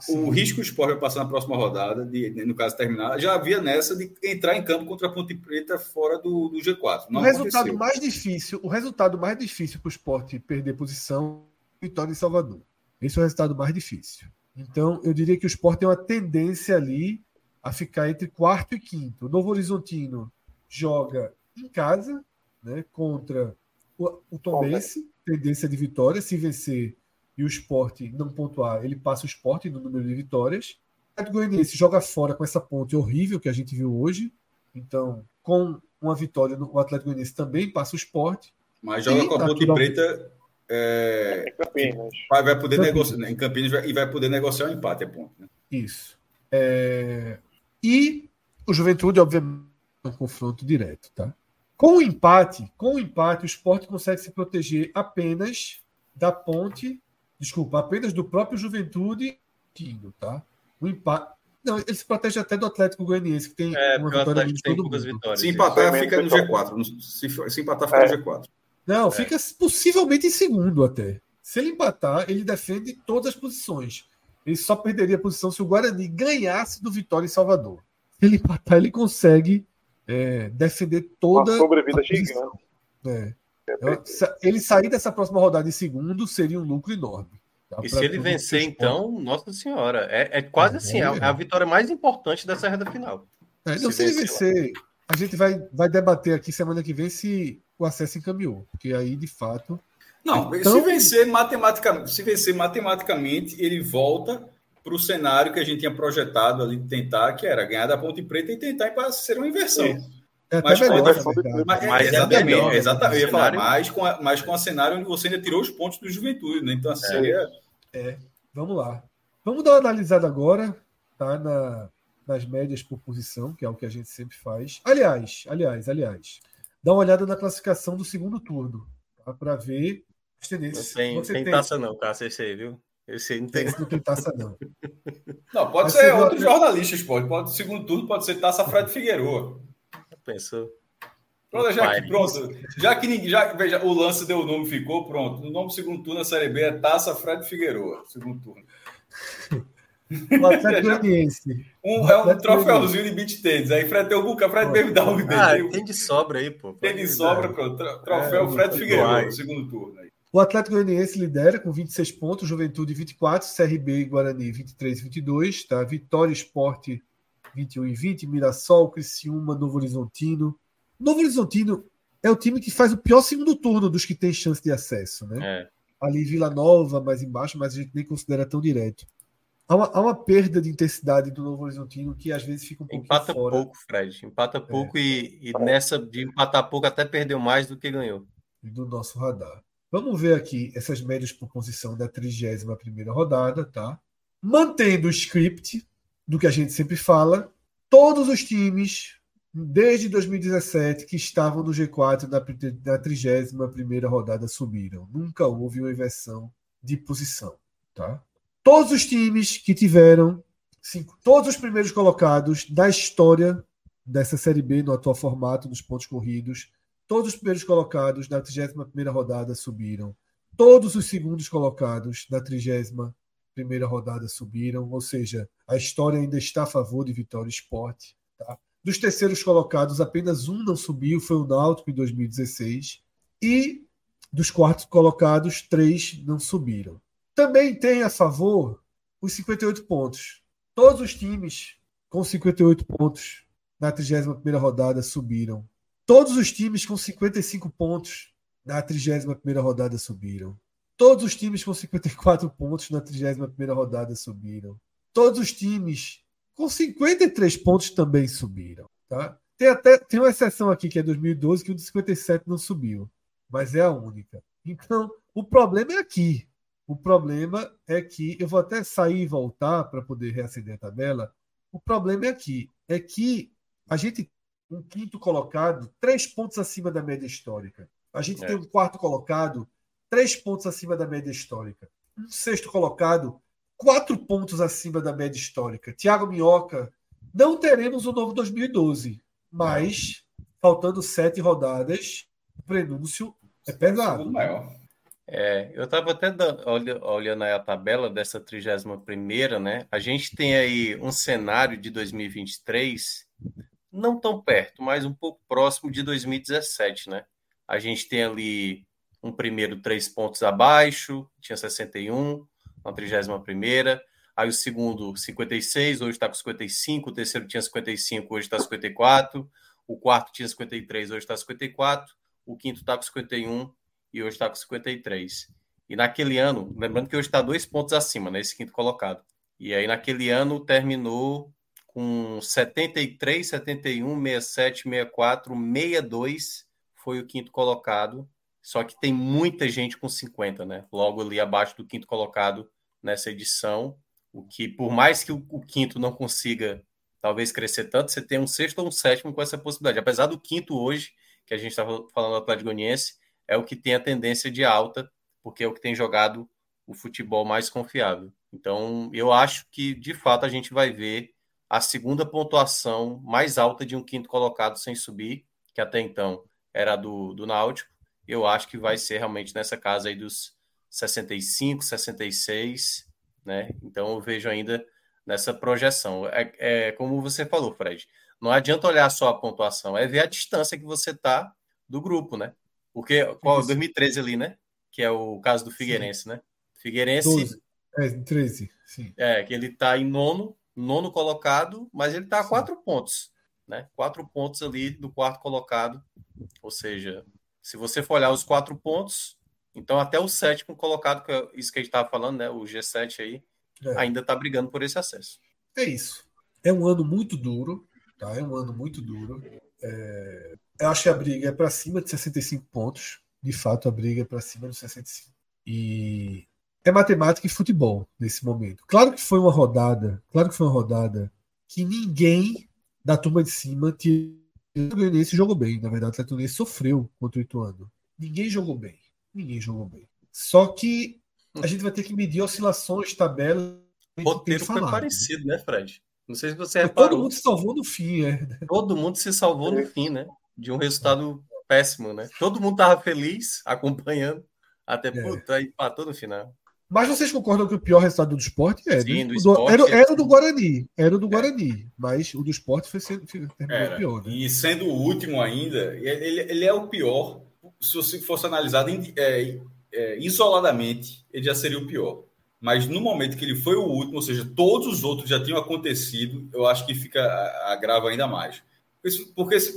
Sim. o risco o esporte vai passar na próxima rodada, de, no caso terminar, já havia nessa de entrar em campo contra a Ponte Preta fora do, do G4. Não o resultado aconteceu. mais difícil, o resultado mais difícil para o esporte perder posição, vitória em Salvador. Esse é o resultado mais difícil. Então, eu diria que o esporte tem uma tendência ali a ficar entre quarto e quinto. O Novo Horizontino joga em casa, né, contra o, o Tombense, tendência de vitória. Se vencer e o esporte não pontuar, ele passa o esporte no número de vitórias. O Atlético Goianiense joga fora com essa ponte horrível que a gente viu hoje. Então, com uma vitória, o Atlético Goianiense também passa o esporte. Mas joga com a ponte preta. É, Campinas. Vai, vai poder Campinas. negociar em Campinas e vai poder negociar o um empate, é ponto. Né? Isso. É, e o Juventude, obviamente, é um confronto direto, tá? Com o empate, com o empate, o esporte consegue se proteger apenas da ponte, desculpa, apenas do próprio Juventude tá? O empate. Não, ele se protege até do Atlético Goianiense, que tem é, uma vitória de tem poucas vitórias. Se empatar, fica no G4. Se, se empatar, fica é. no G4. Não, é. fica possivelmente em segundo até. Se ele empatar, ele defende todas as posições. Ele só perderia a posição se o Guarani ganhasse do Vitória em Salvador. Se ele empatar, ele consegue é, defender toda. Uma sobrevida gigante. É. Ele sair dessa próxima rodada em segundo seria um lucro enorme. Tá? E se ele vencer, então, nossa senhora, é, é quase é, assim, é, é a vitória mais importante dessa reta final. É, não, se, se ele vencer, a gente vai, vai debater aqui semana que vem se o acesso encaminhou, porque aí, de fato, Não, então... se vencer matematicamente, se vencer matematicamente, ele volta para o cenário que a gente tinha projetado ali de tentar, que era ganhar da Ponte Preta e tentar para ser uma inversão. É, mas, melhor, mas, mas, mas, exatamente, é melhor, exatamente, eu ia falar, mais com, a, mais com a cenário onde você ainda tirou os pontos do Juventude, né? Então, assim, é. é. Vamos lá. Vamos dar uma analisada agora, tá? Na, nas médias por posição, que é o que a gente sempre faz. Aliás, aliás, aliás, dá uma olhada na classificação do segundo turno, tá? Para ver as tendências. Não tem, tem, tem taça não, Cássio, esse aí, viu? Esse aí não tem. Esse não tem taça não. Não, pode Mas ser outros jornalistas, pode. pode. Segundo turno pode ser taça Fred Figueiredo. Pensou. Pronto, já que, pronto, já que ninguém, já, veja, o lance deu o nome, ficou pronto. O nome do segundo turno da Série B é Taça Fred Figueiredo, segundo turno. O Atlético Goianiense. Um, é um troféuzinho de beat tênis. Aí Fred tem o Fred mesmo dá um dele. Ah, tem de sobra aí, pô. Tem de sobra, pronto. Troféu é, Fred Figueiredo, segundo turno. Aí. O Atlético Goianiense lidera com 26 pontos, Juventude 24, CRB e Guarani 23 e 22, tá? Vitória Esporte 21 e 20, Mirassol, Criciúma, Novo Horizontino. Novo Horizontino é o time que faz o pior segundo turno dos que tem chance de acesso, né? É. Ali Vila Nova, mais embaixo, mas a gente nem considera tão direto. Há uma, há uma, perda de intensidade do Novo Horizontino que às vezes fica um pouco Empata fora. pouco, Fred. Empata é. pouco é. e, e nessa de empatar pouco até perdeu mais do que ganhou. Do nosso radar. Vamos ver aqui essas médias por posição da 31 primeira rodada, tá? Mantendo o script do que a gente sempre fala, todos os times desde 2017 que estavam no G4 da, da 31 primeira rodada subiram. Nunca houve uma inversão de posição, tá? Todos os times que tiveram cinco, todos os primeiros colocados da história dessa Série B no atual formato dos pontos corridos, todos os primeiros colocados da 31 primeira rodada subiram. Todos os segundos colocados da 31 primeira rodada subiram, ou seja, a história ainda está a favor de Vitória Esporte. Tá? Dos terceiros colocados, apenas um não subiu, foi o Náutico em 2016. E dos quartos colocados, três não subiram. Também tem a favor os 58 pontos. Todos os times com 58 pontos na 31 rodada subiram. Todos os times com 55 pontos na 31 rodada subiram. Todos os times com 54 pontos na 31 rodada subiram. Todos os times com 53 pontos também subiram. Tá? Tem até tem uma exceção aqui que é 2012 que o de 57 não subiu, mas é a única. Então, o problema é aqui. O problema é que eu vou até sair e voltar para poder reacender a tabela. O problema é aqui, é que a gente um quinto colocado três pontos acima da média histórica. A gente é. tem um quarto colocado três pontos acima da média histórica. Um sexto colocado quatro pontos acima da média histórica. Tiago Minhoca, não teremos o novo 2012, mas faltando sete rodadas, o prenúncio é pesado. É, eu estava até olhando a tabela dessa 31 né? A gente tem aí um cenário de 2023 não tão perto, mas um pouco próximo de 2017, né? A gente tem ali um primeiro três pontos abaixo, tinha 61, na 31 aí o segundo 56, hoje está com 55, o terceiro tinha 55, hoje está 54, o quarto tinha 53, hoje está 54, o quinto está com 51 e hoje está com 53. E naquele ano, lembrando que hoje está dois pontos acima, nesse né, quinto colocado. E aí naquele ano terminou com 73, 71, 67, 64, 62 foi o quinto colocado. Só que tem muita gente com 50, né? Logo ali abaixo do quinto colocado nessa edição. O que, por mais que o, o quinto não consiga talvez crescer tanto, você tem um sexto ou um sétimo com essa possibilidade. Apesar do quinto hoje, que a gente estava falando do Atlético Goianiense, é o que tem a tendência de alta, porque é o que tem jogado o futebol mais confiável. Então, eu acho que, de fato, a gente vai ver a segunda pontuação mais alta de um quinto colocado sem subir, que até então era do, do Náutico. Eu acho que vai ser realmente nessa casa aí dos 65, 66, né? Então, eu vejo ainda nessa projeção. É, é como você falou, Fred. Não adianta olhar só a pontuação, é ver a distância que você está do grupo, né? Porque qual 2013 ali, né? Que é o caso do Figueirense, sim. né? Figueirense. 12. É, 13, sim. É, que ele está em nono, nono colocado, mas ele está a quatro pontos, né? Quatro pontos ali do quarto colocado. Ou seja, se você for olhar os quatro pontos, Então, até o sétimo colocado, que é isso que a gente estava falando, né? O G7 aí, é. ainda está brigando por esse acesso. É isso. É um ano muito duro, tá? É um ano muito duro. É... Eu acho que a briga é para cima de 65 pontos. De fato, a briga é para cima dos 65. E é matemática e futebol nesse momento. Claro que foi uma rodada, claro que foi uma rodada que ninguém da turma de cima tinha. O Goianiense jogou bem, na verdade, o Atlético sofreu contra o Ituano. Ninguém jogou bem. Ninguém jogou bem. Só que a gente vai ter que medir oscilações, tabelas. O roteiro foi parecido, né, Fred? Não sei se você reparou. Todo mundo se salvou no fim, é. Todo mundo se salvou no fim, né? De um resultado péssimo, né? Todo mundo tava feliz acompanhando, até é. puta, empatou no final. Mas vocês concordam que o pior resultado do esporte é Sim, do, do era, era o do Guarani, era o do Guarani, mas o do esporte foi sendo era, pior. Né? E sendo o último ainda, ele, ele é o pior. Se você fosse analisado é, é, isoladamente, ele já seria o pior. Mas no momento que ele foi o último, ou seja, todos os outros já tinham acontecido, eu acho que fica agrava ainda mais. Porque se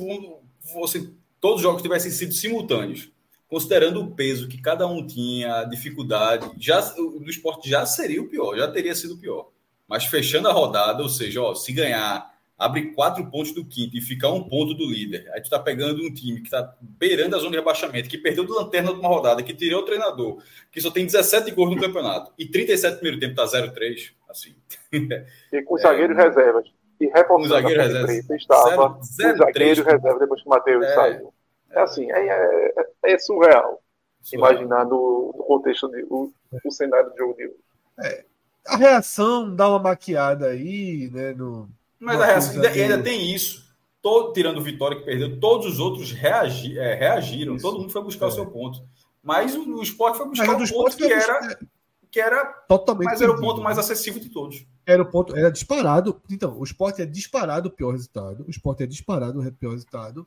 fosse, todos os jogos tivessem sido simultâneos, considerando o peso que cada um tinha, a dificuldade, já do esporte já seria o pior, já teria sido o pior. Mas fechando a rodada, ou seja, ó, se ganhar, abre quatro pontos do quinto e ficar um ponto do líder. Aí tu tá pegando um time que tá beirando a zona de rebaixamento, que perdeu do lanterna de uma rodada, que tirou o treinador, que só tem 17 gols no campeonato e 37 no primeiro tempo tá 0-3, assim. E com zagueiros é, reservas. E reforçando zagueiro reserva, estava 0, 0, zagueiro reserva depois que o Matheus é, saiu. É assim, é, é, é surreal, surreal, imaginar no, no contexto do o, o cenário do jogo de hoje. É, a reação dá uma maquiada aí, né? No, Mas a reação ainda, ainda, tem isso. Todo, tirando o Vitória que perdeu, todos os outros reagi, é, reagiram, isso. todo mundo foi buscar o é. seu ponto. Mas o, o esporte foi buscar o um ponto que era, que era totalmente mas era o ponto mais acessível de todos. Era o ponto, era disparado. Então, o esporte é disparado o pior resultado. O esporte é disparado o pior resultado.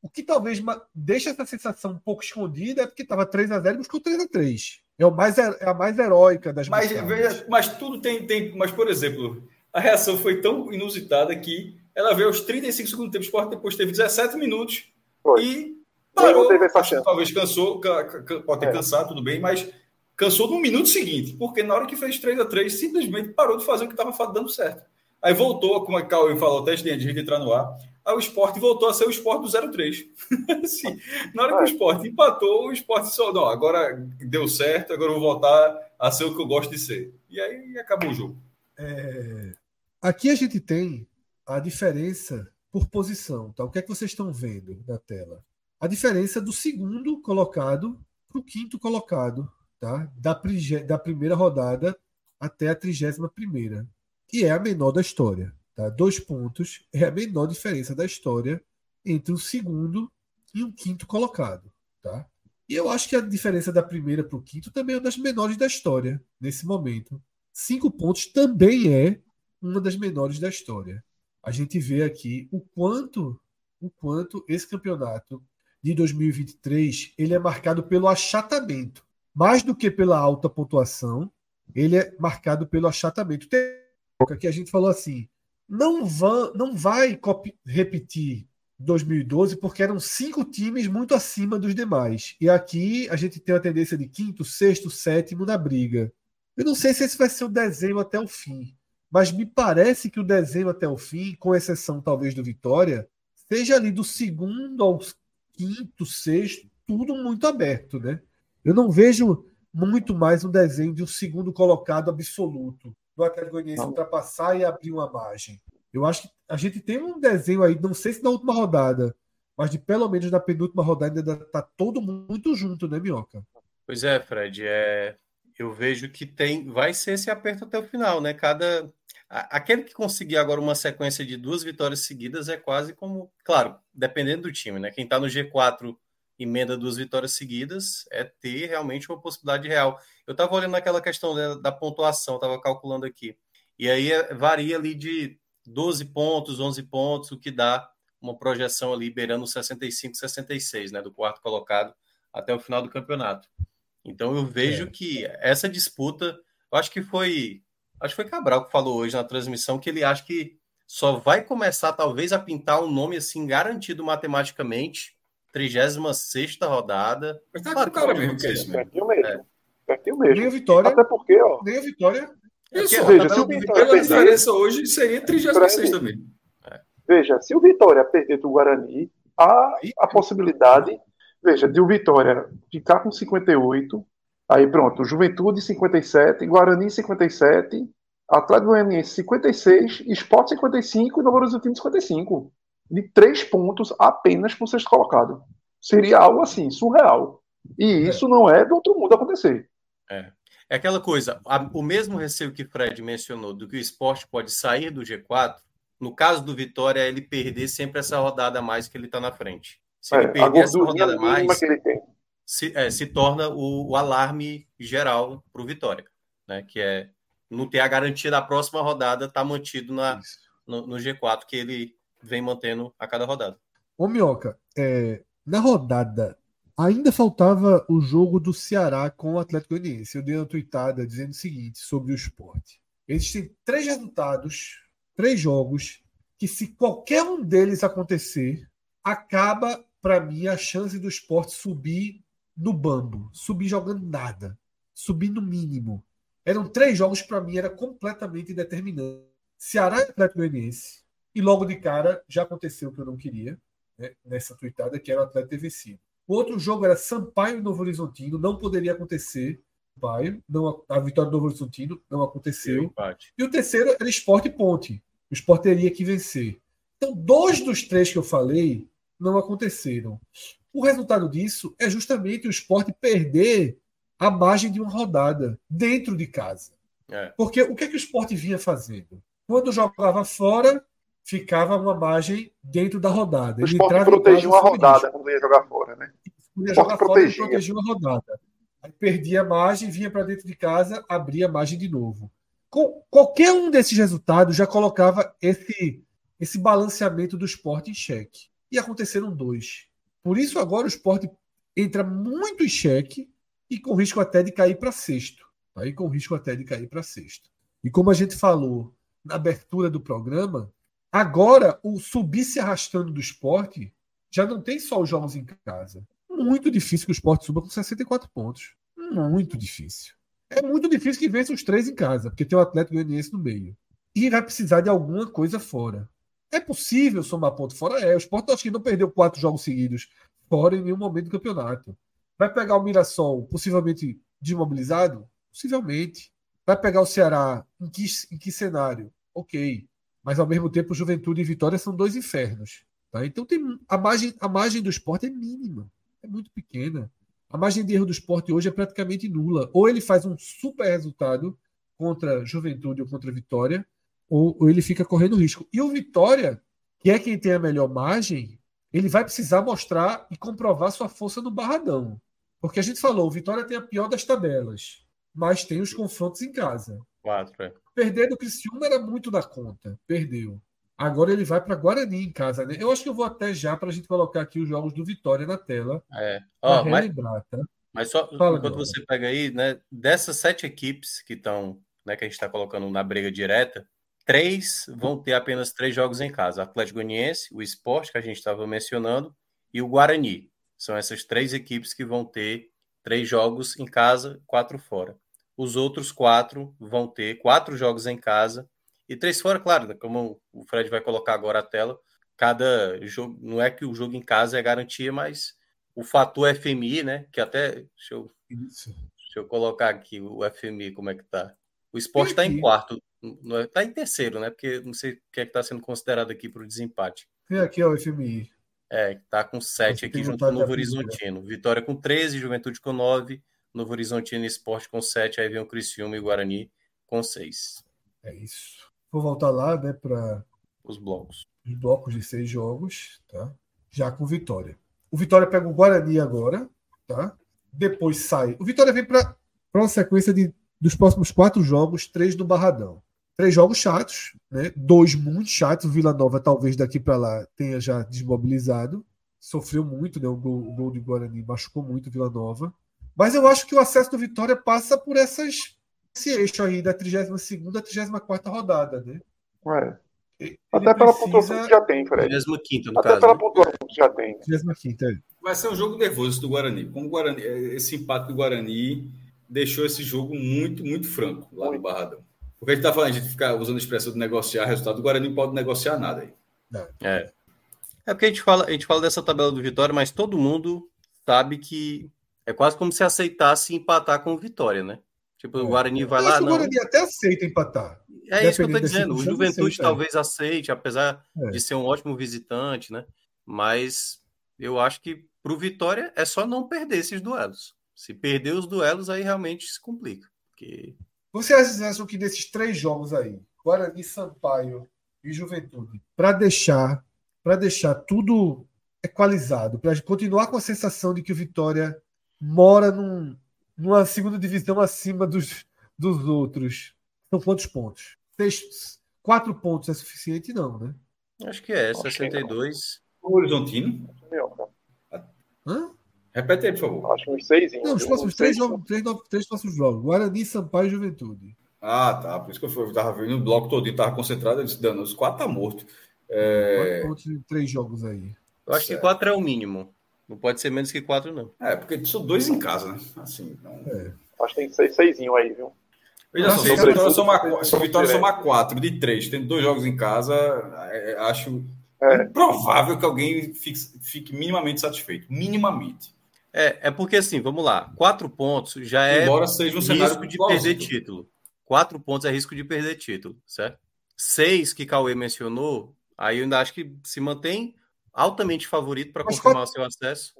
O que talvez deixa essa sensação um pouco escondida é porque estava 3 a 0 e buscou 3 a 3 É, o mais, é a mais heróica das mas, veja, mas tudo tem, tem. Mas, por exemplo, a reação foi tão inusitada que ela veio aos 35 segundos do tempo. O Sport depois teve 17 minutos foi. e parou. Teve essa chance. Talvez cansou, pode ter é. cansado, tudo bem, mas cansou no minuto seguinte, porque na hora que fez 3 a 3 simplesmente parou de fazer o que estava dando certo. Aí voltou, como a Cauê falou, até antes de entrar no ar, aí o esporte voltou a ser o esporte do 03. assim, na hora que o esporte empatou, o esporte só, não, agora deu certo, agora eu vou voltar a ser o que eu gosto de ser. E aí acabou o jogo. É... Aqui a gente tem a diferença por posição. Tá? O que é que vocês estão vendo na tela? A diferença do segundo colocado para o quinto colocado, tá? da, da primeira rodada até a trigésima primeira que é a menor da história. Tá? Dois pontos é a menor diferença da história entre o segundo e o quinto colocado. Tá? E eu acho que a diferença da primeira para o quinto também é uma das menores da história nesse momento. Cinco pontos também é uma das menores da história. A gente vê aqui o quanto, o quanto esse campeonato de 2023 ele é marcado pelo achatamento, mais do que pela alta pontuação. Ele é marcado pelo achatamento. Tem que a gente falou assim: não, vão, não vai repetir 2012 porque eram cinco times muito acima dos demais. E aqui a gente tem a tendência de quinto, sexto, sétimo na briga. Eu não sei se esse vai ser o desenho até o fim, mas me parece que o desenho até o fim, com exceção talvez do Vitória, seja ali do segundo ao quinto, sexto, tudo muito aberto, né? Eu não vejo muito mais um desenho de um segundo colocado absoluto do Atlético Goianiense ultrapassar e abrir uma margem. Eu acho que a gente tem um desenho aí, não sei se na última rodada, mas de pelo menos na penúltima rodada ainda tá todo mundo muito junto, né, Minhoca? Pois é, Fred. É... Eu vejo que tem, vai ser esse aperto até o final, né? Cada aquele que conseguir agora uma sequência de duas vitórias seguidas é quase como, claro, dependendo do time, né? Quem tá no G4 emenda duas vitórias seguidas, é ter realmente uma possibilidade real. Eu estava olhando aquela questão da, da pontuação, estava calculando aqui. E aí é, varia ali de 12 pontos, 11 pontos, o que dá uma projeção ali beirando 65, 66, né, do quarto colocado até o final do campeonato. Então eu vejo é. que essa disputa, eu acho que foi, acho que foi Cabral que falou hoje na transmissão que ele acha que só vai começar talvez a pintar um nome assim garantido matematicamente 36 rodada. Mas tá claro, com cara mesmo que é isso, né? É. Pertinho mesmo. Nem a vitória. Até porque, ó. Nem a vitória. Isso, é veja, se o Vitória perder, a diferença hoje seria 36 também. Veja, se o Vitória perder do Guarani, há a possibilidade, veja, de o Vitória ficar com 58, aí pronto, Juventude 57, Guarani 57, Atlético Goianiense 56, Sport 55 e Novo Horizontino 55. De três pontos apenas para o sexto colocado. Seria algo assim, surreal. E é. isso é. não é do outro mundo acontecer. É. É aquela coisa, a, o mesmo receio que Fred mencionou do que o esporte pode sair do G4, no caso do Vitória, é ele perder sempre essa rodada a mais que ele está na frente. Se é, ele perder essa rodada a mais, se, é, se torna o, o alarme geral para o Vitória, né? que é não ter a garantia da próxima rodada estar tá mantido na, no, no, G4 que ele vem mantendo a cada rodada. Ô Minhoca, é, na rodada Ainda faltava o jogo do Ceará com o Atlético Goianiense. Eu dei uma tweetada dizendo o seguinte sobre o esporte. Existem três resultados, três jogos, que se qualquer um deles acontecer, acaba, para mim, a chance do esporte subir no bambo, subir jogando nada, subir no mínimo. Eram três jogos para mim, era completamente determinante. Ceará e Atlético Goianiense. E logo de cara já aconteceu o que eu não queria, né, nessa tweetada, que era o Atlético ter vencido. O outro jogo era Sampaio e Novo Horizontino, não poderia acontecer. Sampaio, não, a vitória do Novo Horizontino não aconteceu. E o terceiro era Esporte e Ponte. O Esporte teria que vencer. Então, dois dos três que eu falei não aconteceram. O resultado disso é justamente o esporte perder a margem de uma rodada dentro de casa. É. Porque o que, é que o esporte vinha fazendo? Quando jogava fora, ficava uma margem dentro da rodada. O ele esporte protegia uma rodada quando ia jogar fora, né? Podia jogar fora e protegia uma rodada. Aí perdia a margem, vinha para dentro de casa, abria a margem de novo. Com, qualquer um desses resultados já colocava esse, esse balanceamento do esporte em xeque. E aconteceram dois. Por isso agora o esporte entra muito em xeque e com risco até de cair para sexto. Tá? E com risco até de cair para sexto. E como a gente falou na abertura do programa, Agora, o subir se arrastando do esporte já não tem só os jogos em casa. Muito difícil que o esporte suba com 64 pontos. Muito difícil. É muito difícil que vença os três em casa, porque tem o Atlético Goianiense no meio. E vai precisar de alguma coisa fora. É possível somar ponto fora? É. O Sport acho que não perdeu quatro jogos seguidos fora em nenhum momento do campeonato. Vai pegar o Mirassol possivelmente desmobilizado? Possivelmente. Vai pegar o Ceará em que, em que cenário? Ok mas ao mesmo tempo Juventude e Vitória são dois infernos. Tá? Então tem a margem, a margem do esporte é mínima, é muito pequena. A margem de erro do esporte hoje é praticamente nula. Ou ele faz um super resultado contra Juventude ou contra Vitória, ou, ou ele fica correndo risco. E o Vitória, que é quem tem a melhor margem, ele vai precisar mostrar e comprovar sua força no Barradão. Porque a gente falou, o Vitória tem a pior das tabelas, mas tem os confrontos em casa. Quatro, é. Perder do Criciúma era muito da conta. Perdeu. Agora ele vai para Guarani em casa, né? Eu acho que eu vou até já para a gente colocar aqui os jogos do Vitória na tela. É. Ó, mas, tá? mas só Fala, enquanto você pega aí, né? Dessas sete equipes que estão, né, que a gente está colocando na briga direta, três vão ter apenas três jogos em casa: Atlético Goianiense, o Esporte que a gente estava mencionando e o Guarani. São essas três equipes que vão ter três jogos em casa, quatro fora. Os outros quatro vão ter quatro jogos em casa e três fora, claro, né, como o Fred vai colocar agora a tela. Cada jogo, não é que o jogo em casa é garantia, mas o fator FMI, né? Que até. Deixa eu, deixa eu colocar aqui o FMI, como é que tá. O esporte está em quarto, está em terceiro, né? Porque não sei o que é que está sendo considerado aqui para o desempate. Tem aqui ó, o FMI. É, está com sete aqui junto com o Novo Horizontino. Vitória com 13, Juventude com 9, Novo Horizontino Esporte com 7, aí vem o Criciúma e o Guarani com 6. É isso. Vou voltar lá, né, para os blocos. Os blocos de seis jogos, tá? Já com Vitória. O Vitória pega o Guarani agora, tá? Depois sai. O Vitória vem para uma sequência de, dos próximos quatro jogos, três no Barradão. Três jogos chatos, né? Dois muito chatos. O Vila Nova, talvez daqui para lá, tenha já desmobilizado. Sofreu muito, né? O gol, o gol de Guarani machucou muito o Vila Nova. Mas eu acho que o acesso do Vitória passa por essas, esse eixo aí da 32 a 34 rodada, né? Ué. Até pela precisa... pontuação que já tem, Fred. 25 no Até caso, pela né? pontuação que já tem. 25 é. Vai ser um jogo nervoso do Guarani. Como o Guarani, esse empate do Guarani deixou esse jogo muito, muito franco lá muito. no Barradão. Porque a gente tá falando, a gente fica usando a expressão de negociar resultado, do Guarani não pode negociar nada aí. É. É porque a gente fala, a gente fala dessa tabela do Vitória, mas todo mundo sabe que é quase como se aceitasse empatar com o Vitória, né? Tipo, é. o Guarani vai lá. O Guarani não... até aceita empatar. É isso que eu tô dizendo. O Juventude aceita, talvez é. aceite, apesar é. de ser um ótimo visitante, né? Mas eu acho que pro Vitória é só não perder esses duelos. Se perder os duelos, aí realmente se complica. Porque... Vocês acham que desses três jogos aí, Guarani, Sampaio e Juventude, para deixar, para deixar tudo equalizado, para continuar com a sensação de que o Vitória mora num, numa segunda divisão acima dos, dos outros, são quantos pontos? Seis, quatro pontos é suficiente, não, né? Acho que é, 62. O Horizontino? Hã? Repete aí, por favor. Acho que uns seis. Não, os próximos três, jogos, três, três próximos jogos. Guarani, Sampaio e Juventude. Ah, tá. Por isso que eu, fui, eu tava vendo o bloco todo, tava concentrado, eu disse, dando, os quatro tá morto. É... Quatro pontos em três jogos aí. Eu acho certo. que quatro é o mínimo. Não pode ser menos que quatro, não. É, porque são dois em casa, né? Assim, então... é. Acho que tem seis, seisinho aí, viu? Veja só, se o Vitória somar, se Vitória somar quatro de três, tendo dois jogos em casa, é, acho é. provável que alguém fique, fique minimamente satisfeito. Minimamente. É, é porque assim, vamos lá, quatro pontos já é Embora seja um risco de perder título. Quatro pontos é risco de perder título, certo? Seis que Cauê mencionou, aí eu ainda acho que se mantém altamente favorito para confirmar o seu acesso.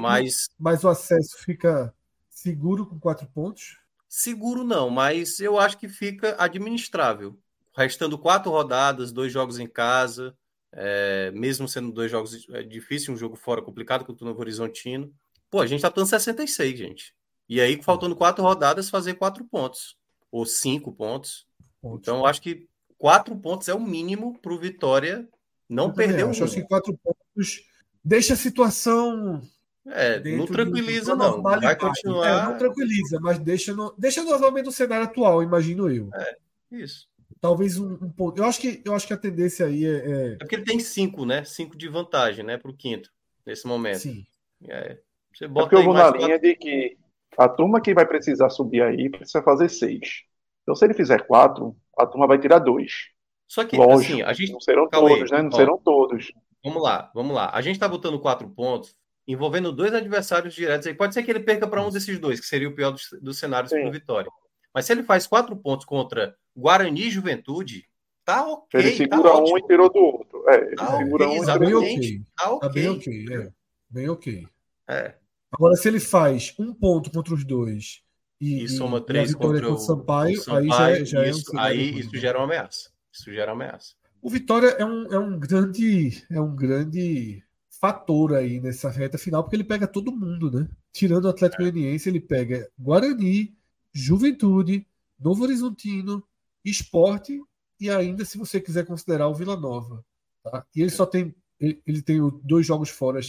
Mas... mas o acesso fica seguro com quatro pontos? Seguro não, mas eu acho que fica administrável. Restando quatro rodadas, dois jogos em casa, é, mesmo sendo dois jogos é difícil, um jogo fora complicado contra o Novo Horizontino. Pô, a gente tá dando 66, gente. E aí, faltando quatro rodadas, fazer quatro pontos. Ou cinco pontos. pontos. Então, acho que quatro pontos é o mínimo para o Vitória não eu perder o jogo. Acho que quatro pontos deixa a situação. É, não tranquiliza, não. Vai continuar. É, não tranquiliza, mas deixa, no, deixa normalmente o cenário atual, imagino eu. É, isso. Talvez um, um ponto. Eu acho, que, eu acho que a tendência aí é. É, é porque ele tem cinco, né? Cinco de vantagem, né? Para o quinto, nesse momento. Sim. É. Você bota é porque eu vou na linha de que a turma que vai precisar subir aí precisa fazer seis. Então, se ele fizer quatro, a turma vai tirar dois. Só que, Lógico, assim, a gente. Não serão todos, né? Não ó, serão todos. Vamos lá, vamos lá. A gente está botando quatro pontos, envolvendo dois adversários diretos aí. Pode ser que ele perca para um desses dois, que seria o pior dos, dos cenários para Vitória. Mas se ele faz quatro pontos contra Guarani e Juventude, tá ok. Ele segura tá um e tirou do outro. É, ele tá segura okay, um tá bem ok. Tá, okay. tá bem ok. É. Bem ok. É. Agora, se ele faz um ponto contra os dois e, e soma três contra, contra o Sampaio, o Sampaio, aí já, já isso, é um Aí isso gera uma ameaça. Isso gera ameaça. O Vitória é um, é um grande é um grande fator aí nessa reta final, porque ele pega todo mundo, né? Tirando o Atlético Goianiense, ele pega Guarani, Juventude, Novo Horizontino, Esporte e ainda, se você quiser considerar, o Vila Nova. Tá? E ele só tem ele, ele tem dois jogos fora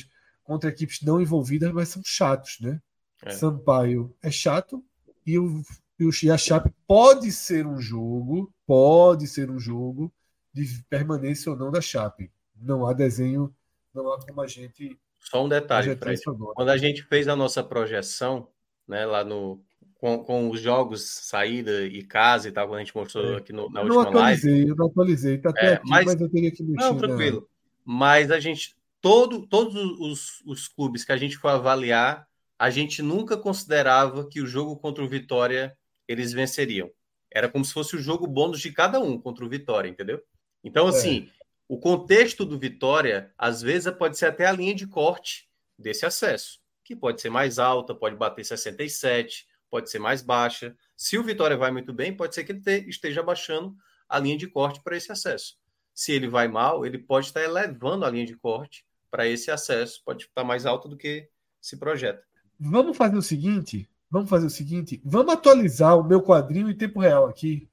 contra equipes não envolvidas, mas são chatos, né? É. Sampaio é chato e, o, e, a Chape pode ser um jogo, pode ser um jogo de permanência ou não da Chape. Não há desenho, não há como a gente. Só um detalhe, Fred. Quando a gente fez a nossa projeção, né, lá no. Com, com os jogos saída e casa e tal, quando a gente mostrou é. aqui no, na eu última live. Eu não atualizei, tá até é, aqui, mas, mas, eu teria que mexer. Não, tranquilo. Mas a gente todo, todos os, os clubes que a gente foi avaliar, a gente nunca considerava que o jogo contra o Vitória eles venceriam. Era como se fosse o jogo bônus de cada um contra o Vitória, entendeu? Então, assim, é. o contexto do Vitória, às vezes, pode ser até a linha de corte desse acesso, que pode ser mais alta, pode bater 67, pode ser mais baixa. Se o Vitória vai muito bem, pode ser que ele esteja baixando a linha de corte para esse acesso. Se ele vai mal, ele pode estar elevando a linha de corte para esse acesso pode estar mais alto do que se projeta. Vamos fazer o seguinte, vamos fazer o seguinte, vamos atualizar o meu quadrinho em tempo real aqui,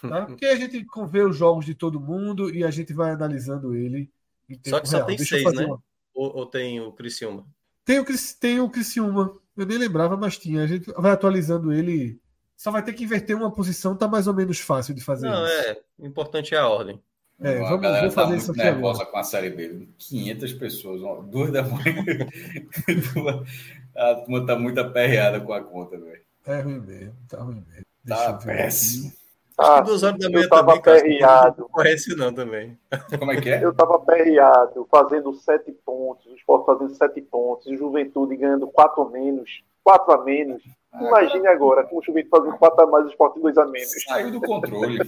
tá? Porque a gente vê os jogos de todo mundo e a gente vai analisando ele em tempo Só que só real. tem Deixa seis, né? Uma... Ou, ou, tem o Criciúma? Tem o, tem o Criciúma. Eu nem lembrava, mas tinha. A gente vai atualizando ele. Só vai ter que inverter uma posição, tá mais ou menos fácil de fazer Não, isso. é. O importante é a ordem. É, vamos, vamos tá fazer tá isso aqui nervosa agora. com a Série B. 500 pessoas, duas da manhã. a turma tá muito aperreada com a conta, velho. É ruim mesmo, tá ruim mesmo. Deixa tá péssimo. Acho que duas horas da manhã eu tava também, perreado. Não conhece não também. Como é que é? Eu tava perreado, fazendo sete pontos, o esporte fazendo sete pontos, e o Juventude ganhando quatro a menos, quatro a menos. Ah, Imagine agora, com o Juventude fazendo quatro a mais, o esporte dois a menos. Saiu do controle.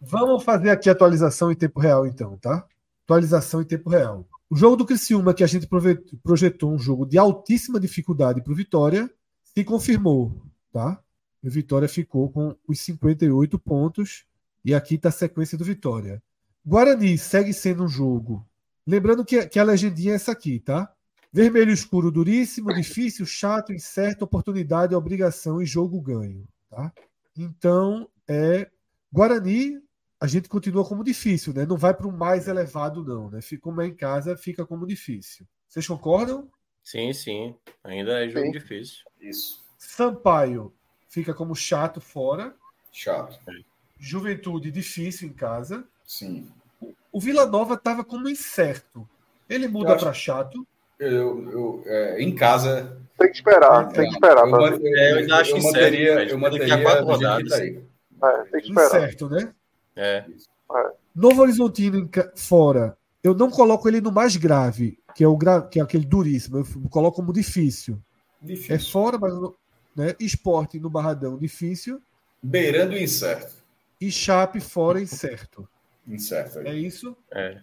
Vamos fazer aqui a atualização em tempo real, então, tá? Atualização em tempo real. O jogo do Criciúma, que a gente projetou um jogo de altíssima dificuldade para o Vitória, se confirmou, tá? O Vitória ficou com os 58 pontos e aqui está a sequência do Vitória. Guarani segue sendo um jogo. Lembrando que, que a legendinha é essa aqui, tá? Vermelho escuro duríssimo, difícil, chato, incerto, oportunidade, obrigação e jogo ganho, tá? Então, é Guarani a gente continua como difícil, né? Não vai para o mais elevado, não, né? Fica como é em casa, fica como difícil. Vocês concordam? Sim, sim. Ainda é jogo sim. difícil. Isso. Sampaio fica como chato fora. Chato. Juventude difícil em casa. Sim. O Vila Nova estava como incerto. Ele muda para chato. Eu, eu é, em casa. Tem que esperar, é, tem que esperar. Eu, eu, eu, eu ainda acho eu manteria, eu manteria quatro rodadas. É, tem que esperar. Incerto, né? É. é. Novo Horizontino fora, eu não coloco ele no mais grave, que é, o gra... que é aquele duríssimo. Eu coloco como difícil. difícil. É fora, mas né? esporte no Barradão, difícil. Beirando incerto. E Chape fora, incerto. Incerto. É isso? É.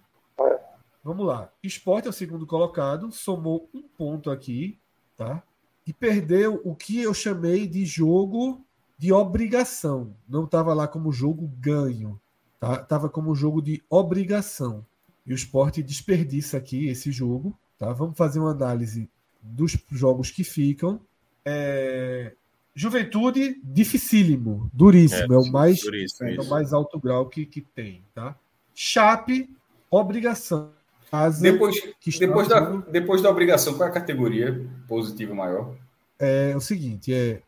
Vamos lá. Esporte é o segundo colocado, somou um ponto aqui, tá? E perdeu o que eu chamei de jogo de obrigação. Não estava lá como jogo ganho, tá? Tava como jogo de obrigação. E o esporte desperdiça aqui esse jogo, tá? Vamos fazer uma análise dos jogos que ficam. É... Juventude, dificílimo, duríssimo, é, é o mais duríssimo, é o mais alto grau que, que tem, tá? Chape, obrigação. Casa depois, depois, da, depois da obrigação, qual é a categoria positiva maior? É o seguinte, é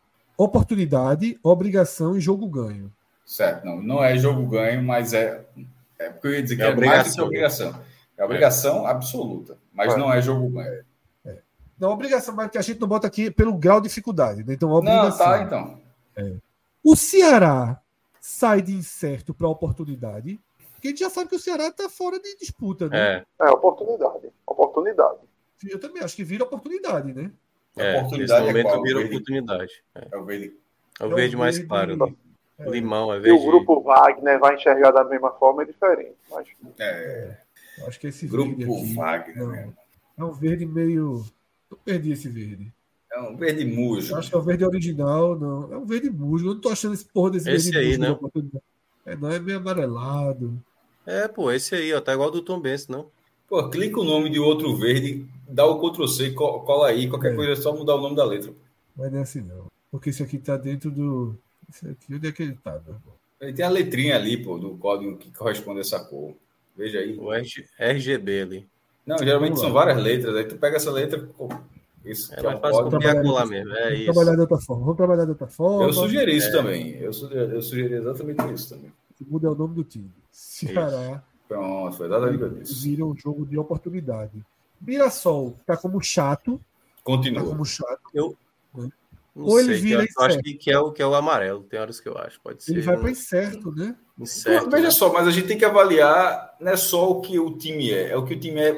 oportunidade, obrigação e jogo ganho. Certo, não, não é jogo ganho, mas é. É porque eu ia dizer que é, é mais do que obrigação. É obrigação é. absoluta, mas é. não é jogo ganho. É. Não, obrigação, mas que a gente não bota aqui pelo grau de dificuldade. Né? Então, obrigação. Não, tá, então. É. O Ceará sai de incerto para oportunidade, porque a gente já sabe que o Ceará está fora de disputa. Né? É. é, oportunidade. Oportunidade. Eu também acho que vira oportunidade, né? É, oportunidade nesse momento é vira oportunidade. É. é. o verde. É o verde mais claro. Né? É. Limão, é verde. E o grupo Wagner vai enxergar da mesma forma é diferente. Mas... É. Acho que esse grupo aqui, Wagner. Não, né? é um verde meio. Eu perdi esse verde. É um verde mujo. Acho que é o verde original, não. É um verde mujo. Eu não tô achando esse porra desse esse verde aí, Né? É, não, é meio amarelado. É, pô, esse aí, ó, tá igual do Tom Benz, não. Pô, clica o nome de outro verde, dá o Ctrl C, cola aí, qualquer é. coisa é só mudar o nome da letra. Mas não é assim não. Porque esse aqui tá dentro do. Esse aqui, onde é que ele tá? Ele tem a letrinha ali, pô, do código que corresponde a essa cor. Veja aí. O RGB ali. Não, geralmente são várias letras. Aí tu pega essa letra. Pô, isso é mais é fácil copiar colar mesmo. É vamos isso. trabalhar de outra forma. Vamos trabalhar de outra forma. Eu sugeri isso é. também. Eu sugeri, eu sugeri exatamente isso também. Muda o nome do time. Ceará. Pronto, foi exatamente isso. Vira um jogo de oportunidade. Mirassol tá como chato. Continua. Tá como chato. Eu. Não Ou ele vira eu acho que, que, é o, que é o amarelo, tem horas que eu acho. Pode ser. Ele vai para incerto, né? Incerto, Veja né? só, mas a gente tem que avaliar não é só o que o time é, é o que o time é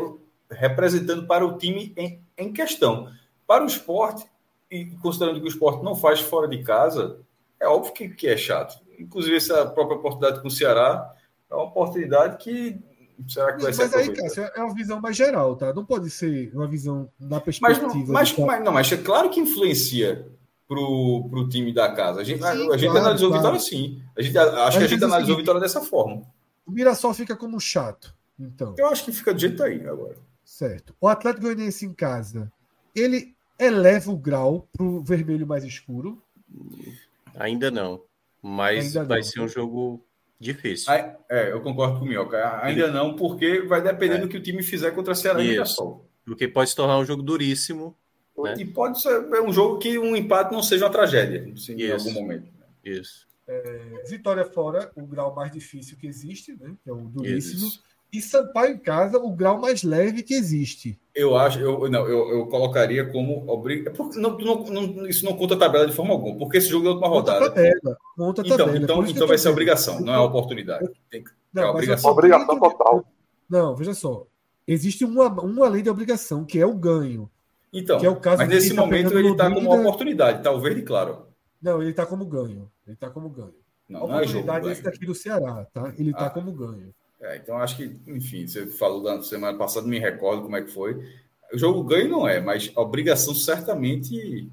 representando para o time em, em questão. Para o esporte, e considerando que o esporte não faz fora de casa, é óbvio que, que é chato. Inclusive, essa própria oportunidade com o Ceará é uma oportunidade que será que vai ser Mas aí, Cássio, é uma visão mais geral, tá? Não pode ser uma visão na perspectiva. Mas, mas, mas, não, mas é claro que influencia para o time da casa. A gente, sim, a, a gente claro, analisou claro. Vitória assim. A gente, acho que a gente analisou Vitória dessa forma. O Mirassol fica como chato. Então. Eu acho que fica do jeito aí agora. Certo. O Atlético Goianiense em casa, ele eleva o grau para o vermelho mais escuro? Ainda não. Mas Ainda vai não. ser um jogo Difícil. é, eu concordo com o Mioca. Ainda não, porque vai depender é. do que o time fizer contra a Ceará e Mirassol. Porque pode se tornar um jogo duríssimo. Né? E pode ser é um jogo que um empate não seja uma tragédia assim, em algum momento. Isso. É, Vitória fora, o grau mais difícil que existe, né? Que é o duríssimo. Isso. E Sampaio em casa, o grau mais leve que existe. Eu acho, eu, não, eu, eu colocaria como obriga. É não, não, não, isso não conta tabela de forma alguma, porque esse jogo é última rodada. Conta tabela. Conta então, tabela. Então, então vai ser obrigação, não é oportunidade. Tem, não, é obrigação. obrigação total. Não, veja só. Existe uma, uma lei de obrigação, que é o ganho. Então, que é o caso mas nesse tá momento ele está como uma oportunidade, está o verde claro. Não, ele está como ganho. Ele está como ganho. Não, a não é oportunidade é esse daqui do Ceará, tá? Ele está ah. como ganho. É, então acho que, enfim, você falou da semana passada, me recordo como é que foi. O jogo ganho não é, mas a obrigação certamente.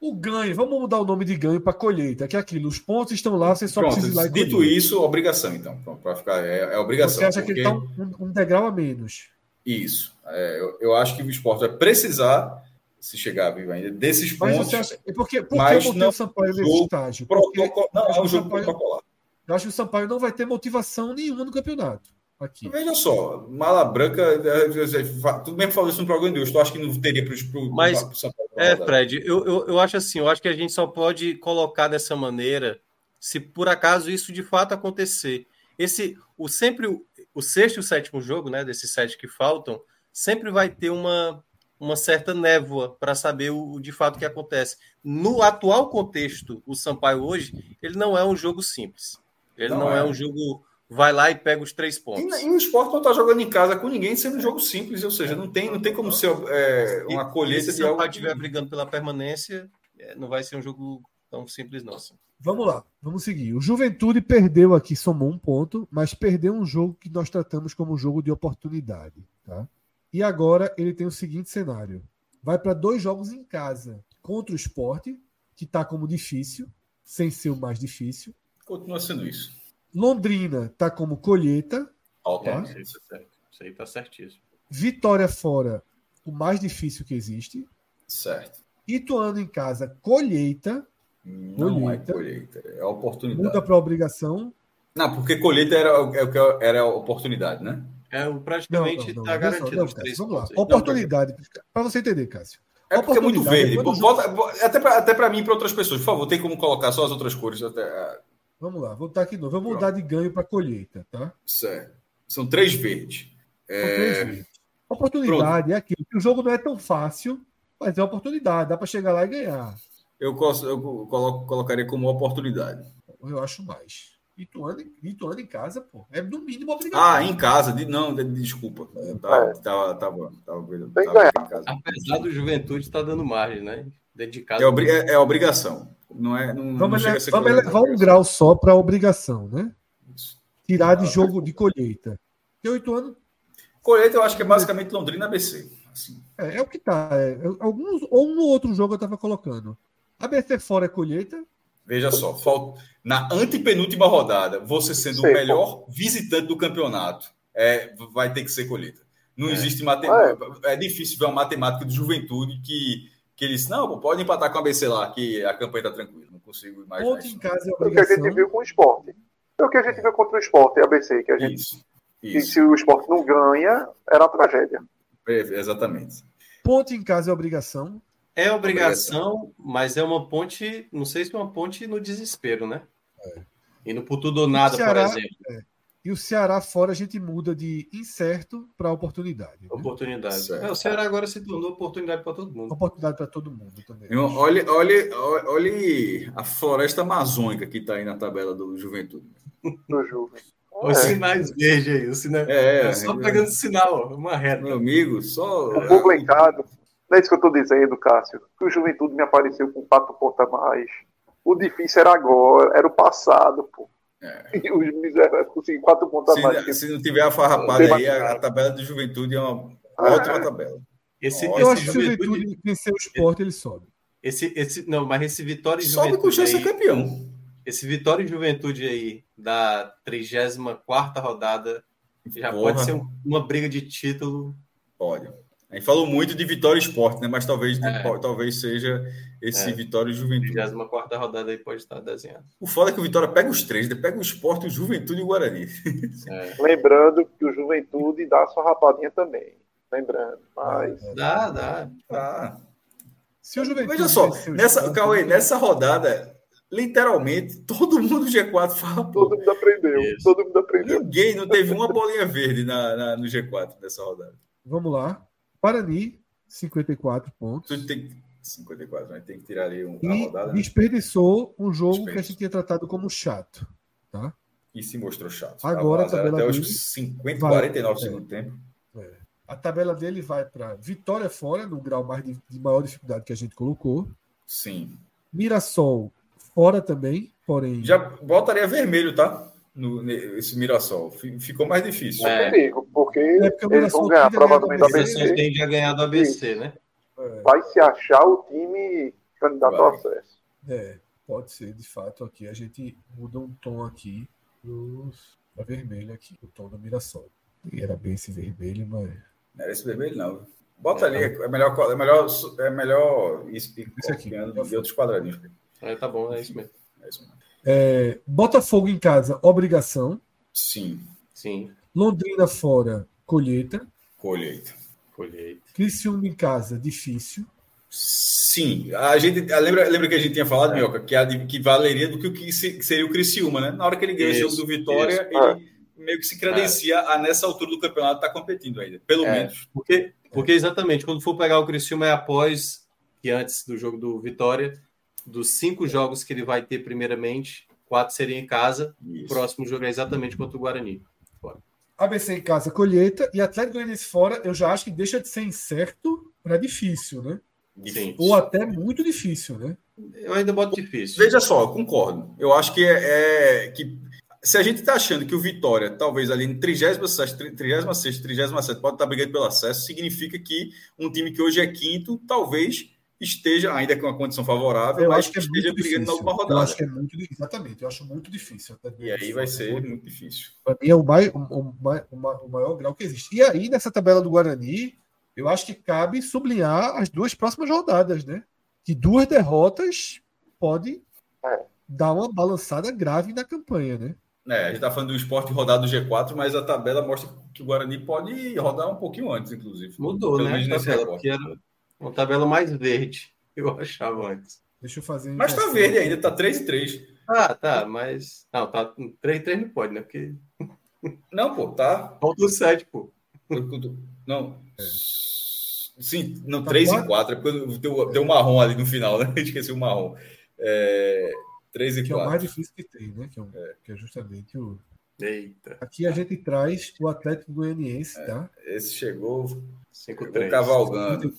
O ganho, vamos mudar o nome de ganho para colheita, que é aquilo, os pontos estão lá, você só Pronto, precisa ir lá e Dito colher. isso, obrigação, então. Para ficar, é, é, obrigação. Você acha porque... que ele está um, um, degrau a menos? Isso. É, eu, eu, acho que o esporte vai precisar, se chegar vivo ainda, desses pontos. Mas você acha, por que, por mas eu não, o Sampaio nesse estágio? Porque, não, é um jogo Sampaio, protocolar. Eu acho que o Sampaio não vai ter motivação nenhuma no campeonato. Aqui. Veja só, Mala Branca, é, é, é, tudo bem que falou isso no programa de hoje, tu acha que não teria para o Mas, pro Sampaio, é, Fred, eu, eu, eu acho assim, eu acho que a gente só pode colocar dessa maneira se por acaso isso de fato acontecer. Esse, o sempre o, o sexto e o sétimo jogo, né, desses sete que faltam, sempre vai ter uma, uma certa névoa para saber o, o, de fato que acontece. No atual contexto, o Sampaio hoje, ele não é um jogo simples. Ele não, não é. é. um jogo vai lá e pega os três pontos. E, e o esporte não está jogando em casa com ninguém, sendo um jogo simples, ou seja, não tem, não tem como ser é, uma colheita se o estiver brigando pela permanência, é, não vai ser um jogo tão simples, não. Assim. Vamos lá, vamos seguir. O Juventude perdeu aqui, somou um ponto, mas perdeu um jogo que nós tratamos como um jogo de oportunidade. Tá? E agora ele tem o seguinte cenário: vai para dois jogos em casa contra o esporte, que está como difícil, sem ser o mais difícil, Continua sendo isso. Londrina está como colheita. Tá? Isso, isso aí está certíssimo. Vitória fora, o mais difícil que existe. Certo. Ituano em casa, colheita. Não colheita. é colheita, é oportunidade. Muda para obrigação. Não, porque colheita era, é era a oportunidade, né? É, praticamente está garantido não, os três Vamos lá. Oportunidade, para você entender, Cássio. É porque é muito verde. Bota, até para até mim e para outras pessoas. Por favor, tem como colocar só as outras cores. Até, Vamos lá, vou estar aqui novo. Vou mudar de ganho para colheita, tá? Certo. São três verdes. É... Três verdes. Oportunidade Pronto. é aquilo. O jogo não é tão fácil, mas é oportunidade. Dá para chegar lá e ganhar. Eu, eu coloco, colocaria como oportunidade. Eu acho mais. Ituano, Ituano em casa, pô. É no mínimo obrigação. Ah, em casa. De, não, de, desculpa. Tá, é. Tava, tava, tava, tava, tava Apesar do Juventude estar tá dando margem, né? Dedicado. É, obri é, é obrigação. Não é, não, vamos não ele, vamos elevar um grau só para obrigação, né? Tirar de jogo de colheita. Tem oito anos. Colheita eu acho que é basicamente Londrina ABC. Assim. É, é, o que tá. É, alguns, ou um outro jogo eu estava colocando. ABC fora é colheita. Veja só, falta, na antepenúltima rodada, você sendo Sei, o melhor pô. visitante do campeonato, é, vai ter que ser colheita. Não é. existe matemática. É. é difícil ver uma matemática de juventude que que eles, não, pode empatar com a BC lá, que a campanha está tranquila. Não consigo imaginar. Ponto em casa é o que a gente viu com o esporte. É o que a gente viu contra o esporte, a ABC, que a gente. Isso. isso. E se o esporte não ganha, era uma tragédia. É, exatamente. Ponto em casa é obrigação. É obrigação, mas é uma ponte, não sei se é uma ponte no desespero, né? É. Indo por tudo ou nada, Ceará, por exemplo. É. E o Ceará fora a gente muda de incerto para oportunidade. Né? Oportunidade. É, o Ceará agora se tornou oportunidade para todo mundo. Oportunidade para todo mundo também. Olhe, olhe, olhe a floresta amazônica que está aí na tabela do Juventude. Do Juventude. Os é. sinais verdes aí, o sinal... é, é, só pegando sinal, uma reta. Meu amigo, só. O publicado. Não é isso que eu estou dizendo, Cássio. Que o Juventude me apareceu com quatro pontos a mais. O difícil era agora, era o passado, pô. É. E os miseráveis conseguem quatro pontos se, a mais. Se não tiver a farrapada aí, a, a, tabela de juventude é uma ah, ótima tabela. Esse, eu acho que se o juventude vencer o esporte, ele sobe. Esse, esse, não, mas esse Vitória e Juventude. Sobe com chance de campeão. Esse Vitória e Juventude aí, da 34 rodada, já Porra. pode ser uma briga de título. Pode. A gente falou muito de Vitória e Esporte, né? Mas talvez, é. talvez seja esse é. Vitória e Juventude. 24 rodada aí pode estar desenhado. O foda é que o Vitória pega os três, né? pega o Esporte, o Juventude e o Guarani. É. Lembrando que o Juventude dá sua rapadinha também. Lembrando. Mas... Dá, dá. dá. Se o Juventude Veja só, nessa, Cauê, nessa rodada, literalmente, todo mundo G4 fala. Todo mundo aprendeu. Isso. Todo mundo aprendeu. Ninguém não teve uma bolinha verde na, na, no G4 nessa rodada. Vamos lá. Parani, 54 pontos. Tem 54, mas tem que tirar ali um, e rodada. Né? Desperdiçou um jogo que a gente tinha tratado como chato. Tá? E se mostrou chato. Agora a tabela até os 50, vai, 49 é, segundo tempo. É. A tabela dele vai para vitória fora, no grau mais de, de maior dificuldade que a gente colocou. Sim. Mirassol fora também, porém. Já botaria vermelho, tá? No, esse Mirassol. Ficou mais difícil. É, perigo, porque, é porque eles vão ganhar provavelmente do ABC. ABC. Tem já ganhado do ABC, né? É. Vai se achar o time candidato ao acesso. É, pode ser, de fato, aqui. A gente muda um tom aqui dos, da vermelho aqui, o tom do Mirassol. E era bem esse vermelho, mas. Não era esse vermelho, não. Bota é, ali, é melhor, é melhor, é melhor isso, isso aqui, de outros quadradinhos. É, tá bom, é isso mesmo. É isso mesmo. É, Botafogo em casa, obrigação. Sim. Sim. Londrina fora, colheita. Colheita. Colheita. Criciúma em casa, difícil. Sim. A gente lembra, lembra que a gente tinha falado, é. Mioca, que, a, que valeria do que, o que seria o Criciúma, né? Na hora que ele ganha isso, o jogo do Vitória, isso. ele é. meio que se credencia é. a nessa altura do campeonato estar tá competindo ainda, pelo é. menos. Porque, porque exatamente, quando for pegar o Criciúma é após que antes do jogo do Vitória, dos cinco jogos que ele vai ter primeiramente, quatro seriam em casa. Isso. O próximo jogo é exatamente contra o Guarani. Fora. ABC em casa, colheita. E Atlético Goianiense fora, eu já acho que deixa de ser incerto para difícil, né? Difícil. Ou até muito difícil, né? Eu ainda boto difícil. Veja só, eu concordo. Eu acho que é, é que se a gente está achando que o Vitória, talvez ali em 36, 36, 37, pode estar brigando pelo acesso, significa que um time que hoje é quinto, talvez esteja, ainda com uma condição favorável, eu mas acho que, é esteja brigando na última rodada. Eu acho que é muito exatamente, eu acho muito difícil. E aí vai ser muito, muito difícil. Para mim é o, mai, o, o, o, maior grau que existe. E aí, nessa tabela do Guarani, eu acho que cabe sublinhar as duas próximas rodadas, né? Que duas derrotas pode é. dar uma balançada grave na campanha, né? É, a gente está falando do esporte rodado do G4, mas a tabela mostra que o Guarani pode rodar um pouquinho antes, inclusive. Mudou, né? Tabela, porque era, uma tabela mais verde, eu achava antes. Deixa eu fazer. Mas tá verde ainda, tá 3 e 3. Ah, tá, mas. Não, tá 3 e 3 não pode, né? Porque. Não, pô, tá. Falta o 7, pô. Não. É. Sim, não, tá 3 e 4, é porque deu, deu marrom ali no final, né? Esqueci o marrom. É, 3 e que 4. é o mais difícil que tem, né? Que é, é. Que é justamente o. Eita. Aqui a gente traz o Atlético Goianiense, é, tá? Esse chegou 5-3. Cavalgando.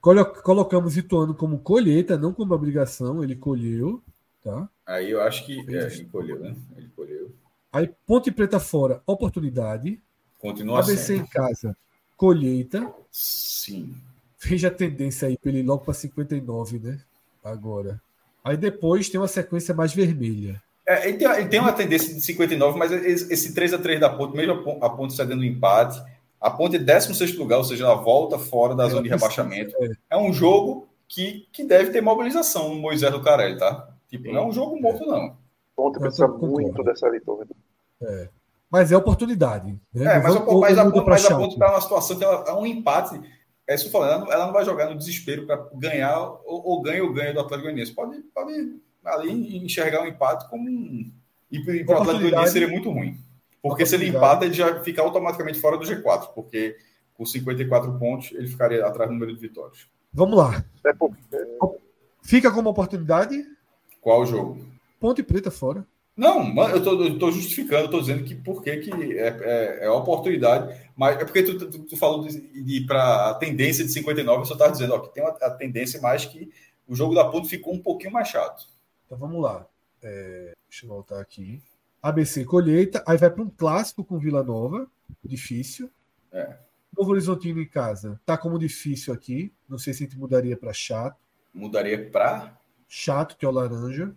Colocamos Ituano como colheita, não como obrigação. Ele colheu. Tá? Aí eu acho que é, ele colheu, né? Ele colheu. Aí Ponte Preta fora, oportunidade. Continua ABC sendo. em casa, colheita. Sim. Veja a tendência aí para ele logo para 59, né? Agora. Aí depois tem uma sequência mais vermelha. É, ele, tem, ele, tem, uma tendência de 59, mas esse 3 a 3 da Ponte, mesmo a Ponte cedendo empate, a Ponte é 16 lugar, ou seja, ela volta fora da é, zona de rebaixamento. É. é um jogo que, que deve ter mobilização no Moisés do Carelli, tá? Tipo, não é um jogo morto, não. Ponte precisa muito dessa vitória. É. Mas é oportunidade. Né? É, mas, ou, mas, a, mas a Ponte está numa situação que ela é um empate. É isso falando, ela não, ela não vai jogar no desespero para ganhar ou, ou ganha ou ganha do Atlético Goianiense. Pode, pode ali enxergar um empate como um. E para o Atlético Goianiense seria muito ruim. Porque se ele empata, ele já fica automaticamente fora do G4, porque com 54 pontos ele ficaria atrás do número de vitórias. Vamos lá. É fica como oportunidade? Qual jogo? Ponte Preta fora. Não, eu estou justificando, estou dizendo que por que, que é, é, é oportunidade, mas é porque tu, tu, tu falou de, de ir para a tendência de 59, eu só estava dizendo ó, que tem uma, a tendência mais que o jogo da Ponte ficou um pouquinho mais chato. Então vamos lá. É, deixa eu voltar aqui. ABC Colheita, aí vai para um clássico com Vila Nova, difícil. É. Novo Horizontino em casa, tá como difícil aqui. Não sei se a gente mudaria para chato. Mudaria para chato, que é o laranja.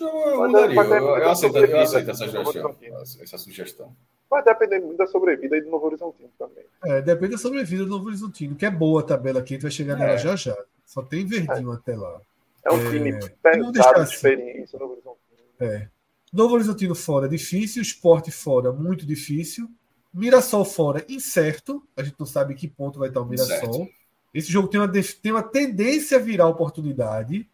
Eu, mudaria. Eu, eu, eu, aceito, eu aceito essa sugestão. Essa sugestão. Vai depender muito da sobrevida e do Novo Horizontino também. É, depende da sobrevida do Novo Horizontino, que é boa a tabela aqui, a gente vai chegar é. nela já já. Só tem verdinho é. até lá. É um time é, pesado de assim. experiência, Novo Horizontino. É. Novo Horizontino fora, difícil. Esporte fora, muito difícil. Mirassol fora, incerto. A gente não sabe em que ponto vai estar o Mirassol. Certo. Esse jogo tem uma, tem uma tendência a virar oportunidade.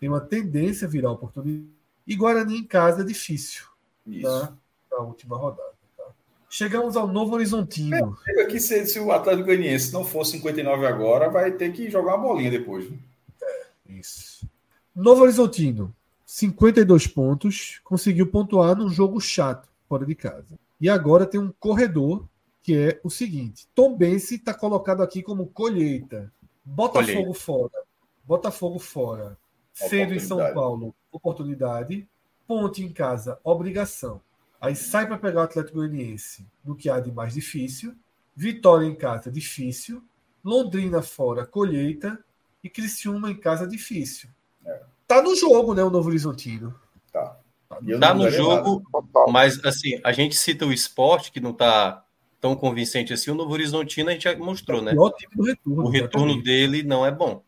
tem uma tendência a virar oportunidade. E Guarani em casa é difícil. Isso. Tá? Na última rodada. Tá? Chegamos ao Novo Horizontino. É, aqui, se, se, o Atlético Goianiense não for 59 agora, vai ter que jogar uma bolinha depois. Né? É, isso. Novo Horizontino, 52 pontos, conseguiu pontuar num jogo chato, fora de casa. E agora tem um corredor que é o seguinte: Tom Bense está colocado aqui como colheita. Botafogo colheita. fora. Botafogo fora. Sendo em São Paulo, oportunidade. Ponte em casa, obrigação. Aí sai para pegar o Atlético Goianiense no que há de mais difícil. Vitória em casa, difícil. Londrina fora, colheita. E Criciúma em casa, difícil. É. Tá no jogo, né, o Novo Horizontino. Tá. Tá, tá no jogo, mas assim, a gente cita o esporte, que não tá tão convincente assim. O Novo Horizontino a gente já mostrou, né? O retorno, o retorno dele não é bom.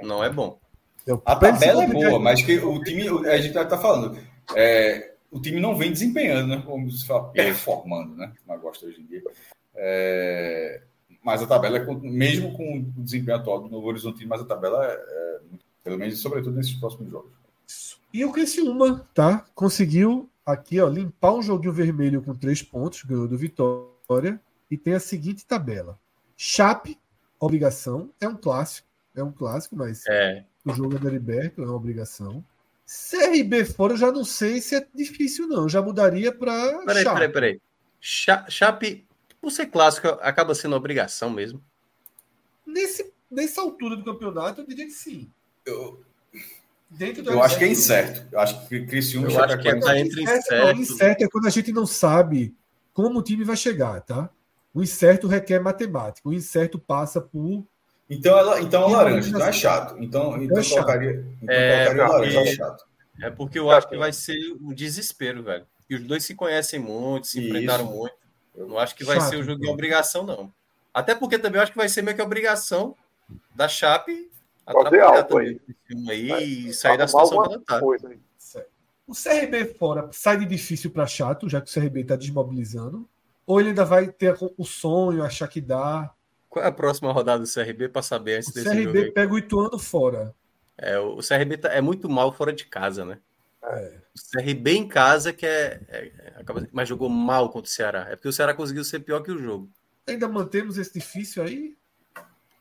Não é bom. A tabela é boa, mas que o time, a gente tá falando, é, o time não vem desempenhando, né? Como se fala, performando, né? Mas gosta hoje em dia. É, mas a tabela, é, mesmo com o desempenho atual do Novo Horizontino, mas a tabela é, é pelo menos, sobretudo nesses próximos jogos. E o Criciúma, tá? Conseguiu aqui, ó, limpar um joguinho vermelho com três pontos, ganhou do Vitória, e tem a seguinte tabela. Chape, obrigação, é um clássico, é um clássico, mas é. o jogo é da Liberto, é uma obrigação. CRB fora, eu já não sei se é difícil, não. Já mudaria para. Peraí, Chape. peraí, peraí. Chape, por ser clássico, acaba sendo obrigação mesmo? Nesse, nessa altura do campeonato, eu diria que sim. Eu, Dentro do eu acho que é incerto. Eu acho que Criciúma eu acho que está entre incerto. Não, incerto é quando a gente não sabe como o time vai chegar, tá? O incerto requer matemática. O incerto passa por. Então, ela, então é laranja, então é chato. Então, então, é chato. colocaria, então é, colocaria laranja, é chato. É porque eu acho que vai ser um desespero, velho. E os dois se conhecem muito, se Isso. enfrentaram muito. Eu não acho que vai chato, ser o jogo de obrigação, não. Até porque também eu acho que vai ser meio que obrigação da Chape atrapalhar também aí é, e sair da situação que ela tá. O CRB fora sai de difícil para chato, já que o CRB está desmobilizando. Ou ele ainda vai ter o sonho, achar que dá. Qual é a próxima rodada do CRB para saber antes o desse CRB jogo? pega o Ituano fora. É, o CRB tá, é muito mal fora de casa, né? É. O CRB em casa que é, é, é mas jogou mal contra o Ceará. É porque o Ceará conseguiu ser pior que o jogo. Ainda mantemos esse difícil aí?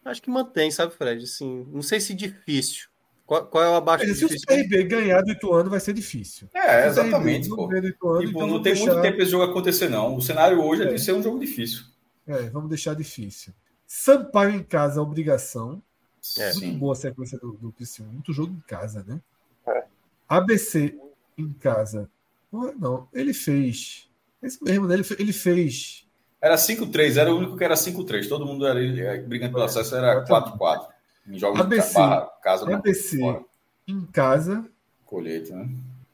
Acho que mantém, sabe, Fred? Assim, não sei se difícil. Qual, qual é o abaixo Mas, Se difícil? o CRB ganhar do Ituano, vai ser difícil. É, exatamente. Pô. Ituano, tipo, então não tem deixar... muito tempo esse jogo acontecer, não. O cenário hoje é, é de ser um jogo difícil. É, vamos deixar difícil. Sampaio em casa, obrigação. É. Muito Sim. boa a sequência do, do Cristiano. Muito jogo em casa, né? É. ABC em casa. Não, ele fez. Esse mesmo, né? Ele fez era 5-3, era o único que era 5-3. Todo mundo era é, brigando pelo acesso, era 4-4. Em jogos ABC, de barra, casa. ABC fora. em casa. Colheita, né?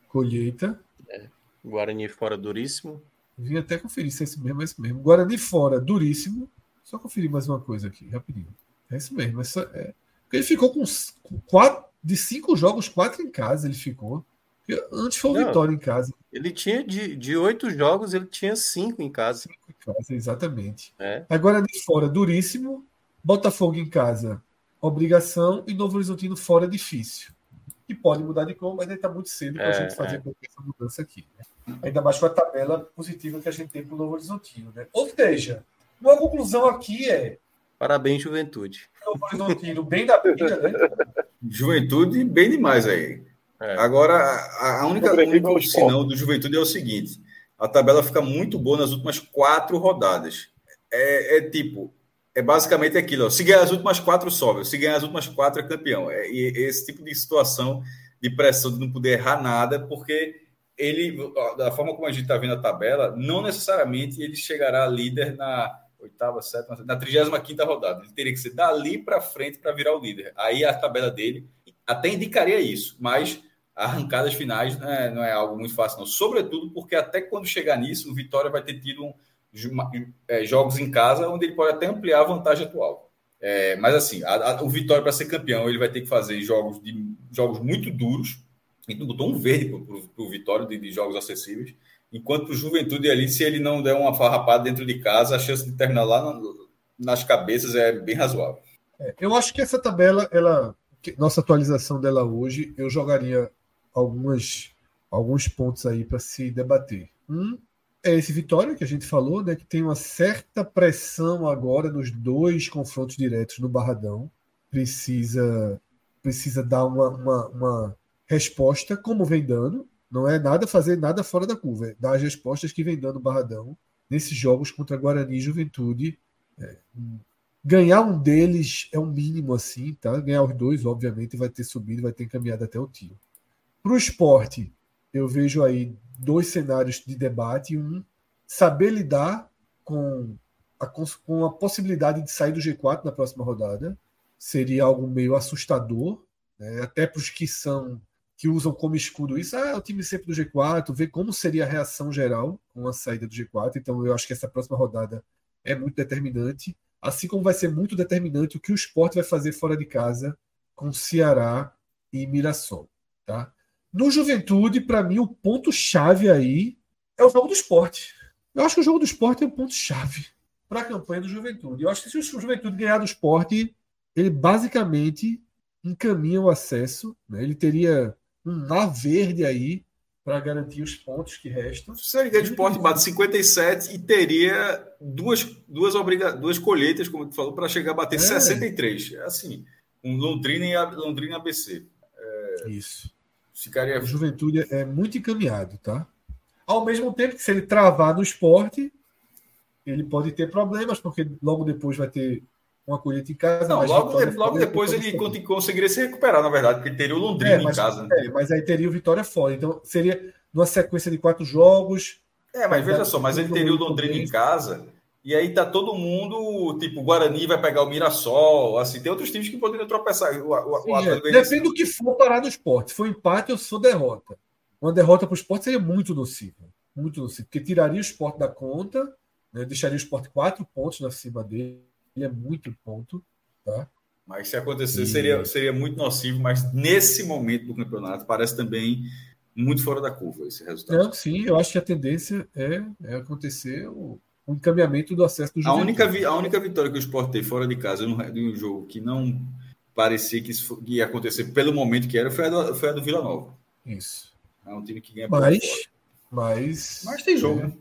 Colheita. É. Guarani fora duríssimo. Vim até conferir se é esse mesmo, é esse mesmo. Guarani fora duríssimo. Só conferir mais uma coisa aqui, rapidinho. É isso mesmo. É... Porque ele ficou com, quatro, de cinco jogos, quatro em casa ele ficou. Antes foi o Não, Vitória em casa. Ele tinha de, de oito jogos, ele tinha cinco em casa. Cinco em casa, exatamente. É. Agora de fora, duríssimo. Botafogo em casa, obrigação. E Novo Horizontino fora, difícil. E pode mudar de cor, mas ainda está muito cedo para a é, gente fazer é. essa mudança aqui. Né? Ainda mais com a tabela positiva que a gente tem para o Novo Horizontino. Né? Ou seja, uma conclusão aqui é. Parabéns, juventude. Novo Horizontino, bem da vida, né? Juventude, bem demais aí. É. Agora, a, única, única sinal do Juventude é o seguinte: a tabela fica muito boa nas últimas quatro rodadas. É, é tipo, é basicamente aquilo: ó, se ganhar as últimas quatro, sobe. Se ganhar as últimas quatro, é campeão. É, e esse tipo de situação de pressão de não poder errar nada, porque ele, da forma como a gente está vendo a tabela, não necessariamente ele chegará líder na oitava, sétima, na 35 rodada. Ele teria que ser dali para frente para virar o líder. Aí a tabela dele até indicaria isso, mas arrancadas finais não é, não é algo muito fácil, não. Sobretudo porque até quando chegar nisso, o Vitória vai ter tido um, é, jogos em casa onde ele pode até ampliar a vantagem atual. É, mas assim, a, a, o Vitória para ser campeão ele vai ter que fazer jogos de jogos muito duros. Então botou um verde para o Vitória de, de, jogos acessíveis. Enquanto o Juventude ali, se ele não der uma farrapada dentro de casa, a chance de terminar lá nas cabeças é bem razoável. É, eu acho que essa tabela ela nossa atualização dela hoje, eu jogaria algumas, alguns pontos aí para se debater. Um é esse Vitória que a gente falou, né, que tem uma certa pressão agora nos dois confrontos diretos no Barradão. Precisa precisa dar uma, uma, uma resposta como vem dando. Não é nada fazer nada fora da curva, é dar as respostas que vem dando o Barradão nesses jogos contra Guarani e Juventude. É, ganhar um deles é um mínimo assim, tá? Ganhar os dois, obviamente, vai ter subido, vai ter encaminhado até o tio. Para o esporte, eu vejo aí dois cenários de debate. Um, saber lidar com a, com a possibilidade de sair do G4 na próxima rodada. Seria algo meio assustador, né? até para os que são que usam como escudo isso, ah, o time sempre do G4, ver como seria a reação geral com a saída do G4. Então, eu acho que essa próxima rodada é muito determinante, assim como vai ser muito determinante o que o esporte vai fazer fora de casa com Ceará e Mirassol. Tá? No Juventude, para mim, o ponto-chave aí é o jogo do esporte. Eu acho que o jogo do esporte é um ponto-chave para a campanha do Juventude. Eu acho que se o Juventude ganhar do esporte, ele basicamente encaminha o acesso. Né? Ele teria um na verde aí para garantir os pontos que restam. Se a Liga de Esporte bate 57 e teria duas, duas, obriga duas colheitas, como tu falou, para chegar a bater é. 63. É assim, um Londrina e Londrina ABC. É, Isso. Ficaria... A juventude é muito encaminhado, tá? Ao mesmo tempo que se ele travar no esporte, ele pode ter problemas, porque logo depois vai ter uma colheita em casa. Não, logo, de, logo depois ele conseguiria se recuperar, na verdade, porque teria o Londrina é, mas, em casa. É, mas aí teria o Vitória fora. Então seria numa sequência de quatro jogos. É, mas veja só, mas ele teria o Londrina em casa. E aí tá todo mundo, tipo, o Guarani vai pegar o Mirassol, assim, tem outros times que poderiam tropeçar. O, o, Sim, o é. Depende do que for parar no esporte. Se for empate ou se for derrota. Uma derrota para o esporte seria muito nociva. Muito nociva. Porque tiraria o esporte da conta, né, deixaria o esporte quatro pontos na cima dele ele é muito ponto, tá? Mas se acontecer, e... seria, seria muito nocivo, mas nesse momento do campeonato parece também muito fora da curva esse resultado. Não, sim, eu acho que a tendência é, é acontecer o, o encaminhamento do acesso do a única, a única vitória que o Sport teve fora de casa de um jogo que não parecia que isso ia acontecer pelo momento que era foi a do, foi a do Vila Nova. Isso. É um time que ganha mas, mas, mas tem jogo, é, né?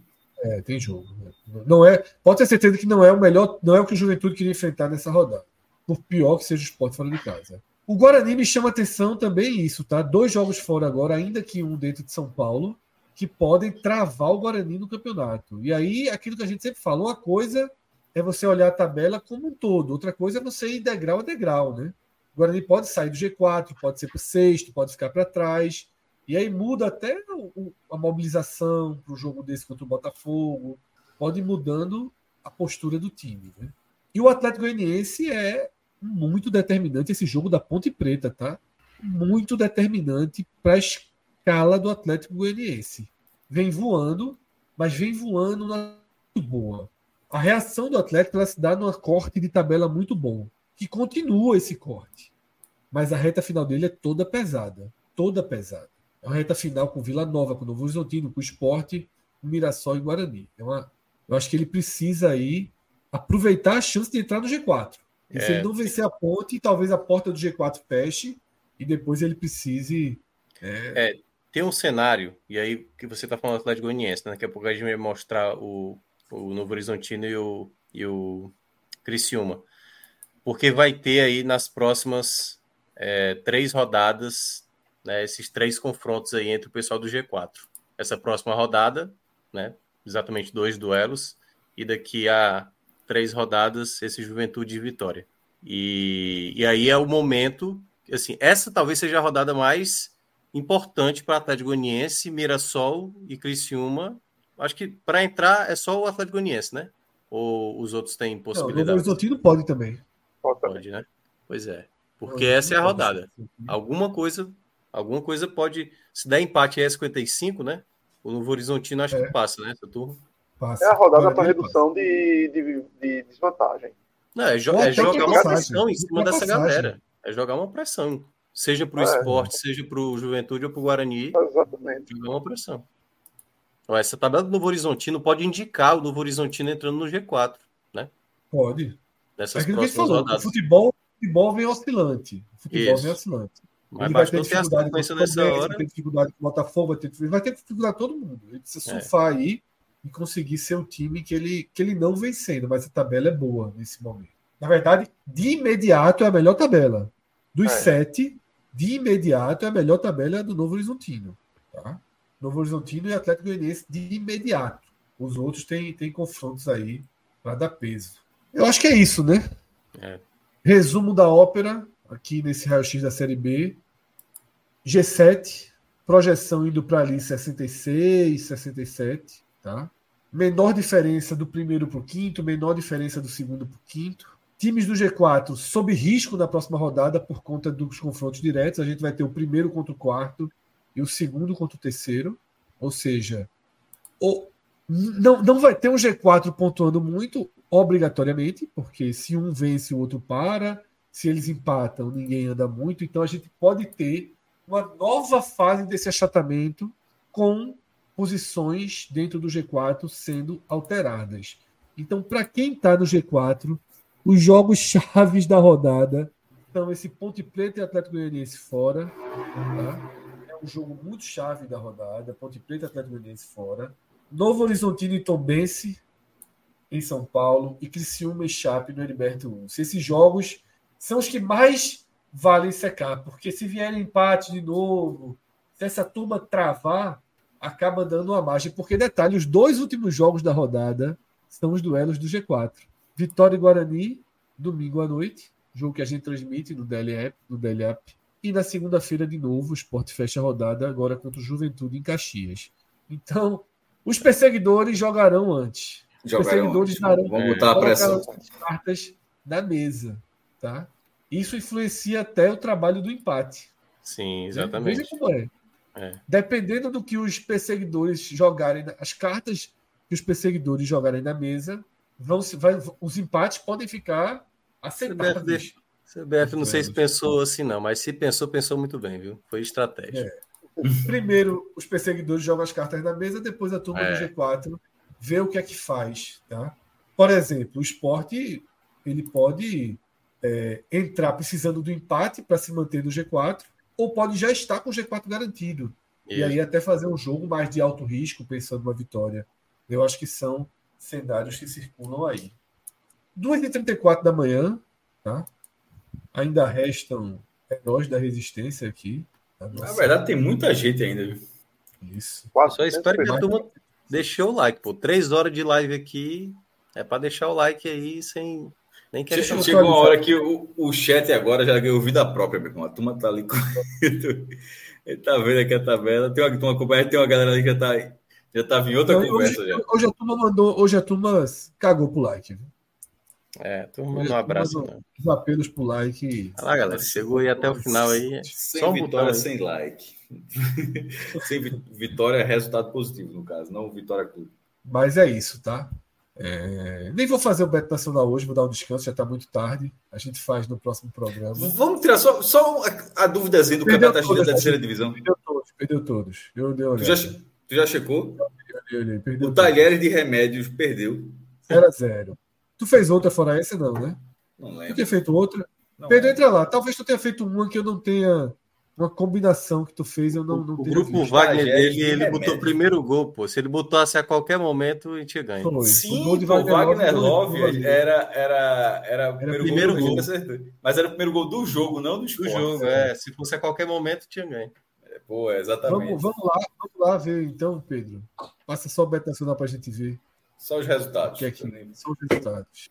É, tem jogo. Né? Não é, pode ter certeza que não é o melhor, não é o que o Juventude queria enfrentar nessa rodada. Por pior que seja o esporte fora de casa. O Guarani me chama atenção também isso, tá? Dois jogos fora agora, ainda que um dentro de São Paulo, que podem travar o Guarani no campeonato. E aí, aquilo que a gente sempre fala, uma coisa é você olhar a tabela como um todo, outra coisa é você ir degrau a degrau, né? O Guarani pode sair do G4, pode ser para o sexto, pode ficar para trás. E aí muda até a mobilização para o jogo desse contra o Botafogo. Pode ir mudando a postura do time. Né? E o Atlético Goianiense é muito determinante esse jogo da Ponte Preta, tá? Muito determinante para escala do Atlético Goianiense. Vem voando, mas vem voando na muito boa. A reação do Atlético ela se dá numa corte de tabela muito bom, que continua esse corte. Mas a reta final dele é toda pesada, toda pesada. É uma reta final com Vila Nova, com Novo Horizontino, com o Esporte, com Mirassol e Guarani. É uma, eu acho que ele precisa aí aproveitar a chance de entrar no G4. E é, se ele não vencer a ponte, talvez a porta do G4 feche e depois ele precise. É... é tem um cenário, e aí que você está falando do Atlético Goianiense, né? daqui a pouco a gente vai mostrar o, o Novo Horizontino e o, e o Criciúma. Porque vai ter aí nas próximas é, três rodadas né, esses três confrontos aí entre o pessoal do G4. Essa próxima rodada, né, exatamente dois duelos, e daqui a três rodadas, esse Juventude e Vitória. E, e aí é o momento, assim, essa talvez seja a rodada mais importante para Atlético Goianiense, Mirassol e Criciúma. Acho que para entrar é só o Atlético Goianiense, né? Ou os outros têm possibilidade? Não, o Horizontino pode também. Pode, pode, né? Pois é. Porque essa é a rodada. Alguma coisa Alguma coisa pode. Se der empate é 55, né? O Novo Horizontino acho é. que passa, né? Essa turma. Passa. É a rodada para redução de, de, de, desvantagem. Não, é, jo é jogar uma pressão em cima dessa passagem. galera. É jogar uma pressão. Seja para o é, esporte, seja para o Juventude ou para o Guarani. Exatamente. Jogar uma pressão. Essa tabela do Novo Horizontino pode indicar o Novo Horizontino entrando no G4, né? Pode. Nessas é próximas falou, rodadas. O futebol futebol vem oscilante. O futebol Isso. vem oscilante. Mas ele vai ter dificuldade com o nessa hora. vai ter dificuldade com o Botafogo, vai ter, vai ter dificuldade todo mundo. Ele precisa é. surfar aí e conseguir ser um time que ele, que ele não vem sendo, mas a tabela é boa nesse momento. Na verdade, de imediato é a melhor tabela. Dos é. sete, de imediato é a melhor tabela do Novo Horizontino. Tá? Novo Horizontino e Atlético Goianiense de imediato. Os outros têm, têm confrontos aí para dar peso. Eu acho que é isso, né? É. Resumo da ópera, aqui nesse raio-x da Série B. G7, projeção indo para ali 66, 67, tá? Menor diferença do primeiro para o quinto, menor diferença do segundo para o quinto. Times do G4 sob risco na próxima rodada por conta dos confrontos diretos. A gente vai ter o primeiro contra o quarto e o segundo contra o terceiro. Ou seja, o, não, não vai ter um G4 pontuando muito, obrigatoriamente, porque se um vence, o outro para. Se eles empatam, ninguém anda muito. Então a gente pode ter uma nova fase desse achatamento com posições dentro do G4 sendo alteradas. Então, para quem está no G4, os jogos chaves da rodada são esse Ponte Preta e Atlético Goianiense fora. Tá? É um jogo muito chave da rodada. Ponte Preta e Atlético Goianiense fora. Novo Horizontino e Tombense em São Paulo e Criciúma e Chape no Heriberto 1. Se esses jogos são os que mais valem secar, porque se vier empate de novo, se essa turma travar, acaba dando uma margem. Porque, detalhe, os dois últimos jogos da rodada são os duelos do G4. Vitória e Guarani, domingo à noite, jogo que a gente transmite no DLAP, no DLAP. E na segunda-feira, de novo, o Sport fecha a rodada agora contra o Juventude em Caxias. Então, os perseguidores jogarão antes. Os perseguidores darão Vamos botar a pressão. cartas na mesa. Tá? Isso influencia até o trabalho do empate. Sim, exatamente. Veja como é. é. Dependendo do que os perseguidores jogarem, as cartas que os perseguidores jogarem na mesa, vão, vai, os empates podem ficar aceitáveis. CBF não sei se pensou assim, não, mas se pensou, pensou muito bem, viu? Foi estratégia. É. Primeiro, os perseguidores jogam as cartas na mesa, depois a turma é. do G4 vê o que é que faz. Tá? Por exemplo, o esporte ele pode é, entrar precisando do empate para se manter no G4, ou pode já estar com o G4 garantido. Isso. E aí até fazer um jogo mais de alto risco, pensando numa vitória. Eu acho que são cenários que circulam aí. 2h34 da manhã, tá? Ainda restam heróis da resistência aqui. Na verdade, tem muita gente ainda. Viu? Isso. Quase Só espero que a turma deixe o like, pô. Três horas de live aqui. É para deixar o like aí sem. Nem que Chegou, chegou uma hora que o, o chat agora já ganhou vida própria, meu irmão. A turma tá ali com. Ele tá vendo aqui a tabela. Tem uma, tem uma, tem uma galera ali que já tá, já tava em outra conversa. Hoje, já. hoje a turma mandou. Hoje a turma cagou pro like. Viu? É, turma um abraço. Não. Os apelos por like. Olha lá, galera, chegou aí até o final aí. Sem Só vitória, sem like. sem vitória é resultado positivo, no caso, não vitória clube. Mas é isso, tá? É... Nem vou fazer o Beto Nacional hoje, vou dar um descanso, já está muito tarde. A gente faz no próximo programa. Vamos tirar só, só a, a dúvidazinha do perdeu Campeonato da Terceira Divisão. Perdeu todos, perdeu todos. Eu dei tu, já, tu já checou? Eu, o Talheres de Remédios perdeu. 0 a 0 Tu fez outra fora essa, não, né? Não lembro. Tu tinha feito outra? Não Pedro, entra lá. Talvez tu tenha feito uma que eu não tenha. Uma combinação que tu fez, eu não, não O grupo visto. Wagner dele, ele botou o primeiro gol, pô. Se ele botasse a qualquer momento, a gente ganha. Foi. Sim, o gol de Wagner, Wagner Love, Love era, era, era, o primeiro, primeiro gol. gol. Mas era o primeiro gol do jogo, não do esporte. Do jogo, é. Se fosse a qualquer momento, tinha ganho. Pô, exatamente. Vamos, vamos, lá, vamos lá ver então, Pedro. Passa só o Beto Nacional pra gente ver. Só os resultados. Que é que... Só os resultados.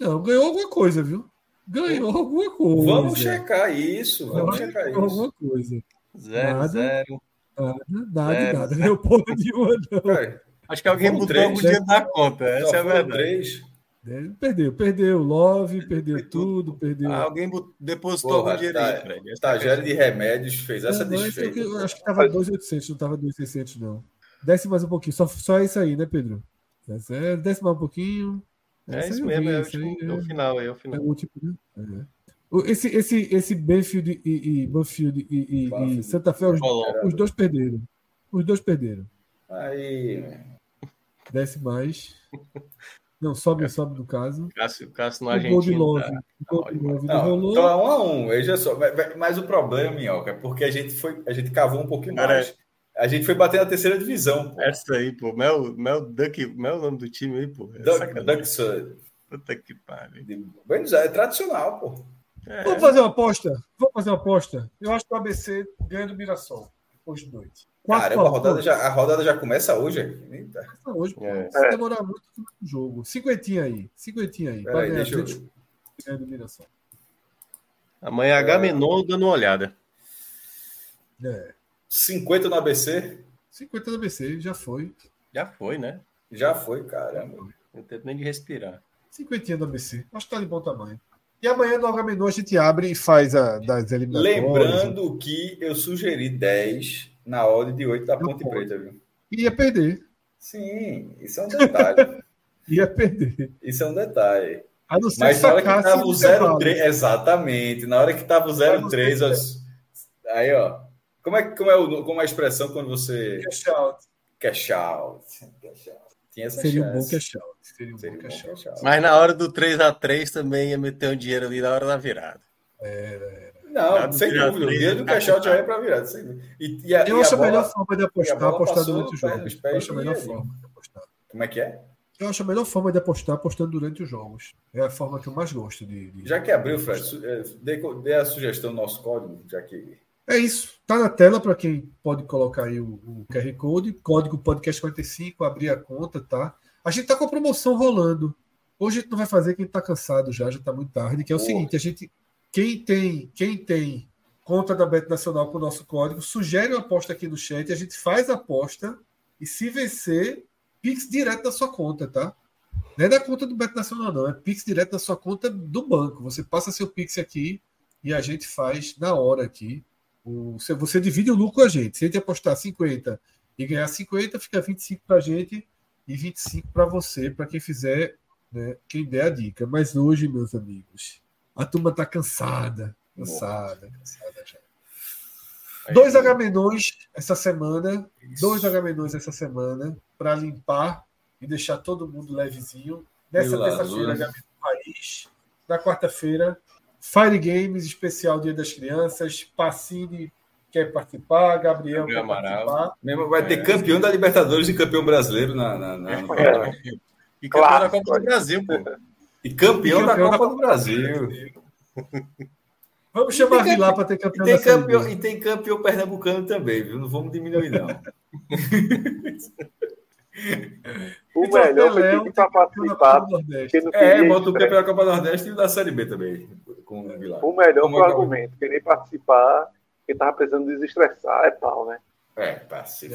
Não, ganhou alguma coisa, viu? Ganhou alguma coisa. Vamos checar isso. Vamos ganhou checar isso. Alguma coisa. Zero, nada, zero. Nada, nada, zero, nada. Ganhou porra nenhuma, não. Acho que alguém botou três, algum dia na conta. Essa é a verdade. Três. É, perdeu, perdeu Love, perdeu tudo, perdeu. Ah, alguém depositou algum dinheiro tá, aí. Estagiário de remédios fez essa não, desfeita. Eu acho que estava 2,800, não estava 2,600, não. Desce mais um pouquinho, só, só isso aí, né, Pedro? Desce mais um pouquinho. É isso mesmo, é, o, é o final, é o final. É o último, né? É. Esse, esse, esse Benfield e, e, Banfield e, e, e Santa Fé, os, os, dois perderam. Os dois perderam. Aí. Desce mais. Não, sobe, sobe do caso. Cássio, Cássio no Argentina. Gol de Love. Tá... Gol de Love não, rolou. Então é um a um, veja só. Mas o problema, Minhoca, é porque a gente foi, a gente cavou um pouquinho mais. A gente foi bater na terceira divisão. Pô. Essa aí, pô. Mel, Mel Duck, Mel o nome do time aí, pô. É Duck, Duck Puta que pariu. Buenos é tradicional, pô. É. Vamos fazer uma aposta? Vamos fazer uma aposta. Eu acho que o ABC ganha do Mirassol hoje de noite. Caramba, a rodada, já, a rodada já começa hoje. Eita. Começa hoje, pô. É. Se demorar muito no jogo. Cinquentinha aí. Cinquentinha aí. Peraí, deixa eu... Amanhã H Menon dando uma olhada. É. 50 no ABC? 50 no ABC, já foi. Já foi, né? Já foi, caramba. Não tem nem de respirar. 50 no ABC. Acho que tá de bom tamanho. E amanhã no Agamenon a gente abre e faz a das eliminatórias. Lembrando que eu sugeri 10 na ordem de 8 da Ponte Preta, viu? Ia perder. Sim, isso é um detalhe. Ia perder. Isso é um detalhe. Mas na hora que tava o 03, exatamente, na hora que tava o 03, aí ó, como é, como, é o, como é a expressão quando você. Cash out. Cash out. Cash out. Tinha essa Seria chance. um bom cash out. Seria um Seria bom cash, cash out. Mas na hora do 3x3 também ia meter um dinheiro ali na hora da virada. Era, era. Não, sem dúvida. O dinheiro do out já é para virada. E, e a, eu acho a, bola, a melhor forma de apostar, apostar durante o jogo. Eu acho a melhor forma de apostar. Como é que é? Eu acho a melhor forma de apostar apostando durante os jogos. É a forma que eu mais gosto de. de... Já que abriu, Fred, é, dê, dê a sugestão do nosso código, já que é isso. Tá na tela para quem pode colocar aí o, o, QR Code, código podcast 45, abrir a conta, tá? A gente tá com a promoção rolando. Hoje a gente não vai fazer quem tá cansado já, já tá muito tarde, que é o seguinte, a gente quem tem, quem tem conta da Bet Nacional com o nosso código, sugere uma aposta aqui no chat, a gente faz a aposta e se vencer, Pix direto da sua conta, tá? Não é da conta do Bet Nacional, não. É Pix direto da sua conta do banco. Você passa seu Pix aqui e a gente faz na hora aqui. Você divide o lucro com a gente. Se a gente apostar 50 e ganhar 50, fica 25 para a gente e 25 para você, para quem fizer, né, quem der a dica. Mas hoje, meus amigos, a turma está cansada. Cansada, cansada já. Dois Agamenões essa semana. Isso. Dois Agamenões essa semana para limpar e deixar todo mundo levezinho. Nessa terça-feira, Agamenon País. Na quarta-feira, Fire Games, especial Dia das Crianças. Pacini quer participar, Gabriel quer Amaral. participar. Mesmo vai ter é. campeão da Libertadores e campeão brasileiro na. na, na... É. E campeão claro. da Copa do Brasil, pô. E campeão, e campeão da, Copa da, Copa do Brasil. Vamos chamar a lá para ter campeão. E tem campeão, e tem campeão pernambucano também, viu? Não vamos diminuir, não. O então, melhor foi quem para participar. É, bota o campeão da Copa do Nordeste e da Série B também. Com o, Vilar. o melhor foi o argumento. Querer participar, quem tava precisando desestressar, é pau, né? É, tá se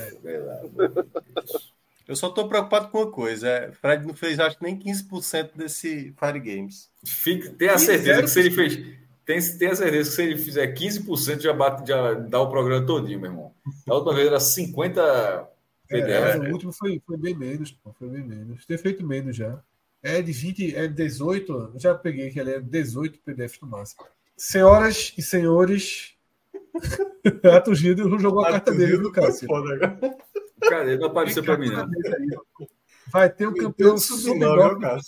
Eu só tô preocupado com uma coisa. É, Fred não fez, acho que nem 15% desse Fire Games. Fica, tem a certeza que se ele fez. Tem, tem a certeza que se ele fizer 15%, já, bate, já dá o programa todinho, meu irmão. A outra vez era 50 é, o último foi, foi bem menos, pô, foi bem menos. Ter feito menos já. É de 20, é 18, já peguei que ele é 18 PDFs no máximo. Senhoras e senhores, Ato Gildo jogou a carta dele no Cássio. Cara, ele não apareceu para mim, não. Vai ter o um campeão sub-9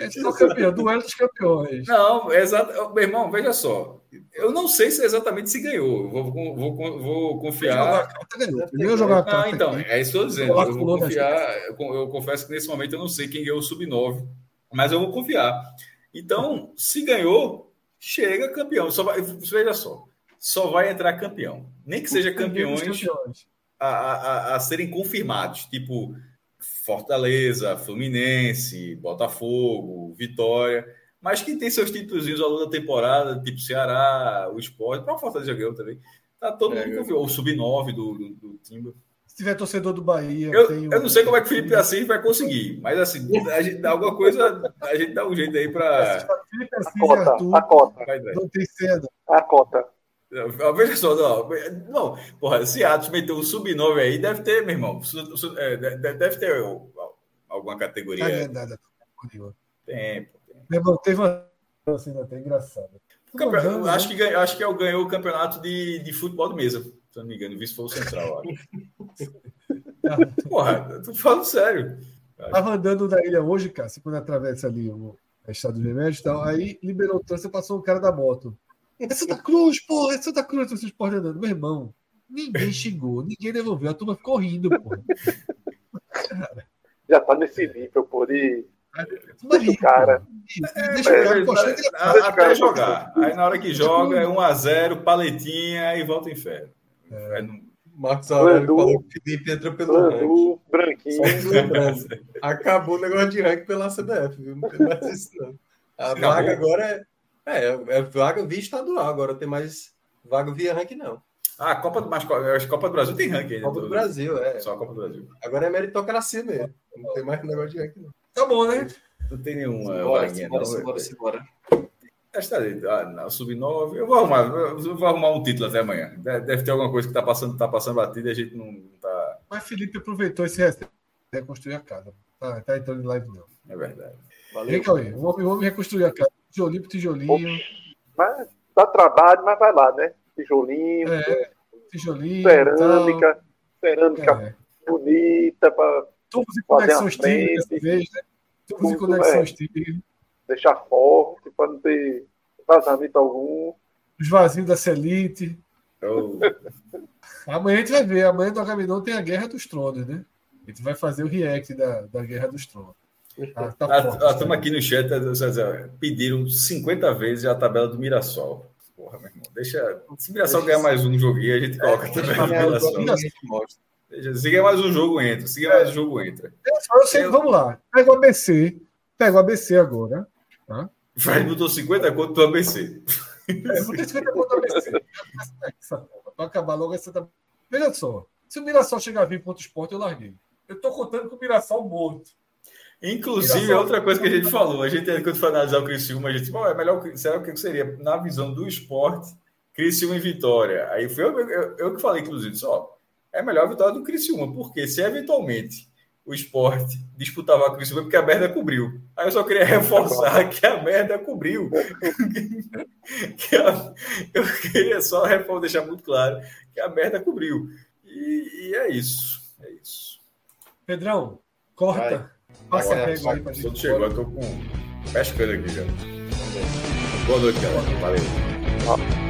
É só campeão, duelo dos campeões. Não, exato. Meu irmão, veja só. Eu não sei se exatamente se ganhou. Vou, vou, vou confiar. Primeiro jogar a carta. Ah, então, é isso que eu estou dizendo. Eu vou confiar. Eu confesso que nesse momento eu não sei quem ganhou o sub-9, mas eu vou confiar. Então, se ganhou, chega campeão. Só vai, veja só. Só vai entrar campeão. Nem que seja campeões a, a, a serem confirmados. Tipo, Fortaleza, Fluminense, Botafogo, Vitória, mas quem tem seus títulos ao longo da temporada, tipo Ceará, o Sport, para o Fortaleza ganhou também. Tá todo é, mundo viu, o sub-9 do, do, do Timba. Se tiver torcedor do Bahia. Eu, um... eu não sei como é que o Felipe Assis vai conseguir, mas assim, a gente dá alguma coisa, a gente dá um jeito aí para. Felipe Assis a cota, Arthur, a cota. Não tem cedo. A cota. Veja só, não, não porra, se Atos meteu um sub-9 aí, deve ter, meu irmão, é, deve ter alguma categoria. Tá nada, tempo, teve uma assim, até engraçada. Acho que, acho que é ganhou o campeonato de, de futebol de mesa, se não me engano, visto foi o Central. Porra, tô falando sério. Tava andando na ilha hoje, cara, quando atravessa ali o estado de remédio e tal, aí liberou o trânsito e passou o cara da moto. É Santa Cruz, porra, é Santa Cruz, vocês podem andando. Meu irmão, ninguém xingou, ninguém devolveu, a turma ficou rindo, porra. Já tá nesse nível, pô, de. Deixa o cara. Deixa o cara, até jogar. Aí na hora que joga, é 1x0, paletinha e volta em fé. É. Marcos Aurélio falou que o Felipe entra pelo ranking. branquinho. Acabou o negócio de ranking pela CBF, viu? Não tem mais isso, não. A vaga agora é, é, é vaga via estadual, agora tem mais vaga via ranking, não. Ah, a Copa do, mas, a Copa do Brasil tem ranking ainda. Copa do Brasil, é. Só a Copa do Brasil. Agora é meritocracia mesmo. Não tem mais negócio de ranking, não. Tá bom, né? Não tem nenhuma bora, vaguinha, bora, não. Bora, bora, Está ah, na sub-9. Eu vou arrumar, eu vou arrumar um título até amanhã. Deve ter alguma coisa que está passando, tá passando batida e a gente não está. Mas Felipe aproveitou esse resto reconstruir a casa. Tá, tá entrando em live, não. É verdade. Valeu. Vem, Cauê. Vamos, vamos reconstruir a casa. Tijolinho por tijolinho. Mas dá trabalho, mas vai lá, né? Tijolinho. É, tijolinho. Cerâmica. Tal. Cerâmica é. bonita. Pra Tubos e conexões TIG dessa vez, né? Tubos e conexões TIG deixar forte para não ter vazamento algum. Os vazios da Celite. Oh. Amanhã a gente vai ver. Amanhã do Agamenon tem a Guerra dos Tronos, né? A gente vai fazer o react da, da Guerra dos Tronos. Ah, tá a, turma aqui no chat pediram 50 vezes a tabela do Mirassol. Porra, meu irmão. Deixa. Se o Mirassol ganhar mais um joguinho, a gente coloca é, também a Mirassol. Deixa, se ganhar mais um jogo, entra. Se ganhar mais um jogo, entra. Eu sei, vamos lá. Pega o ABC. Pega o ABC agora. Hã? Vai botou 50 conto do ABC. É, 50 conto do ABC. Vai acabar logo essa. Veja só. Se o Mirassol chegar a vir contra o esporte, eu larguei. Eu estou contando com o Mirassol morto. Inclusive, outra coisa que a gente falou, a gente, quando foi analisar o Criciúma, a gente disse, é melhor, será o que seria, na visão do esporte, Criciúma e Vitória? Aí foi eu, eu, eu que falei, inclusive, só, é melhor a vitória do Criciúma, porque se eventualmente o esporte disputava a Criciúma porque a merda cobriu. Aí eu só queria reforçar que a merda cobriu. que a, eu queria só deixar muito claro que a merda cobriu. E, e é isso. É isso. Pedrão, corta. Vai. Passa a régua aí pra gente. Quando chegou, eu tô com pescando aqui já. Boa noite, galera. Valeu.